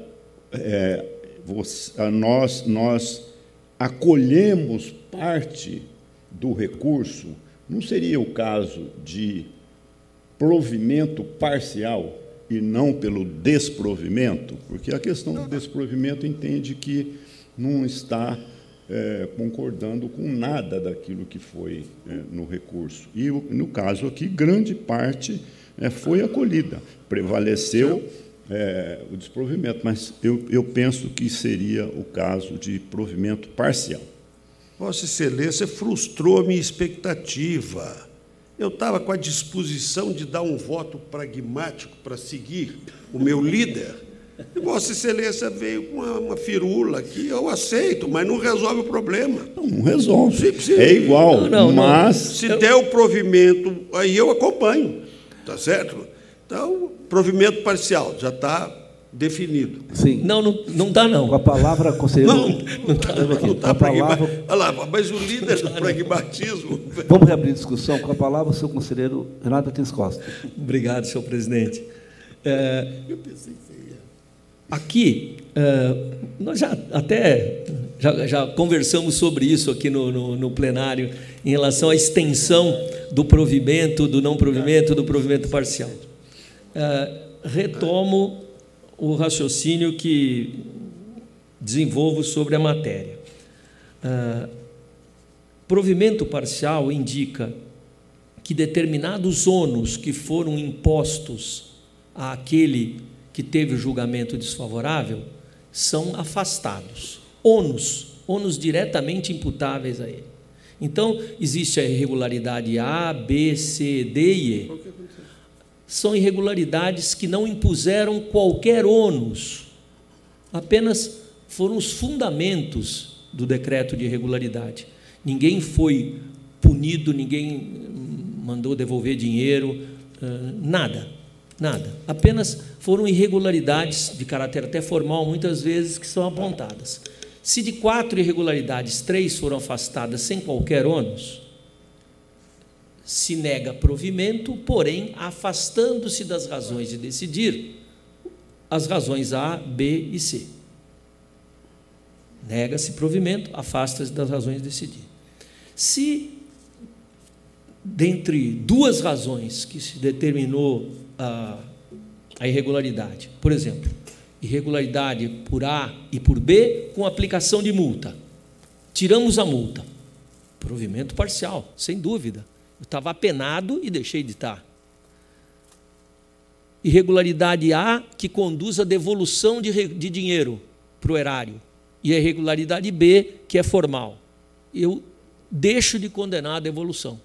é, você, a nós, nós acolhemos parte do recurso, não seria o caso de provimento parcial? e não pelo desprovimento, porque a questão do desprovimento entende que não está é, concordando com nada daquilo que foi é, no recurso. E, no caso aqui, grande parte é, foi acolhida, prevaleceu é, o desprovimento, mas eu, eu penso que seria o caso de provimento parcial. Vossa Excelência frustrou a minha expectativa. eu estava com a disposição de dar um voto pragmático para seguir o meu líder. [laughs] Vossa Excelência veio com uma, uma firula que eu aceito, mas não resolve o problema. Não resolve. Se- se- É igual, Não, não, não. mas Se der o provimento, aí eu acompanho, tá certo? Então, provimento parcial, já está definido. Sim. Não, não, não dá, não. Com a palavra, conselheiro. Não, não está tá a palavra, Olha lá, mas o líder do pragmatismo. [laughs] vamos reabrir a discussão. Com a palavra, o seu conselheiro Renato Martins Costa. Obrigado, senhor presidente. É, aqui, é, nós já até já, já conversamos sobre isso aqui no, no, no plenário, em relação à extensão do provimento, do não provimento, do provimento parcial. É, retomo o raciocínio que desenvolvo sobre a matéria. É, provimento parcial indica que determinados ônus que foram impostos àquele que teve o julgamento desfavorável são afastados. Ônus, ônus diretamente imputáveis a ele. Então, existe a irregularidade A, B, C, D e E. São irregularidades que não impuseram qualquer ônus, apenas foram os fundamentos do decreto de irregularidade. Ninguém foi punido, ninguém mandou devolver dinheiro, nada, nada. Apenas foram irregularidades de caráter até formal, muitas vezes, que são apontadas. Se de quatro irregularidades, três foram afastadas sem qualquer ônus, se nega provimento, porém afastando-se das razões de decidir, as razões A, B e C. Nega-se provimento, afasta-se das razões de decidir. Se dentre duas razões que se determinou a, a irregularidade, por exemplo, irregularidade por A e por B com aplicação de multa. Tiramos a multa. Provimento parcial, sem dúvida. Eu estava apenado e deixei de estar. Irregularidade A que conduz à devolução de, de dinheiro para o erário. E a irregularidade B que é formal. Eu deixo de condenar a devolução.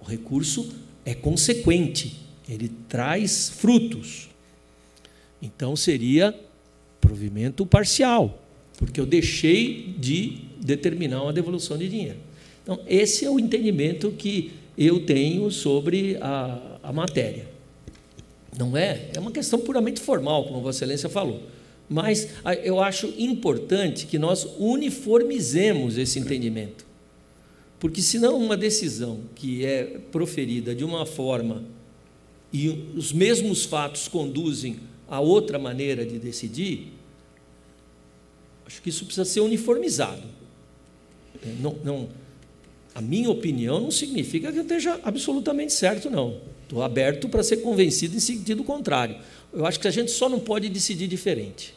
O recurso é consequente, ele traz frutos. Então seria provimento parcial, porque eu deixei de determinar uma devolução de dinheiro. Então, esse é o entendimento que eu tenho sobre a, a matéria. Não é? É uma questão puramente formal, como Vossa Excelência falou. Mas eu acho importante que nós uniformizemos esse entendimento. Porque, senão, uma decisão que é proferida de uma forma e os mesmos fatos conduzem a outra maneira de decidir, acho que isso precisa ser uniformizado. Não, não, a minha opinião não significa que eu esteja absolutamente certo, não. Estou aberto para ser convencido em sentido contrário. Eu acho que a gente só não pode decidir diferente.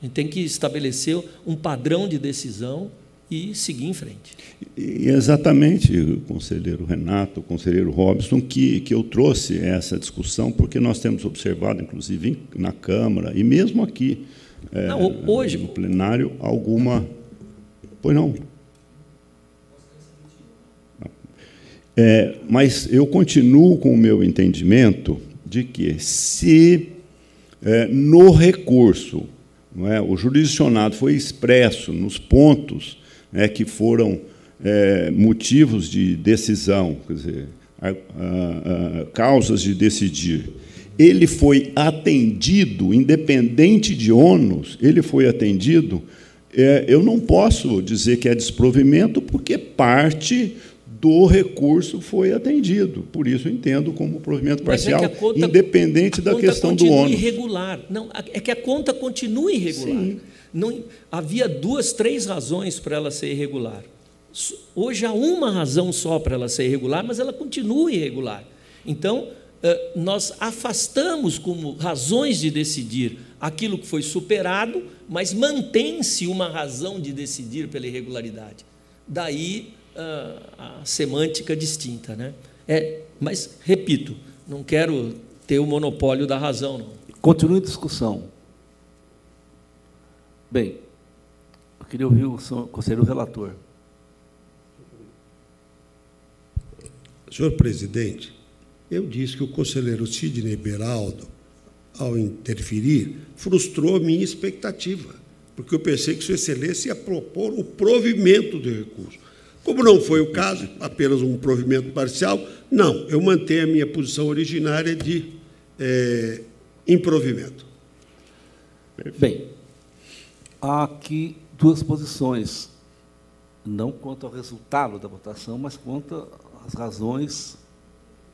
A gente tem que estabelecer um padrão de decisão e seguir em frente. E exatamente, conselheiro Renato, conselheiro Robson, que, que eu trouxe essa discussão, porque nós temos observado, inclusive na Câmara e mesmo aqui é, Não, hoje- no plenário, alguma. Pois não. É, mas eu continuo com o meu entendimento de que, se é, no recurso não é, o jurisdicionado foi expresso nos pontos né, que foram é, motivos de decisão, quer dizer, a- a- a- causas de decidir, ele foi atendido, independente de ônus, ele foi atendido, é, eu não posso dizer que é desprovimento, porque parte do recurso foi atendido. Por isso, eu entendo como provimento Mas é que parcial, conta- independente da questão do ônus. irregular. Não, é que a conta continua irregular. Não, havia duas, três razões para ela ser irregular. Hoje há uma razão só para ela ser irregular, mas ela continua irregular. Então, eh, nós afastamos como razões de decidir aquilo que foi superado, mas mantém-se uma razão de decidir pela irregularidade. Daí ah, a semântica distinta. Né? É, mas, repito, não quero ter o monopólio da razão, não. Continue a discussão. Bem, eu queria ouvir o conselheiro relator. Senhor presidente, eu disse que o conselheiro Sidney Beraldo, ao interferir, frustrou a minha expectativa, porque eu pensei que Sua Excelência ia propor o provimento do recurso. Como não foi o caso, apenas um provimento parcial, não, eu mantenho a minha posição originária de é, improvimento. Bem, há aqui duas posições, não quanto ao resultado da votação, mas quanto às razões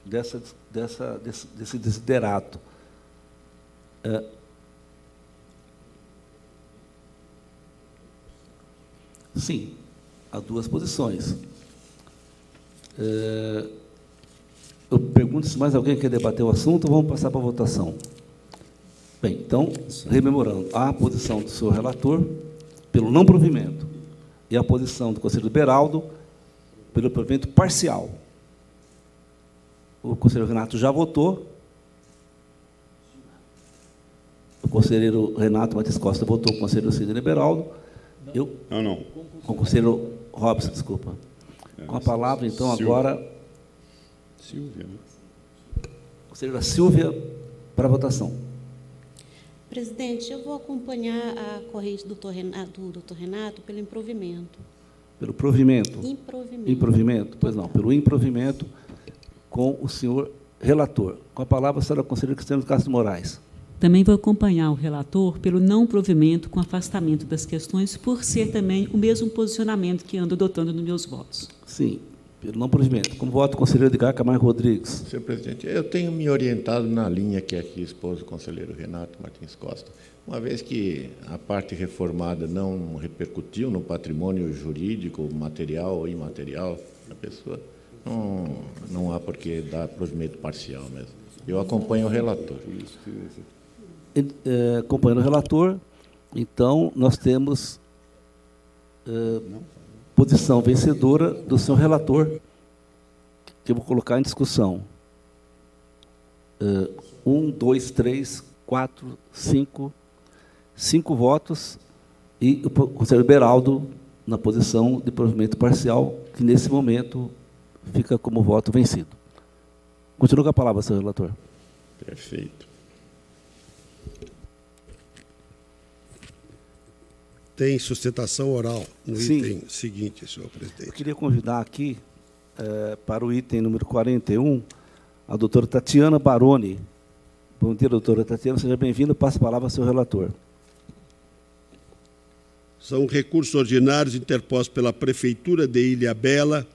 dessa, dessa, desse, desse desiderato. É, sim, há duas posições. É, eu pergunto se mais alguém quer debater o assunto, vamos passar para a votação. Bem, então, rememorando, a posição do senhor relator pelo não provimento e a posição do conselheiro Beraldo pelo provimento parcial. O conselheiro Renato já votou. O conselheiro Renato Matheus Costa votou com o conselheiro Sidney Beraldo. Eu, não, não. Com o conselheiro Robson, desculpa. Com a palavra, então, Silvia. agora. Silvia, né? Conselheira Silvia, para a votação. Presidente, eu vou acompanhar a corrente do doutor Renato, do doutor Renato pelo improvimento. Pelo provimento? Improvimento. Improvimento, pois não, pelo improvimento com o senhor relator. Com a palavra, a senhora conselheira Cristiano Castro Moraes. Também vou acompanhar o relator pelo não provimento com afastamento das questões, por ser também o mesmo posicionamento que ando adotando nos meus votos. Sim, pelo não provimento. Como voto, o conselheiro Edgar Camargo Rodrigues. Senhor presidente, eu tenho me orientado na linha que aqui expôs o conselheiro Renato Martins Costa. Uma vez que a parte reformada não repercutiu no patrimônio jurídico, material ou imaterial da pessoa, não, não há por que dar provimento parcial mesmo. Eu acompanho o relator. Eh, acompanhando o relator, então, nós temos eh, posição vencedora do senhor relator, que eu vou colocar em discussão. Eh, um, dois, três, quatro, cinco, cinco votos, e o conselheiro Beraldo na posição de provimento parcial, que nesse momento fica como voto vencido. Continua com a palavra, senhor relator. Perfeito. Tem sustentação oral no Sim. item seguinte, senhor presidente. Eu queria convidar aqui, eh, para o item número 41, a doutora Tatiana Baroni. Bom dia, doutora Tatiana, seja bem-vinda. Passo a palavra ao seu relator. São recursos ordinários interpostos pela Prefeitura de Ilha Bela,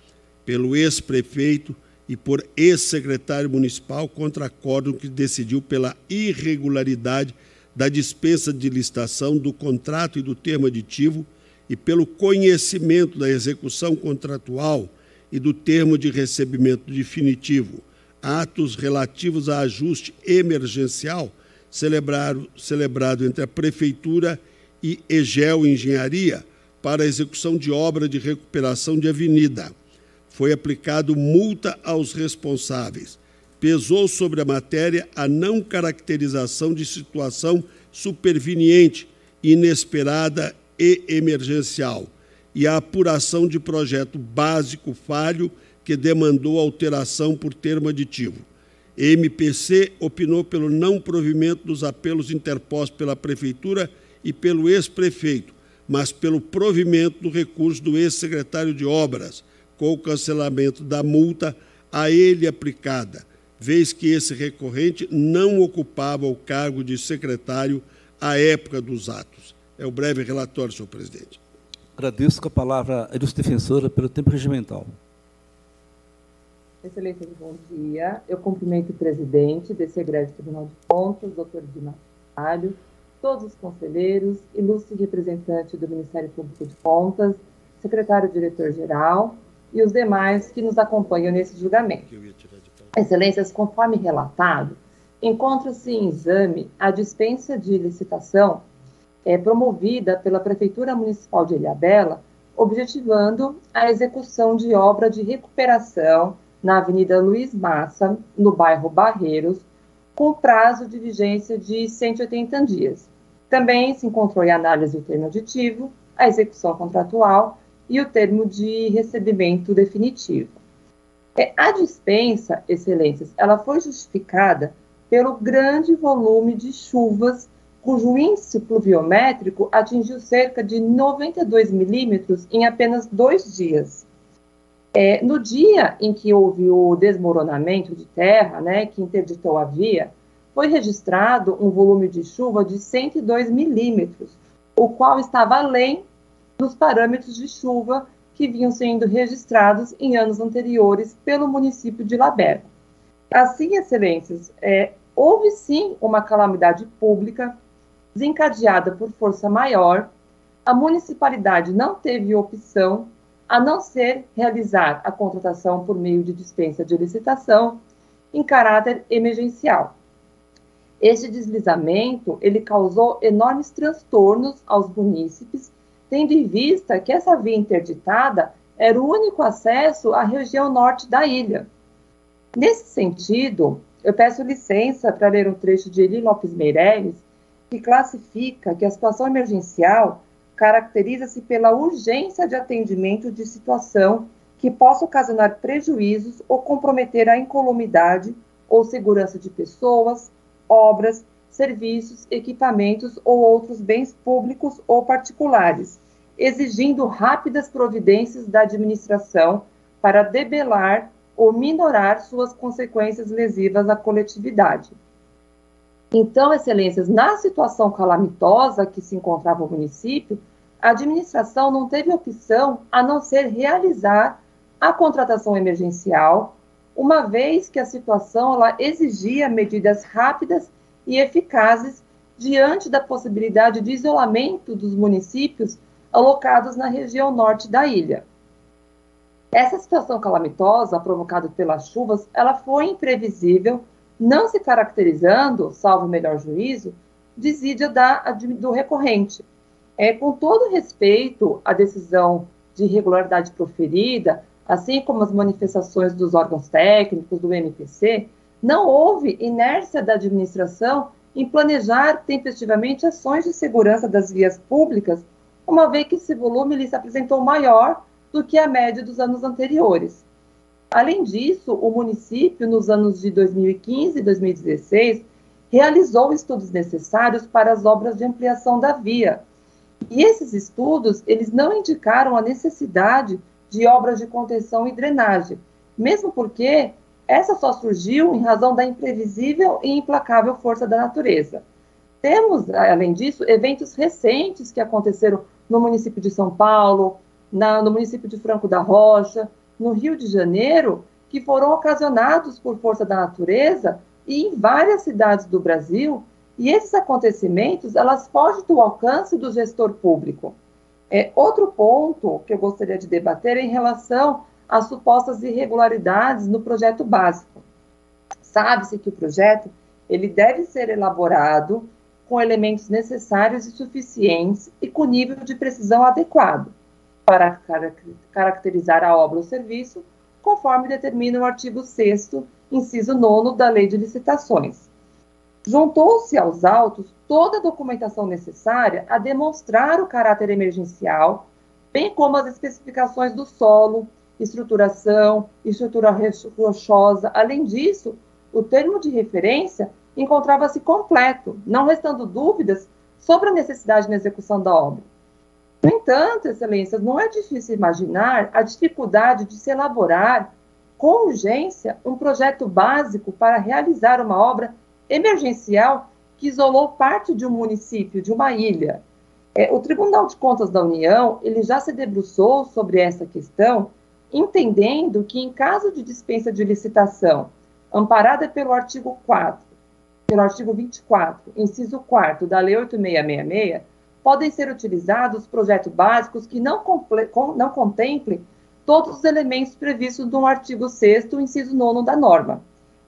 pelo ex-prefeito e por ex-secretário municipal contra acórdão que decidiu pela irregularidade da dispensa de licitação do contrato e do termo aditivo e pelo conhecimento da execução contratual e do termo de recebimento definitivo, atos relativos a ajuste emergencial celebrado, celebrado entre a Prefeitura e Egel Engenharia para a execução de obra de recuperação de avenida. Foi aplicado multa aos responsáveis. Pesou sobre a matéria a não caracterização de situação superveniente, inesperada e emergencial, e a apuração de projeto básico falho que demandou alteração por termo aditivo. MPC opinou pelo não provimento dos apelos interpostos pela Prefeitura e pelo ex-prefeito, mas pelo provimento do recurso do ex-secretário de Obras, com o cancelamento da multa a ele aplicada, vez que esse recorrente não ocupava o cargo de secretário à época dos atos. É o breve relatório, senhor presidente. Agradeço com a palavra a ilustre defensora pelo tempo regimental. Excelência, bom dia. Eu cumprimento o presidente desse egrégio Tribunal de Contas, doutor Dimas Alho, todos os conselheiros, ilustre representante do Ministério Público de Contas, secretário-diretor-geral e os demais que nos acompanham nesse julgamento. Excelências, conforme relatado, encontra-se em exame a dispensa de licitação é, promovida pela Prefeitura Municipal de Ilhabela, objetivando a execução de obra de recuperação na Avenida Luiz Massa, no bairro Barreiros, com prazo de vigência de 180 dias. Também se encontrou em análise o termo aditivo, a execução contratual e o termo de recebimento definitivo. É, a dispensa, excelências, ela foi justificada pelo grande volume de chuvas, cujo índice pluviométrico atingiu cerca de 92 milímetros em apenas dois dias. É, no dia em que houve o desmoronamento de terra, né, que interditou a via, foi registrado um volume de chuva de 102 milímetros, o qual estava além dos parâmetros de chuva que vinham sendo registrados em anos anteriores pelo município de Laberta. Assim, excelências, é, houve sim uma calamidade pública desencadeada por força maior, a municipalidade não teve opção a não ser realizar a contratação por meio de dispensa de licitação em caráter emergencial. Este deslizamento ele causou enormes transtornos aos munícipes tendo em vista que essa via interditada era o único acesso à região norte da ilha. Nesse sentido, eu peço licença para ler um trecho de Eli Lopes Meirelles, que classifica que a situação emergencial caracteriza-se pela urgência de atendimento de situação que possa ocasionar prejuízos ou comprometer a incolumidade ou segurança de pessoas, obras, serviços, equipamentos ou outros bens públicos ou particulares, exigindo rápidas providências da administração para debelar ou minorar suas consequências lesivas à coletividade. Então, excelências, na situação calamitosa que se encontrava o município, a administração não teve opção a não ser realizar a contratação emergencial, uma vez que a situação ela exigia medidas rápidas e eficazes diante da possibilidade de isolamento dos municípios alocados na região norte da ilha. Essa situação calamitosa provocada pelas chuvas, ela foi imprevisível, não se caracterizando, salvo melhor juízo, desídia da, do recorrente. É, com todo respeito à decisão de irregularidade proferida, assim como as manifestações dos órgãos técnicos do MPC, não houve inércia da administração em planejar tempestivamente ações de segurança das vias públicas uma vez que esse volume ele se apresentou maior do que a média dos anos anteriores. Além disso, o município, nos anos de 2015 e 2016, realizou estudos necessários para as obras de ampliação da via. E esses estudos, eles não indicaram a necessidade de obras de contenção e drenagem, mesmo porque essa só surgiu em razão da imprevisível e implacável força da natureza. Temos, além disso, eventos recentes que aconteceram no município de São Paulo, na, no município de Franco da Rocha, no Rio de Janeiro, que foram ocasionados por força da natureza e em várias cidades do Brasil. E esses acontecimentos, elas fogem do alcance do gestor público. É, outro ponto que eu gostaria de debater é em relação às supostas irregularidades no projeto básico. Sabe-se que o projeto ele deve ser elaborado com elementos necessários e suficientes e com nível de precisão adequado para caracterizar a obra ou serviço, conforme determina o artigo 6 inciso 9 da Lei de Licitações. Juntou-se aos autos toda a documentação necessária a demonstrar o caráter emergencial, bem como as especificações do solo, estruturação, estrutura rochosa. Além disso, o termo de referência encontrava-se completo, não restando dúvidas sobre a necessidade na execução da obra. No entanto, excelências, não é difícil imaginar a dificuldade de se elaborar com urgência um projeto básico para realizar uma obra emergencial que isolou parte de um município, de uma ilha. É, o Tribunal de Contas da União ele já se debruçou sobre essa questão, entendendo que em caso de dispensa de licitação amparada pelo artigo 4 pelo artigo 24, inciso 4 da Lei 8666, podem ser utilizados projetos básicos que não, não contemplem todos os elementos previstos no artigo 6 inciso 9 da norma.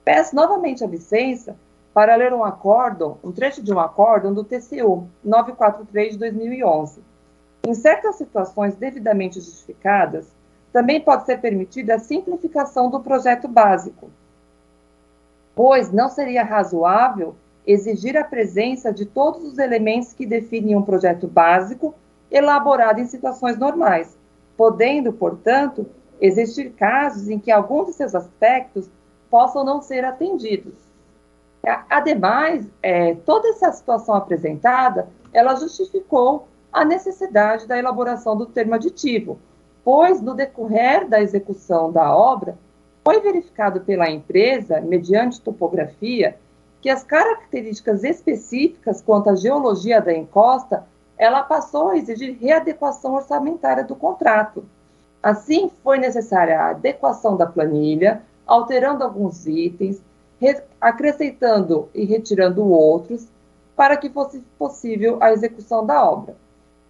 Peço novamente a licença para ler um acordo, um trecho de um acórdão do TCU 943 de 2011. Em certas situações devidamente justificadas, também pode ser permitida a simplificação do projeto básico, pois não seria razoável exigir a presença de todos os elementos que definem um projeto básico elaborado em situações normais, podendo, portanto, existir casos em que alguns de seus aspectos possam não ser atendidos. Ademais, é, toda essa situação apresentada, ela justificou a necessidade da elaboração do termo aditivo, pois no decorrer da execução da obra, foi verificado pela empresa, mediante topografia, que as características específicas quanto à geologia da encosta, ela passou a exigir readequação orçamentária do contrato. Assim, foi necessária a adequação da planilha, alterando alguns itens, acrescentando e retirando outros, para que fosse possível a execução da obra.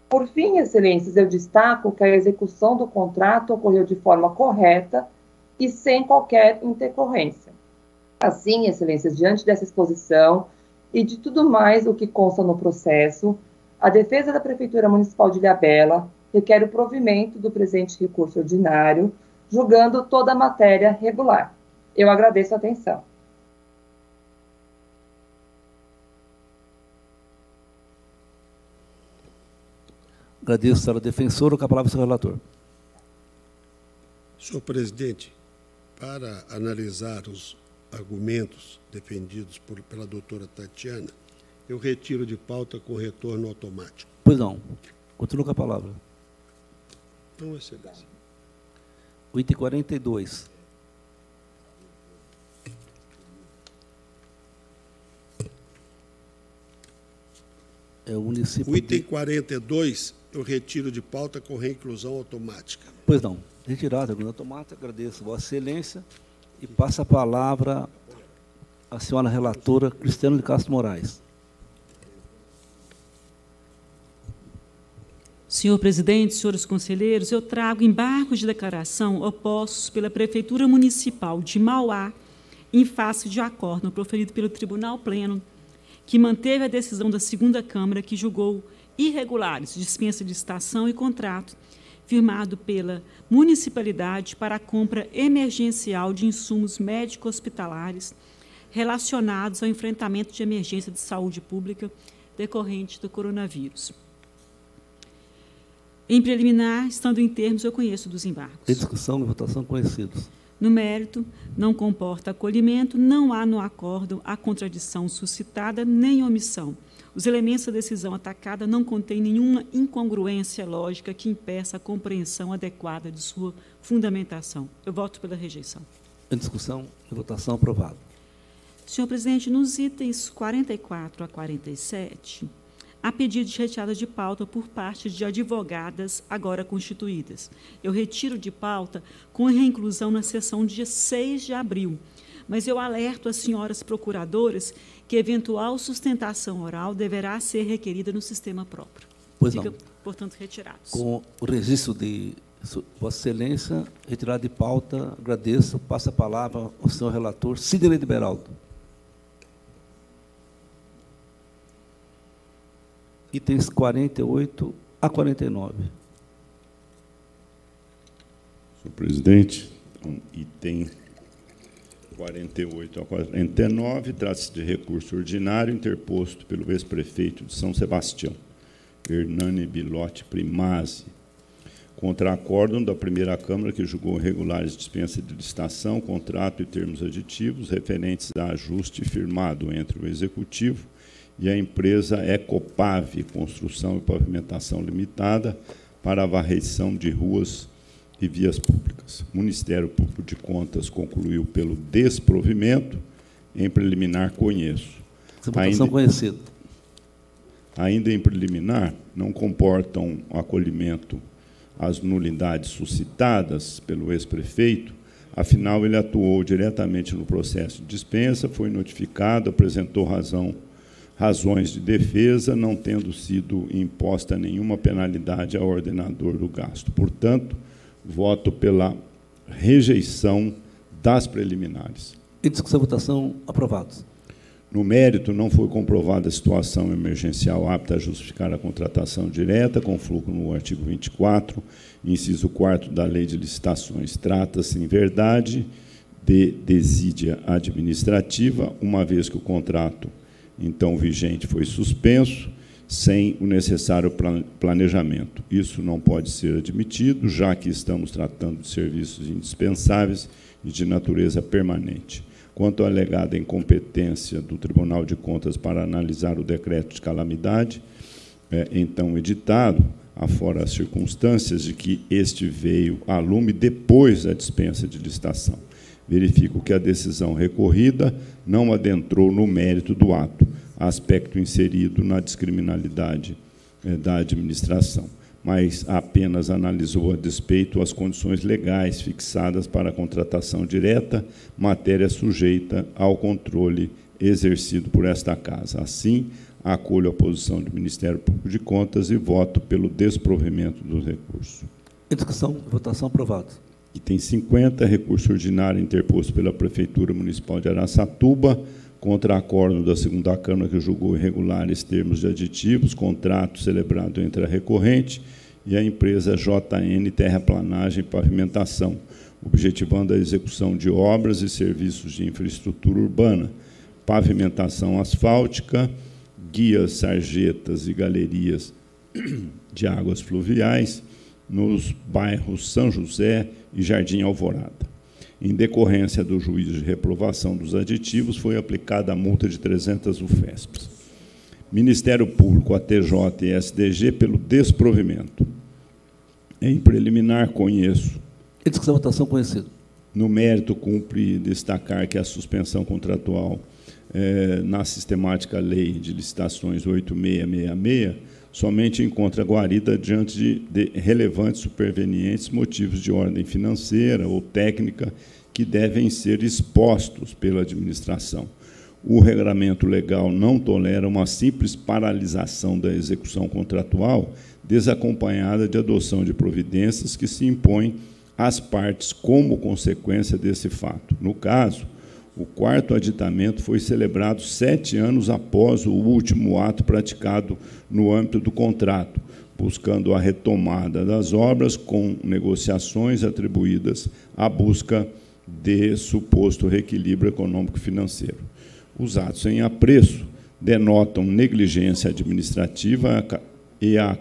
Por fim, excelências, eu destaco que a execução do contrato ocorreu de forma correta e sem qualquer intercorrência. Assim, excelências, diante dessa exposição e de tudo mais o que consta no processo, a defesa da Prefeitura Municipal de Ilhabela requer o provimento do presente recurso ordinário, julgando toda a matéria regular. Eu agradeço a atenção. Agradeço, senhora defensora. Com a palavra, senhor relator. Senhor presidente, para analisar os argumentos defendidos por, pela doutora Tatiana, eu retiro de pauta com retorno automático. Pois não. Continua com a palavra. Não, excelência. O item 42. É o município. O item de... 42 eu retiro de pauta com reinclusão automática. Pois não. Retirado, a automática. Agradeço Vossa Excelência e passa a palavra à senhora relatora Cristiano de Castro Moraes. Senhor presidente, senhores conselheiros, eu trago embargos de declaração opostos pela Prefeitura Municipal de Mauá em face de acordo proferido pelo Tribunal Pleno, que manteve a decisão da segunda Câmara que julgou irregulares dispensa de estação e contrato firmado pela municipalidade para a compra emergencial de insumos médico-hospitalares relacionados ao enfrentamento de emergência de saúde pública decorrente do coronavírus. Em preliminar, estando em termos, eu conheço dos embargos. Em discussão e votação conhecidos. No mérito, não comporta acolhimento, não há no acordo a contradição suscitada nem omissão os elementos da decisão atacada não contêm nenhuma incongruência lógica que impeça a compreensão adequada de sua fundamentação. Eu voto pela rejeição. Em discussão e votação aprovado. Senhor presidente, nos itens 44 a 47, há pedido de retirada de pauta por parte de advogadas agora constituídas. Eu retiro de pauta com reinclusão na sessão dia 6 de abril, mas eu alerto as senhoras procuradoras que eventual sustentação oral deverá ser requerida no sistema próprio. Pois Fica, não. portanto, retirados. Com o registro de Vossa Excelência, retirado de pauta, agradeço. Passa a palavra ao senhor relator, Sidney de Beraldo. Itens 48 a 49. Senhor presidente, um item 48 a 49, trata-se de recurso ordinário interposto pelo ex-prefeito de São Sebastião, Hernani Bilotti Primazzi, contra acórdão da primeira Câmara que julgou regulares dispensa de licitação, contrato e termos aditivos referentes a ajuste firmado entre o Executivo e a empresa Ecopave Construção e Pavimentação Limitada para a varreção de ruas e vias públicas. O Ministério Público de Contas concluiu pelo desprovimento, em preliminar conheço. Ainda, conhecida. Ainda em preliminar, não comportam acolhimento às nulidades suscitadas pelo ex-prefeito, afinal, ele atuou diretamente no processo de dispensa, foi notificado, apresentou razão, razões de defesa, não tendo sido imposta nenhuma penalidade ao ordenador do gasto. Portanto, voto pela rejeição das preliminares. Em discussão votação, aprovados. No mérito, não foi comprovada a situação emergencial apta a justificar a contratação direta, com fluxo no artigo 24, inciso 4 da Lei de Licitações. Trata-se, em verdade, de desídia administrativa, uma vez que o contrato então vigente foi suspenso, sem o necessário planejamento. Isso não pode ser admitido, já que estamos tratando de serviços indispensáveis e de natureza permanente. Quanto à alegada incompetência do Tribunal de Contas para analisar o decreto de calamidade, é, então editado, afora as circunstâncias de que este veio a lume depois da dispensa de licitação. Verifico que a decisão recorrida não adentrou no mérito do ato, aspecto inserido na discriminalidade é, da administração mas apenas analisou a despeito as condições legais fixadas para a contratação direta, matéria sujeita ao controle exercido por esta Casa. Assim, acolho a posição do Ministério Público de Contas e voto pelo desprovimento dos recursos. Em discussão, votação aprovado. Item 50, recurso ordinário interposto pela Prefeitura Municipal de Araçatuba contra acordo da segunda Câmara que julgou irregulares termos de aditivos, contrato celebrado entre a recorrente e a empresa JN Terraplanagem e Pavimentação, objetivando a execução de obras e serviços de infraestrutura urbana, pavimentação asfáltica, guias, sarjetas e galerias de águas fluviais nos bairros São José e Jardim Alvorada. Em decorrência do juízo de reprovação dos aditivos, foi aplicada a multa de 300 UFESPs. Ministério Público, ATJ e SDG pelo desprovimento. Em preliminar, conheço. Em discussão, votação, conhecido. No mérito, cumpre destacar que a suspensão contratual é, na sistemática lei de licitações 8666 somente encontra guarida diante de, de relevantes supervenientes motivos de ordem financeira ou técnica que devem ser expostos pela administração o regulamento legal não tolera uma simples paralisação da execução contratual, desacompanhada de adoção de providências que se impõem às partes como consequência desse fato. No caso, o quarto aditamento foi celebrado sete anos após o último ato praticado no âmbito do contrato, buscando a retomada das obras com negociações atribuídas à busca de suposto reequilíbrio econômico-financeiro. Os atos em apreço denotam negligência administrativa e a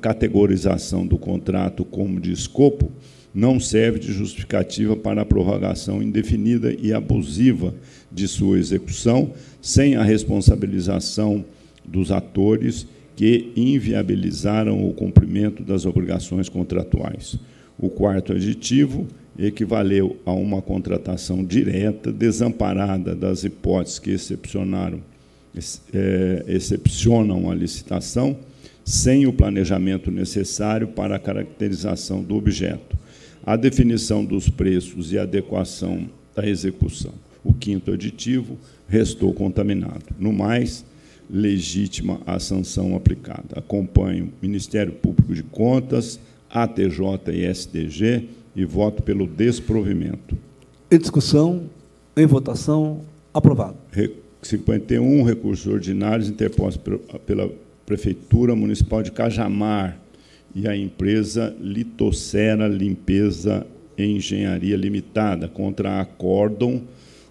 categorização do contrato como de escopo não serve de justificativa para a prorrogação indefinida e abusiva de sua execução, sem a responsabilização dos atores que inviabilizaram o cumprimento das obrigações contratuais. O quarto aditivo equivaleu a uma contratação direta, desamparada das hipóteses que excepcionaram, é, excepcionam a licitação, sem o planejamento necessário para a caracterização do objeto, a definição dos preços e adequação da execução. O quinto aditivo restou contaminado. No mais, legítima a sanção aplicada. Acompanho Ministério Público de Contas, ATJ e SDG e voto pelo desprovimento. Em discussão, em votação, aprovado. 51, recursos ordinários interpostos pela Prefeitura Municipal de Cajamar e a empresa Litocera Limpeza Engenharia Limitada contra a Acordon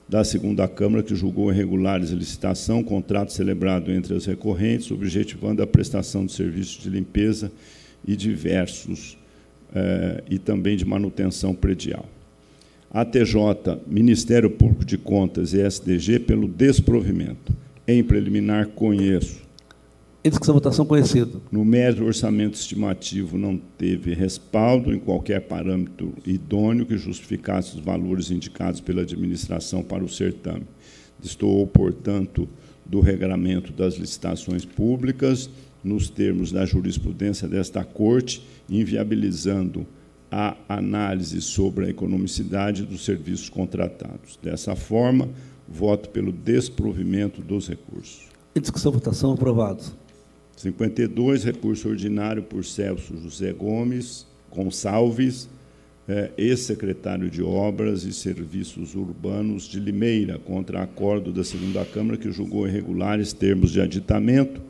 da segunda Câmara, que julgou irregulares a licitação, contrato celebrado entre as recorrentes, objetivando a prestação de serviços de limpeza e diversos eh, e também de manutenção predial. ATJ, Ministério Público de Contas e SDG pelo desprovimento. Em preliminar, conheço. Em discussão, votação conhecido. No mérito, o orçamento estimativo não teve respaldo em qualquer parâmetro idôneo que justificasse os valores indicados pela administração para o certame. Estou, portanto, do regramento das licitações públicas, nos termos da jurisprudência desta Corte, inviabilizando a análise sobre a economicidade dos serviços contratados. Dessa forma, voto pelo desprovimento dos recursos. Em discussão, votação, aprovado. 52, recurso ordinário por Celso José Gomes Gonçalves, é, ex-secretário de Obras e Serviços Urbanos de Limeira, contra acordo da segunda Câmara que julgou irregulares termos de aditamento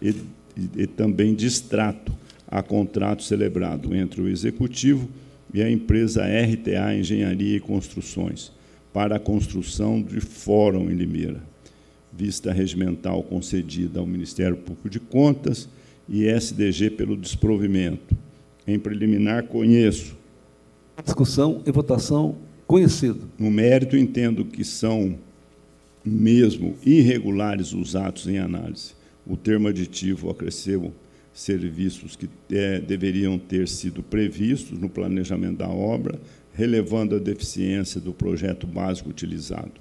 e, e, e também de extrato a contrato celebrado entre o Executivo e a empresa RTA Engenharia e Construções para a construção de fórum em Limeira. Vista regimental concedida ao Ministério Público de Contas e SDG pelo desprovimento. Em preliminar, conheço. Discussão e votação conhecido. No mérito, entendo que são mesmo irregulares os atos em análise. O termo aditivo acresceu serviços que é, deveriam ter sido previstos no planejamento da obra, relevando a deficiência do projeto básico utilizado.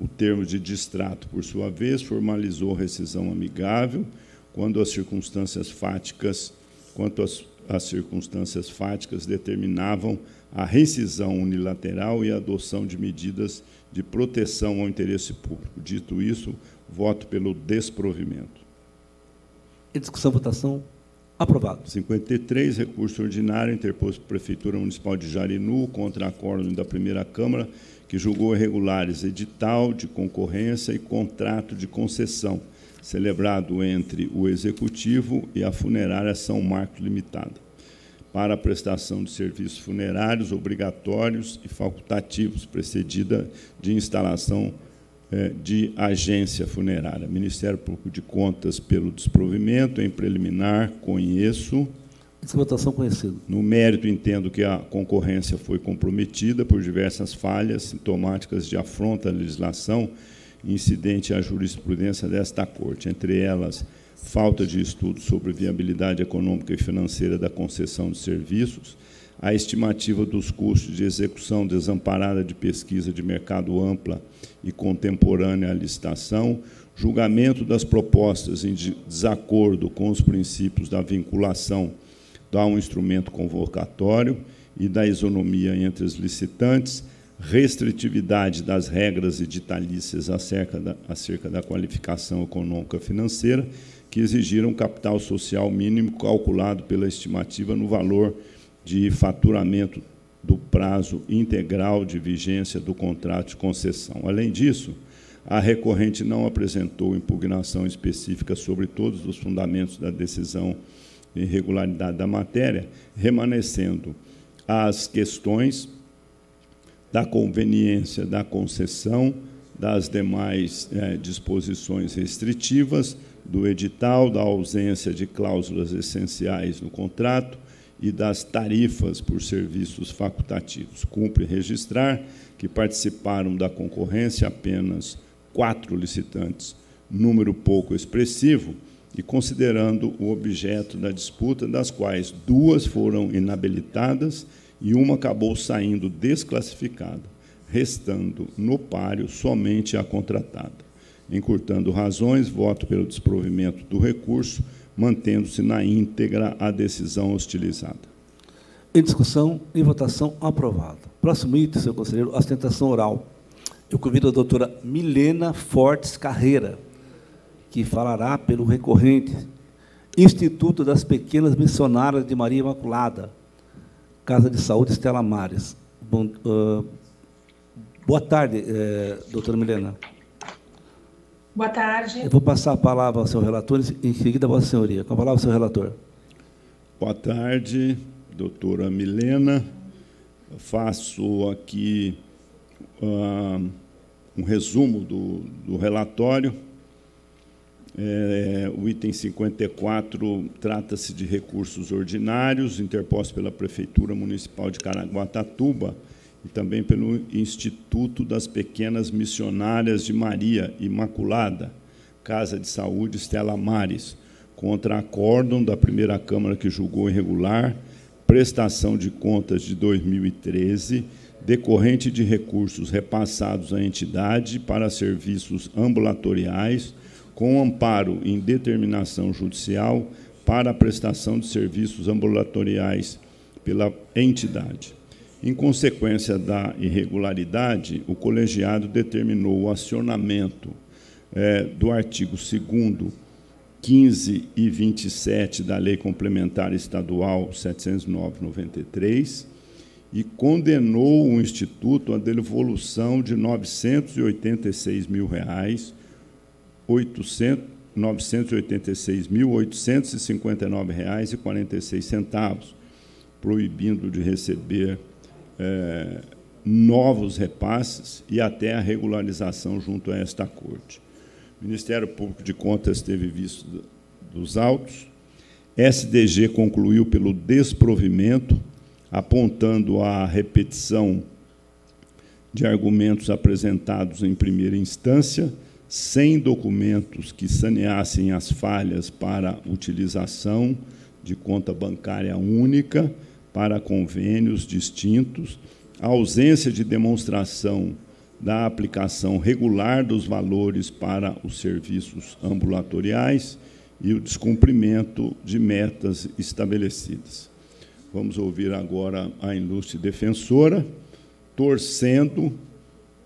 O termo de distrato, por sua vez, formalizou rescisão amigável quando as circunstâncias fáticas, quanto as, as circunstâncias fáticas determinavam a rescisão unilateral e a adoção de medidas de proteção ao interesse público. Dito isso, voto pelo desprovimento. Em discussão, votação. Aprovado. 53, recurso ordinário interposto pela Prefeitura Municipal de Jarinu contra acordo da primeira Câmara, que julgou irregulares edital de concorrência e contrato de concessão, celebrado entre o Executivo e a funerária São Marcos Limitada, para a prestação de serviços funerários obrigatórios e facultativos, precedida de instalação é, de agência funerária. Ministério Público de Contas pelo desprovimento, em preliminar, conheço. Votação conhecida. No mérito, entendo que a concorrência foi comprometida por diversas falhas sintomáticas de afronta à legislação incidente à jurisprudência desta Corte, entre elas falta de estudo sobre viabilidade econômica e financeira da concessão de serviços, a estimativa dos custos de execução desamparada de pesquisa de mercado ampla e contemporânea à licitação, julgamento das propostas em desacordo com os princípios da vinculação a um instrumento convocatório e da isonomia entre os licitantes, restritividade das regras editalícias acerca da, acerca da qualificação econômica financeira, que exigiram capital social mínimo calculado pela estimativa no valor de faturamento do prazo integral de vigência do contrato de concessão. Além disso, a recorrente não apresentou impugnação específica sobre todos os fundamentos da decisão de irregularidade da matéria, remanescendo as questões da conveniência da concessão, das demais é, disposições restritivas do edital, da ausência de cláusulas essenciais no contrato, e das tarifas por serviços facultativos. Cumpre registrar que participaram da concorrência apenas quatro licitantes, número pouco expressivo, e considerando o objeto da disputa, das quais duas foram inabilitadas e uma acabou saindo desclassificada, restando no páreo somente a contratada. Encurtando razões, voto pelo desprovimento do recurso mantendo-se na íntegra a decisão hostilizada. Em discussão e votação, aprovado. Próximo item, senhor conselheiro, ostentação oral. Eu convido a doutora Milena Fortes Carreira, que falará pelo recorrente Instituto das Pequenas Missionárias de Maria Imaculada, Casa de Saúde Estela Mares. Bom, uh, boa tarde, eh, doutora Milena. Boa tarde. Eu vou passar a palavra ao seu relator, em seguida a Vossa Senhoria. Com a palavra, seu relator. Boa tarde, doutora Milena. faço aqui uh, um resumo do, do relatório. É, o item 54 trata-se de recursos ordinários interpostos pela Prefeitura Municipal de Caraguatatuba e também pelo Instituto das Pequenas Missionárias de Maria Imaculada, Casa de Saúde Estela Mares, contra acórdão da primeira Câmara que julgou irregular prestação de contas de 2013 decorrente de recursos repassados à entidade para serviços ambulatoriais com amparo em determinação judicial para a prestação de serviços ambulatoriais pela entidade. Em consequência da irregularidade, o colegiado determinou o acionamento é, do artigo 2 15 e 27 da Lei Complementar Estadual 709-93 e condenou o Instituto à devolução de 986 mil reais, 800, 986.859 reais e 46 centavos, proibindo de receber é, novos repasses e até a regularização junto a esta Corte. O Ministério Público de Contas teve visto dos autos. SDG concluiu pelo desprovimento, apontando a repetição de argumentos apresentados em primeira instância, sem documentos que saneassem as falhas para utilização de conta bancária única para convênios distintos, a ausência de demonstração da aplicação regular dos valores para os serviços ambulatoriais e o descumprimento de metas estabelecidas. Vamos ouvir agora a ilustre defensora, torcendo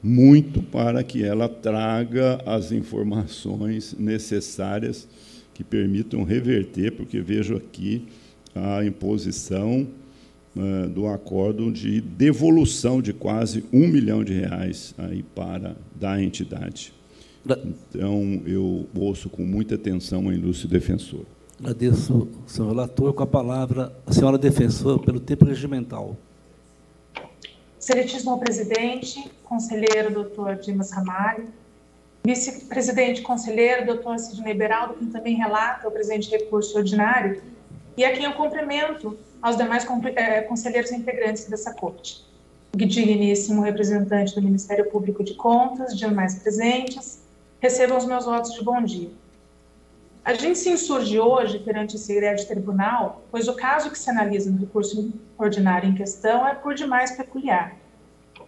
muito para que ela traga as informações necessárias que permitam reverter, porque vejo aqui a imposição uh, do acordo de devolução de quase um milhão de reais aí para da entidade. Então, eu ouço com muita atenção a ilustre defensor. Agradeço, senhor relator. Com a palavra, a senhora defensora, pelo tempo regimental. Excelentíssimo presidente, conselheiro doutor Dimas Ramalho, vice-presidente conselheiro doutor Sidney Beraldo, que também relata o presente recurso ordinário, e a quem eu cumprimento aos demais é, conselheiros integrantes dessa corte. Digníssimo representante do Ministério Público de Contas, demais presentes, recebam os meus votos de bom dia. A gente se insurge hoje perante esse grande tribunal, pois o caso que se analisa no recurso ordinário em questão é por demais peculiar.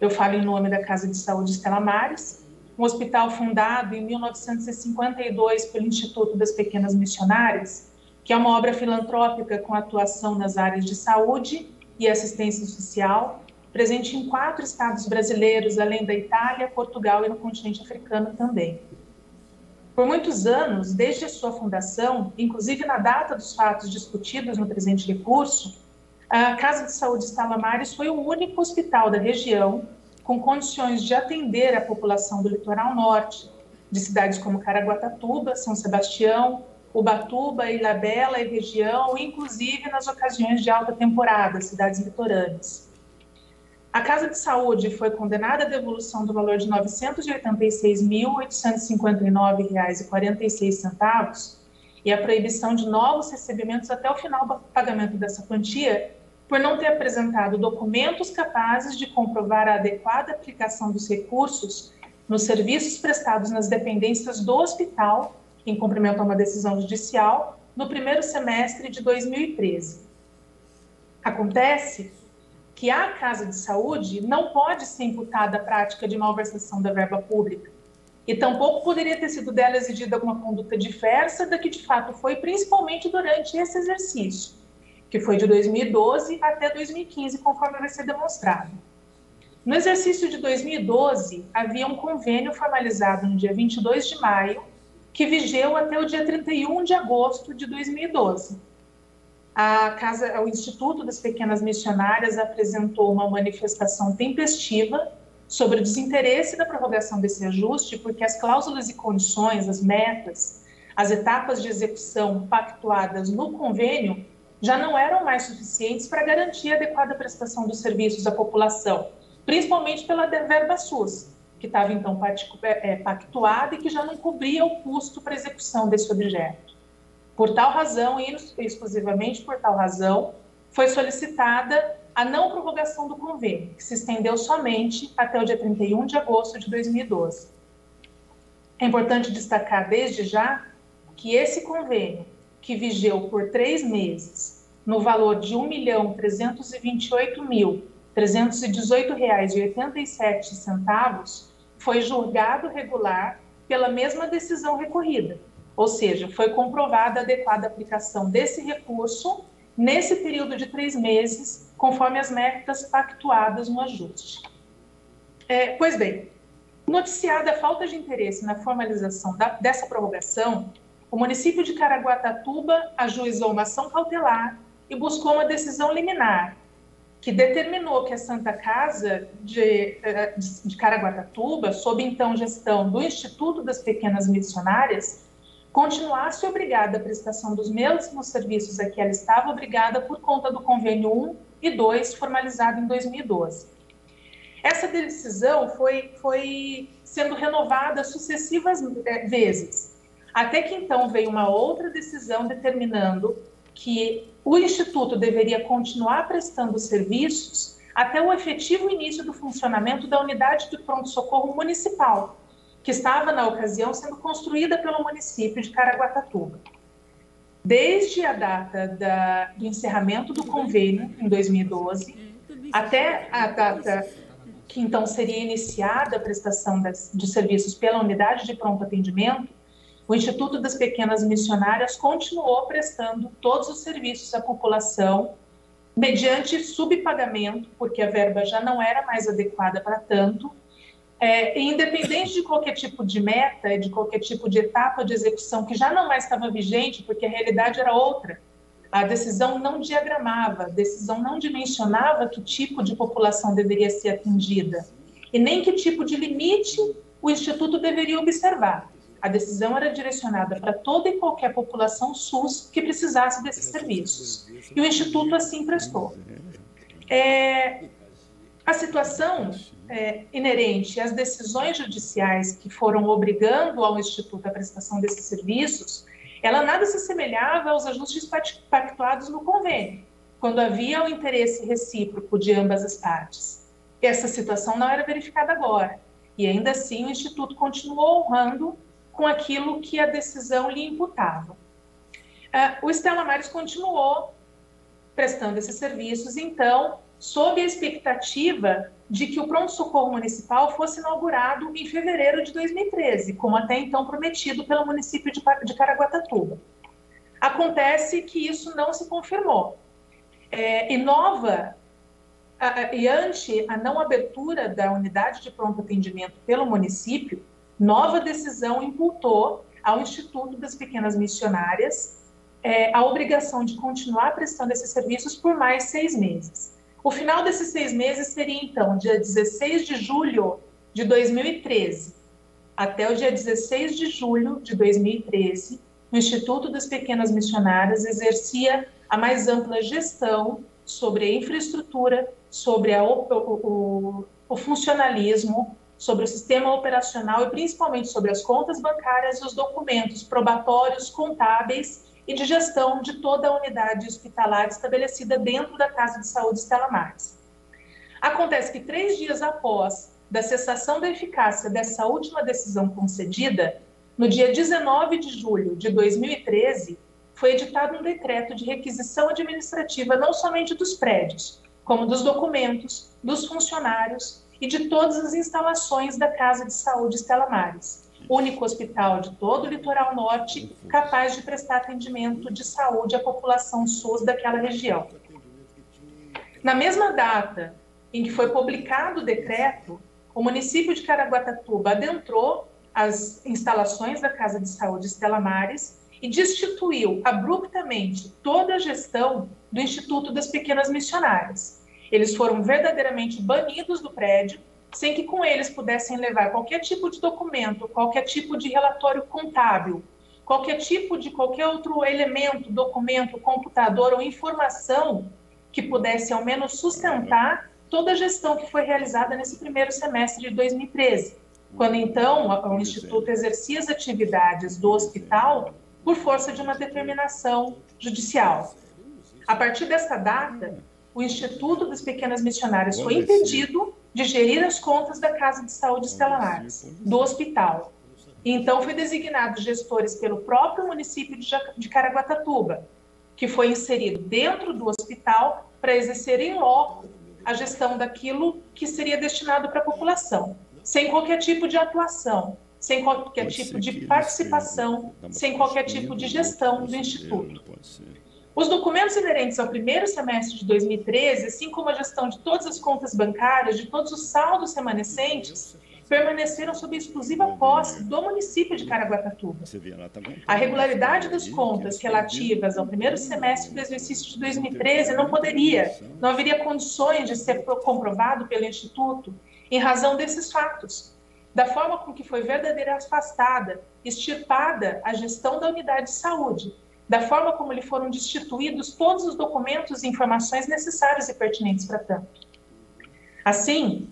Eu falo em nome da Casa de Saúde Estela Mares, um hospital fundado em 1952 pelo Instituto das Pequenas Missionárias, que é uma obra filantrópica com atuação nas áreas de saúde e assistência social, presente em quatro estados brasileiros, além da Itália, Portugal e no continente africano também. Por muitos anos, desde a sua fundação, inclusive na data dos fatos discutidos no presente recurso, a Casa de Saúde Estalamares foi o único hospital da região com condições de atender a população do litoral norte, de cidades como Caraguatatuba, São Sebastião, Ubatuba, Ilhabela e região, inclusive nas ocasiões de alta temporada, cidades litorâneas. A Casa de Saúde foi condenada à devolução do valor de R$ 986.859,46 e a proibição de novos recebimentos até o final do pagamento dessa quantia, por não ter apresentado documentos capazes de comprovar a adequada aplicação dos recursos nos serviços prestados nas dependências do hospital, em cumprimento a uma decisão judicial, no primeiro semestre de 2013. Acontece que a casa de saúde não pode ser imputada a prática de malversação da verba pública. E tampouco poderia ter sido dela exigida alguma conduta diversa da que de fato foi, principalmente durante esse exercício, que foi de 2012 até 2015, conforme vai ser demonstrado. No exercício de 2012, havia um convênio formalizado no dia 22 de maio, que vigeu até o dia 31 de agosto de 2012 a casa, o Instituto das Pequenas Missionárias apresentou uma manifestação tempestiva sobre o desinteresse da prorrogação desse ajuste, porque as cláusulas e condições, as metas, as etapas de execução pactuadas no convênio já não eram mais suficientes para garantir a adequada prestação dos serviços à população, principalmente pela verba SUS, que estava então é, pactuada e que já não cobria o custo para execução desse objeto. Por tal razão, e exclusivamente por tal razão, foi solicitada a não prorrogação do convênio, que se estendeu somente até o dia 31 de agosto de 2012. É importante destacar desde já que esse convênio, que vigeu por três meses, no valor de R$ 1.328.318,87, foi julgado regular pela mesma decisão recorrida, ou seja, foi comprovada a adequada aplicação desse recurso nesse período de três meses, conforme as metas pactuadas no ajuste. É, pois bem, noticiada a falta de interesse na formalização da, dessa prorrogação, o município de Caraguatatuba ajuizou uma ação cautelar e buscou uma decisão liminar que determinou que a Santa Casa de, eh, de Caraguatatuba, sob então gestão do Instituto das Pequenas Missionárias, continuasse obrigada à prestação dos mesmos serviços a que ela estava obrigada por conta do convênio 1 e 2, formalizado em 2012. Essa decisão foi, foi sendo renovada sucessivas é, vezes, até que então veio uma outra decisão determinando que o Instituto deveria continuar prestando serviços até o efetivo início do funcionamento da unidade de pronto-socorro municipal, que estava, na ocasião, sendo construída pelo município de Caraguatatuba. Desde a data da, do encerramento do convênio, em 2012, até a data que então seria iniciada a prestação das, de serviços pela unidade de pronto atendimento, o Instituto das Pequenas Missionárias continuou prestando todos os serviços à população mediante subpagamento, porque a verba já não era mais adequada para tanto, é, independente de qualquer tipo de meta, de qualquer tipo de etapa de execução que já não mais estava vigente, porque a realidade era outra. A decisão não diagramava, a decisão não dimensionava que tipo de população deveria ser atendida e nem que tipo de limite o Instituto deveria observar. A decisão era direcionada para toda e qualquer população SUS que precisasse desses serviços. E o Instituto assim prestou. É, a situação é, inerente às decisões judiciais que foram obrigando ao Instituto a prestação desses serviços, ela nada se assemelhava aos ajustes pactuados no convênio, quando havia o interesse recíproco de ambas as partes. Essa situação não era verificada agora, e ainda assim o Instituto continuou honrando com aquilo que a decisão lhe imputava. Uh, o Estela Mares continuou prestando esses serviços, então, sob a expectativa de que o pronto-socorro municipal fosse inaugurado em fevereiro de 2013, como até então prometido pelo município de, Caraguatatuba. Acontece que isso não se confirmou. É, e nova, a, e ante a não abertura da unidade de pronto atendimento pelo município, nova decisão imputou ao Instituto das Pequenas Missionárias é, a obrigação de continuar prestando esses serviços por mais seis meses. O final desses seis meses seria, então, dia 16 de julho de 2013 até o dia 16 de julho de 2013, o Instituto das Pequenas Missionárias exercia a mais ampla gestão sobre a infraestrutura, sobre a, o, o, o funcionalismo, sobre o sistema operacional e principalmente sobre as contas bancárias e os documentos probatórios, contábeis e de gestão de toda a unidade hospitalar estabelecida dentro da Casa de Saúde Estela Maris. Acontece que três dias após da cessação da eficácia dessa última decisão concedida, no dia 19 de julho de 2013, foi editado um decreto de requisição administrativa não somente dos prédios, como dos documentos, dos funcionários e de todas as instalações da Casa de Saúde Estela Maris, único hospital de todo o litoral norte capaz de prestar atendimento de saúde à população SUS daquela região. Na mesma data em que foi publicado o decreto, o município de Caraguatatuba adentrou as instalações da Casa de Saúde Estela Mares e destituiu abruptamente toda a gestão do Instituto das Pequenas Missionárias, eles foram verdadeiramente banidos do prédio, sem que com eles pudessem levar qualquer tipo de documento, qualquer tipo de relatório contábil, qualquer tipo de qualquer outro elemento, documento, computador ou informação que pudesse ao menos sustentar toda a gestão que foi realizada nesse primeiro semestre de 2013, quando então o Instituto exercia as atividades do hospital por força de uma determinação judicial. A partir dessa data, o Instituto das Pequenas Missionárias foi impedido de gerir as contas da Casa de Saúde Estela Maris, do hospital. E então foi designado gestores pelo próprio município de Caraguatatuba, que foi inserido dentro do hospital para exercer em loco a gestão daquilo que seria destinado para a população, sem qualquer tipo de atuação, sem qualquer tipo de participação, sem qualquer tipo de gestão do Instituto. Os documentos inerentes ao primeiro semestre de 2013, assim como a gestão de todas as contas bancárias, de todos os saldos remanescentes, permaneceram sob exclusiva posse do município de Caraguatatuba. A regularidade das contas relativas ao primeiro semestre do exercício de 2013 não poderia, não haveria condições de ser comprovado pelo Instituto em razão desses fatos, da forma com que foi verdadeiramente afastada, extirpada a gestão da unidade de saúde, da forma como lhe foram destituídos todos os documentos e informações necessárias e pertinentes para tanto. Assim,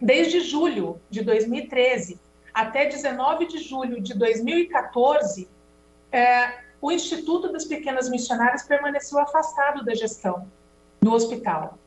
desde julho de 2013 até 19 de julho de 2014, é, o Instituto das Pequenas Missionárias permaneceu afastado da gestão do hospital.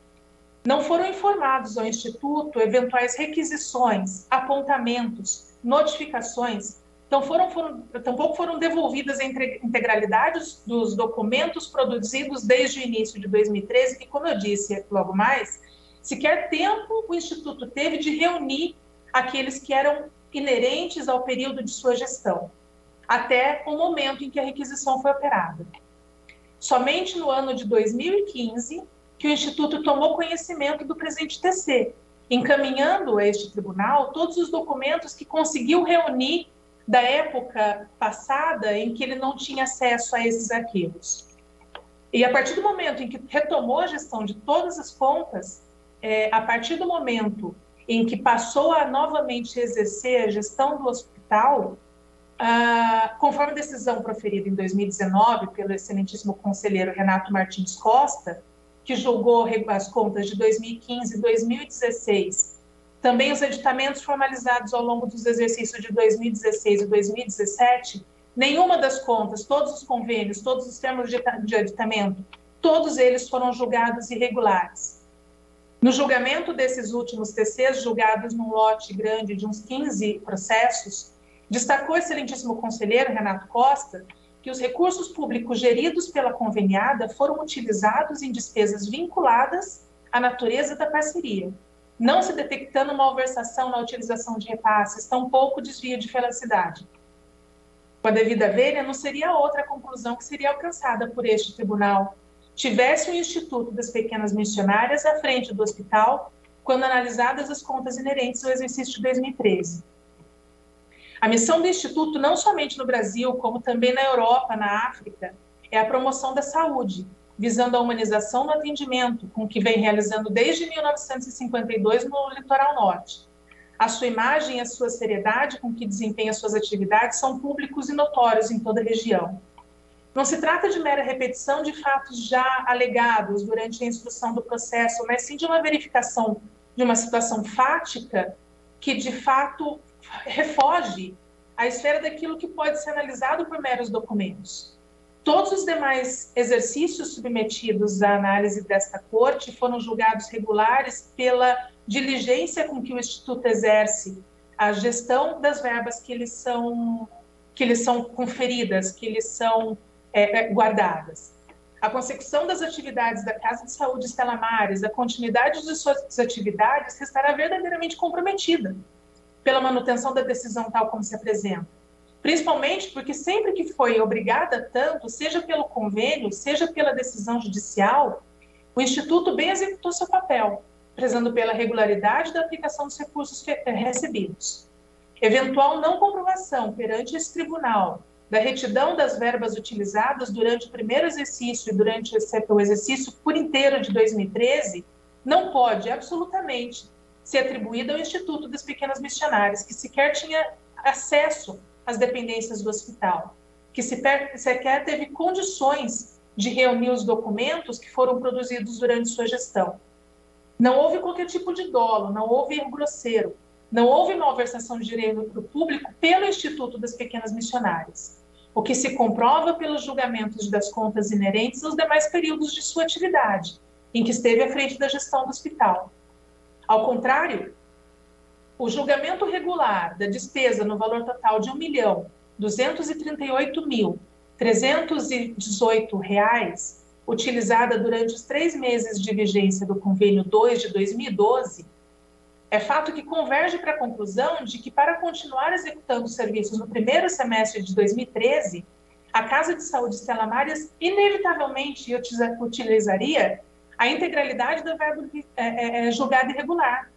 Não foram informados ao Instituto eventuais requisições, apontamentos, notificações, então foram, foram, tampouco foram devolvidas a integralidade dos documentos produzidos desde o início de 2013, que, como eu disse logo mais, sequer tempo o Instituto teve de reunir aqueles que eram inerentes ao período de sua gestão, até o momento em que a requisição foi operada. Somente no ano de 2015 que o Instituto tomou conhecimento do presente TC, encaminhando a este tribunal todos os documentos que conseguiu reunir da época passada em que ele não tinha acesso a esses arquivos. E a partir do momento em que retomou a gestão de todas as contas, é, a partir do momento em que passou a novamente exercer a gestão do hospital, ah, conforme a decisão proferida em 2019 pelo excelentíssimo conselheiro Renato Martins Costa, que julgou as contas de 2015 e 2016, também os editamentos formalizados ao longo dos exercícios de 2016 e 2017, nenhuma das contas, todos os convênios, todos os termos de editamento, todos eles foram julgados irregulares. No julgamento desses últimos TCs, julgados num lote grande de uns 15 processos, destacou o excelentíssimo conselheiro Renato Costa que os recursos públicos geridos pela conveniada foram utilizados em despesas vinculadas à natureza da parceria, não se detectando malversação na utilização de repasses, tampouco desvio de felicidade. Com a devida vênia, não seria outra conclusão que seria alcançada por este tribunal, tivesse o Instituto das Pequenas Missionárias à frente do hospital, quando analisadas as contas inerentes ao exercício de 2013. A missão do Instituto, não somente no Brasil, como também na Europa, na África, é a promoção da saúde, visando a humanização no atendimento, com que vem realizando desde 1952 no litoral norte. A sua imagem e a sua seriedade com que desempenha suas atividades são públicos e notórios em toda a região. Não se trata de mera repetição de fatos já alegados durante a instrução do processo, mas sim de uma verificação de uma situação fática que, de fato, refoge a esfera daquilo que pode ser analisado por meros documentos. Todos os demais exercícios submetidos à análise desta corte foram julgados regulares pela diligência com que o Instituto exerce a gestão das verbas que lhes são, que lhes são conferidas, que lhes são é, é guardadas. A consecução das atividades da Casa de Saúde Estela Mares, a continuidade de suas atividades estará verdadeiramente comprometida pela manutenção da decisão tal como se apresenta. Principalmente porque sempre que foi obrigada tanto, seja pelo convênio, seja pela decisão judicial, o Instituto bem executou seu papel, prezando pela regularidade da aplicação dos recursos recebidos. Eventual não comprovação perante esse tribunal da retidão das verbas utilizadas durante o primeiro exercício e durante o exercício por inteiro de 2013 não pode absolutamente ser atribuída ao Instituto das Pequenas Missionárias, que sequer tinha acesso às dependências do hospital, que sequer teve condições de reunir os documentos que foram produzidos durante sua gestão. Não houve qualquer tipo de dolo, não houve erro grosseiro, não houve malversação de direito público pelo Instituto das Pequenas Missionárias, o que se comprova pelos julgamentos das contas inerentes aos demais períodos de sua atividade, em que esteve à frente da gestão do hospital. Ao contrário, o julgamento regular da despesa no valor total de 1.238.318 reais, utilizada durante os três meses de vigência do convênio 2 de 2012, é fato que converge para a conclusão de que, para continuar executando os serviços no primeiro semestre de 2013, a Casa de Saúde Estela Marias inevitavelmente utilizaria a integralidade do verbo é, é, julgado irregular.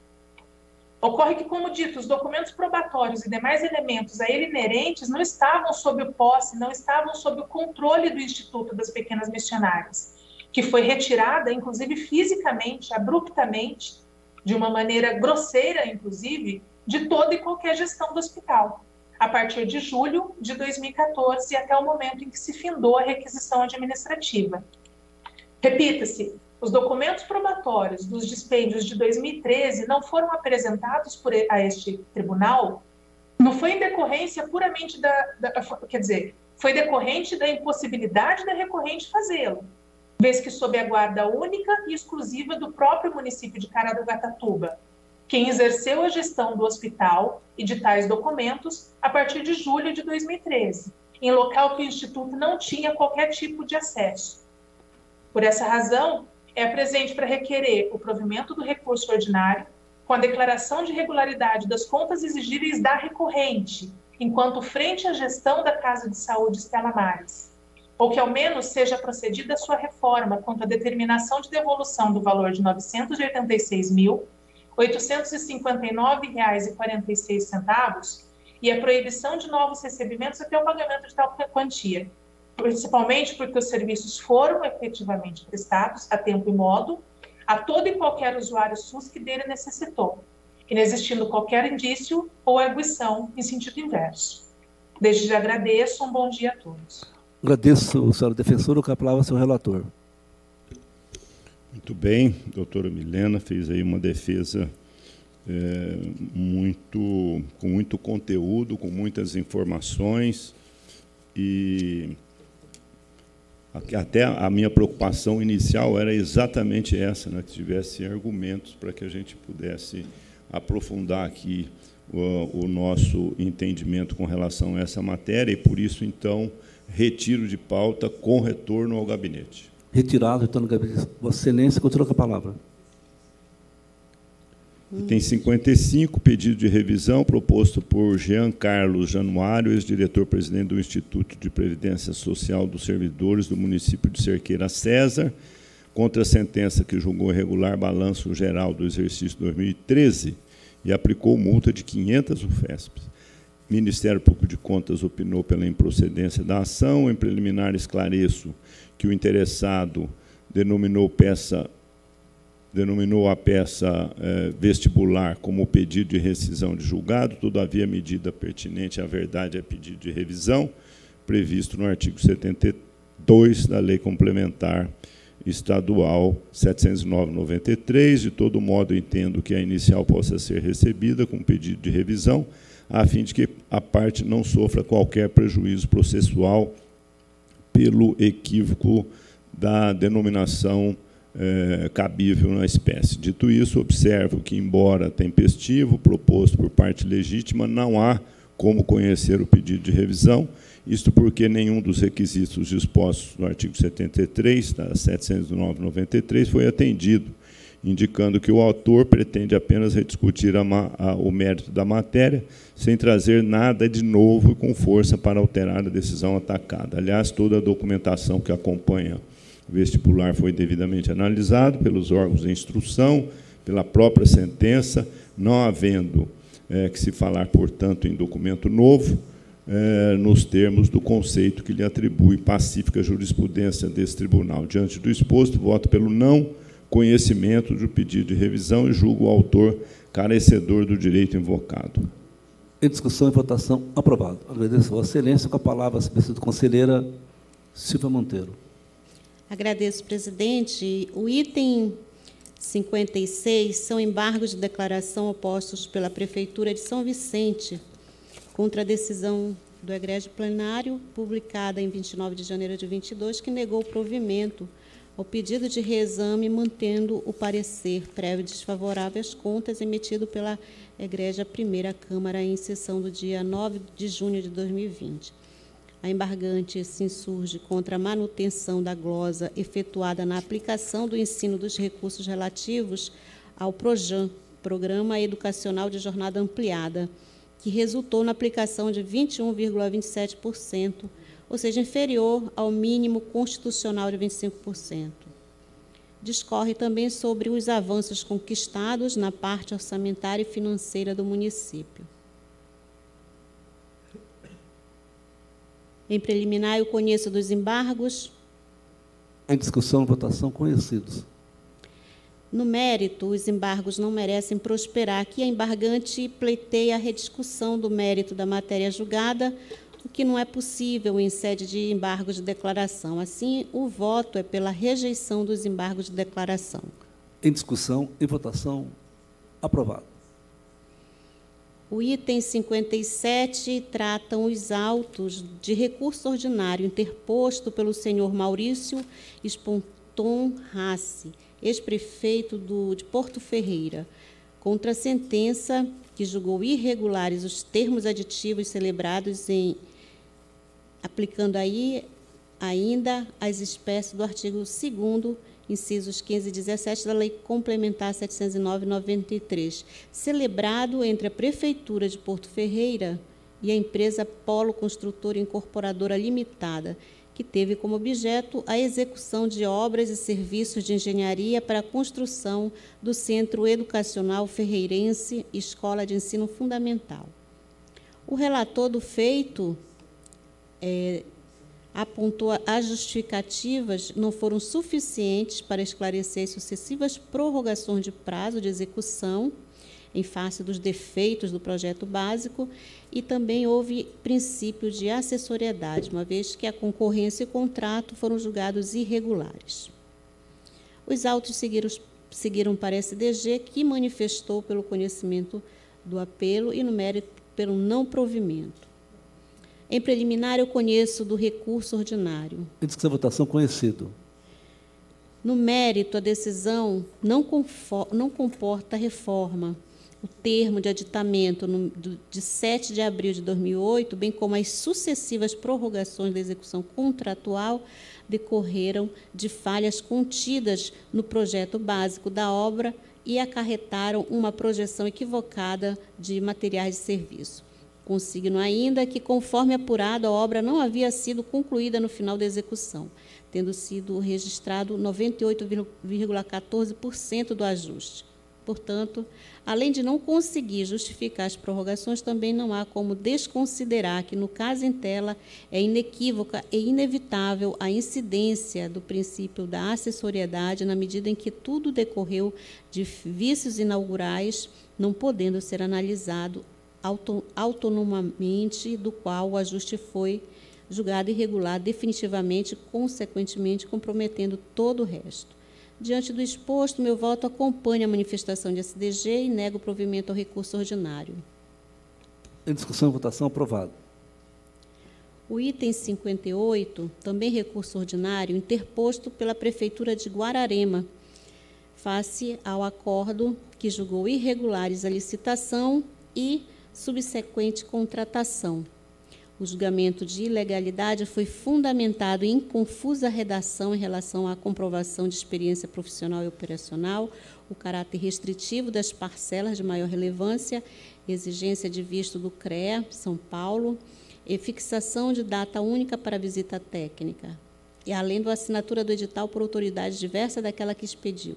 Ocorre que, como dito, os documentos probatórios e demais elementos a ele inerentes não estavam sob o posse, não estavam sob o controle do Instituto das Pequenas Missionárias, que foi retirada, inclusive fisicamente, abruptamente, de uma maneira grosseira, inclusive, de toda e qualquer gestão do hospital, a partir de julho de 2014 até o momento em que se findou a requisição administrativa. Repita-se, os documentos probatórios dos dispêndios de 2013 não foram apresentados por, a este tribunal, não foi em decorrência puramente da, da quer dizer, foi decorrente da impossibilidade da recorrente fazê-lo, vez que sob a guarda única e exclusiva do próprio município de Caraguatatuba, quem exerceu a gestão do hospital e de tais documentos a partir de julho de 2013, em local que o Instituto não tinha qualquer tipo de acesso. Por essa razão, é presente para requerer o provimento do recurso ordinário com a declaração de regularidade das contas exigíveis da recorrente, enquanto frente à gestão da Casa de Saúde Estela Mares, ou que ao menos seja procedida a sua reforma quanto à determinação de devolução do valor de R$ 986.859,46 e a proibição de novos recebimentos até o pagamento de tal quantia, principalmente porque os serviços foram efetivamente prestados a tempo e modo a todo e qualquer usuário SUS que dele necessitou, inexistindo qualquer indício ou arguição em sentido inverso. Desde já agradeço, um bom dia a todos. Agradeço, senhora defensora, o que a palavra seu relator. Muito bem, doutora Milena fez aí uma defesa é, muito, com muito conteúdo, com muitas informações e até a minha preocupação inicial era exatamente essa, né, que tivesse argumentos para que a gente pudesse aprofundar aqui o, o, nosso entendimento com relação a essa matéria, e por isso, então, retiro de pauta com retorno ao gabinete. Retirado, retorno ao gabinete. Vossa Excelência, continua com a palavra. Tem 55 pedido de revisão proposto por Jean Carlos Januário, ex-diretor-presidente do Instituto de Previdência Social dos Servidores do município de Cerqueira César, contra a sentença que julgou irregular balanço geral do exercício 2013 e aplicou multa de 500 UFESPs. Ministério Público de Contas opinou pela improcedência da ação. Em preliminar, esclareço que o interessado denominou peça denominou a peça eh, vestibular como pedido de rescisão de julgado, todavia medida pertinente à verdade é pedido de revisão, previsto no artigo 72 da Lei Complementar Estadual 709-93. De todo modo, entendo que a inicial possa ser recebida com pedido de revisão, a fim de que a parte não sofra qualquer prejuízo processual pelo equívoco da denominação é, cabível na espécie. Dito isso, observo que, embora tempestivo, proposto por parte legítima, não há como conhecer o pedido de revisão, isto porque nenhum dos requisitos dispostos no artigo 73 da 709/93 foi atendido, indicando que o autor pretende apenas rediscutir a, a, o mérito da matéria, sem trazer nada de novo e com força para alterar a decisão atacada. Aliás, toda a documentação que acompanha vestibular foi devidamente analisado pelos órgãos de instrução, pela própria sentença, não havendo é, que se falar, portanto, em documento novo, é, nos termos do conceito que lhe atribui pacífica jurisprudência desse tribunal. Diante do exposto, voto pelo não conhecimento do pedido de revisão e julgo o autor carecedor do direito invocado. Em discussão e votação, aprovado. Agradeço a Vossa Excelência. Com a palavra, a conselheira Silvia Monteiro. Agradeço, presidente. O item 56 são embargos de declaração opostos pela Prefeitura de São Vicente contra a decisão do egrégio plenário, publicada em 29 de janeiro de 22, que negou o provimento ao pedido de reexame, mantendo o parecer prévio desfavorável às contas emitido pela Egrégia Primeira Câmara em sessão do dia 9 de junho de 2020. A embargante se insurge contra a manutenção da glosa efetuada na aplicação do ensino dos recursos relativos ao PROJAM, Programa Educacional de Jornada Ampliada, que resultou na aplicação de 21,27%, ou seja, inferior ao mínimo constitucional de 25%. Discorre também sobre os avanços conquistados na parte orçamentária e financeira do município. Em preliminar, eu conheço dos embargos. Em discussão, votação, conhecidos. No mérito, os embargos não merecem prosperar. Aqui a embargante pleiteia a rediscussão do mérito da matéria julgada, o que não é possível em sede de embargo de declaração. Assim, o voto é pela rejeição dos embargos de declaração. Em discussão e votação, aprovado. O item 57 tratam os autos de recurso ordinário interposto pelo senhor Maurício Esponton Rassi, ex-prefeito de Porto Ferreira, contra a sentença que julgou irregulares os termos aditivos celebrados em aplicando aí ainda as espécies do artigo 2 incisos 15 e 17 da Lei Complementar 709/93, celebrado entre a Prefeitura de Porto Ferreira e a empresa Polo Construtora Incorporadora Limitada, que teve como objeto a execução de obras e serviços de engenharia para a construção do Centro Educacional Ferreirense Escola de Ensino Fundamental. O relator do feito é, apontou as justificativas não foram suficientes para esclarecer as sucessivas prorrogações de prazo de execução em face dos defeitos do projeto básico e também houve princípio de assessoriedade, uma vez que a concorrência e o contrato foram julgados irregulares. Os autos seguiram, seguiram para a SDG, que manifestou pelo conhecimento do apelo e no mérito pelo não provimento. Em preliminar, eu conheço do recurso ordinário. Em discussão e votação, conhecido. No mérito, a decisão não, não comporta reforma. O termo de aditamento no, de 7 de abril de 2008, bem como as sucessivas prorrogações da execução contratual, decorreram de falhas contidas no projeto básico da obra e acarretaram uma projeção equivocada de materiais de serviço. Consigno ainda que, conforme apurado, a obra não havia sido concluída no final da execução, tendo sido registrado 98,14% do ajuste. Portanto, além de não conseguir justificar as prorrogações, também não há como desconsiderar que, no caso em tela, é inequívoca e inevitável a incidência do princípio da assessoriedade na medida em que tudo decorreu de vícios inaugurais, não podendo ser analisado autonomamente, do qual o ajuste foi julgado irregular definitivamente, consequentemente comprometendo todo o resto. Diante do exposto, meu voto acompanha a manifestação de SDG e nego o provimento ao recurso ordinário. Em discussão e votação, aprovado. O item 58, também recurso ordinário, interposto pela Prefeitura de Guararema, face ao acordo que julgou irregulares a licitação e subsequente contratação. O julgamento de ilegalidade foi fundamentado em confusa redação em relação à comprovação de experiência profissional e operacional, o caráter restritivo das parcelas de maior relevância, exigência de visto do CREA, São Paulo, e fixação de data única para visita técnica, e além da assinatura do edital por autoridade diversa daquela que expediu.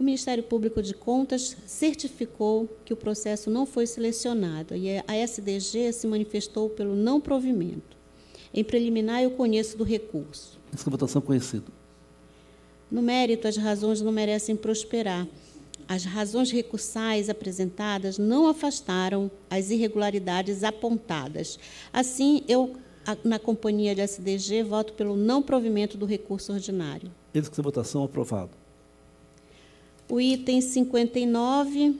O Ministério Público de Contas certificou que o processo não foi selecionado e a SDG se manifestou pelo não provimento. Em preliminar, eu conheço do recurso. Essa votação conhecido. No mérito, as razões não merecem prosperar. As razões recursais apresentadas não afastaram as irregularidades apontadas. Assim, eu, na companhia de SDG, voto pelo não provimento do recurso ordinário. Essa votação aprovado. O item 59,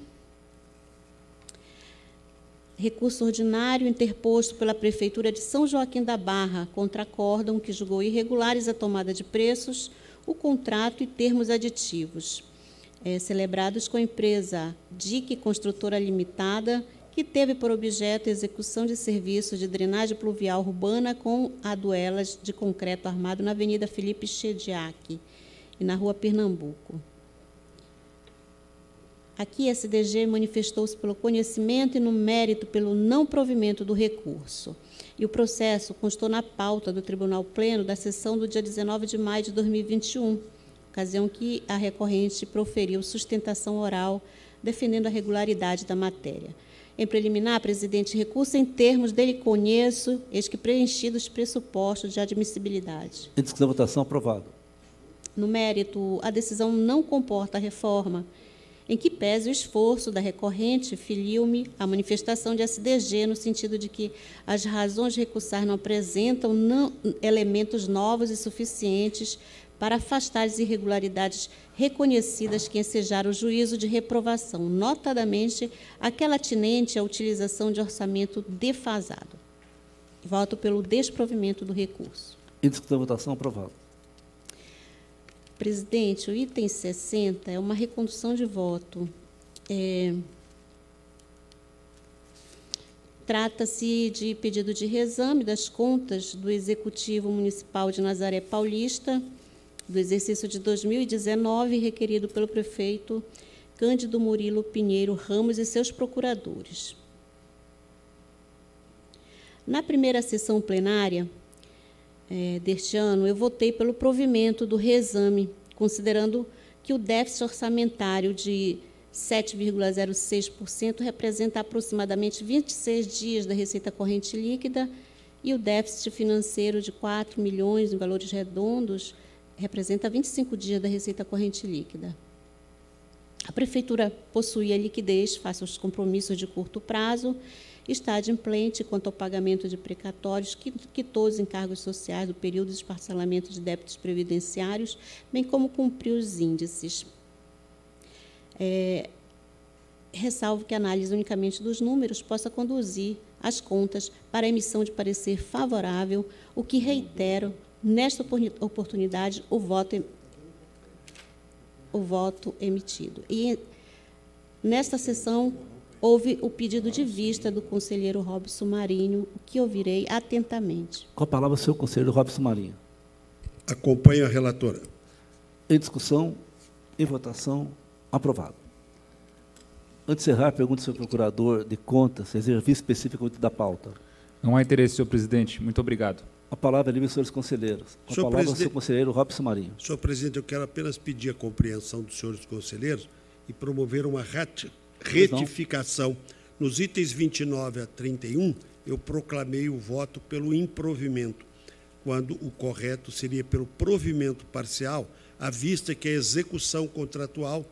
recurso ordinário interposto pela Prefeitura de São Joaquim da Barra contra acórdão que julgou irregulares a tomada de preços, o contrato e termos aditivos, é, celebrados com a empresa DIC Construtora Limitada, que teve por objeto a execução de serviços de drenagem pluvial urbana com aduelas de concreto armado na Avenida Felipe Chediak e na Rua Pernambuco. Aqui, a SDG manifestou-se pelo conhecimento e no mérito pelo não provimento do recurso. E o processo constou na pauta do Tribunal Pleno da sessão do dia 19 de maio de 2021, ocasião que a recorrente proferiu sustentação oral defendendo a regularidade da matéria. Em preliminar, presidente, recurso em termos dele conheço, eis que preenchidos os pressupostos de admissibilidade. Em discussão votação, aprovado. No mérito, a decisão não comporta reforma em que pese o esforço da recorrente, filiu-me a manifestação de SDG no sentido de que as razões de recursar não apresentam não, elementos novos e suficientes para afastar as irregularidades reconhecidas que ensejaram o juízo de reprovação, notadamente aquela atinente à utilização de orçamento defasado. Voto pelo desprovimento do recurso. Índice da votação aprovado. Presidente, o item 60 é uma recondução de voto. É, Trata-se de pedido de reexame das contas do Executivo Municipal de Nazaré Paulista, do exercício de 2019, requerido pelo prefeito Cândido Murilo Pinheiro Ramos e seus procuradores. Na primeira sessão plenária é, deste ano, eu votei pelo provimento do reexame, considerando que o déficit orçamentário de 7,06% representa aproximadamente 26 dias da receita corrente líquida e o déficit financeiro de 4 milhões em valores redondos representa 25 dias da receita corrente líquida. A prefeitura possui a liquidez face aos compromissos de curto prazo, está adimplente quanto ao pagamento de precatórios, quitou os encargos sociais do período de parcelamento de débitos previdenciários, bem como cumpriu os índices. É, ressalvo que a análise unicamente dos números possa conduzir as contas para a emissão de parecer favorável, o que reitero, nesta oportunidade, o voto, o voto emitido. E nesta sessão houve o pedido de vista do conselheiro Robson Marinho, o que ouvirei atentamente. Com a palavra, o senhor conselheiro Robson Marinho. Acompanho a relatora. Em discussão, em votação, Aprovado. Antes de encerrar, pergunto ao senhor procurador de contas, se exerce especificamente da pauta. Não há interesse, senhor presidente. Muito obrigado. A palavra é livre, senhores conselheiros. Com senhor a palavra, o senhor conselheiro Robson Marinho. Senhor presidente, eu quero apenas pedir a compreensão dos senhores conselheiros e promover uma retificação. Nos itens 29 a 31, eu proclamei o voto pelo improvimento, quando o correto seria pelo provimento parcial, à vista que a execução contratual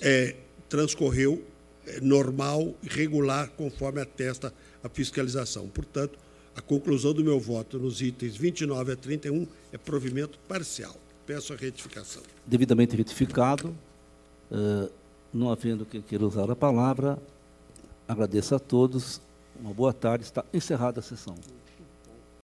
é, transcorreu é, normal e regular, conforme atesta a fiscalização. Portanto, a conclusão do meu voto nos itens 29 a 31 é provimento parcial. Peço a retificação. Devidamente retificado, uh, não havendo quem queira usar a palavra, agradeço a todos. Uma boa tarde. Está encerrada a sessão.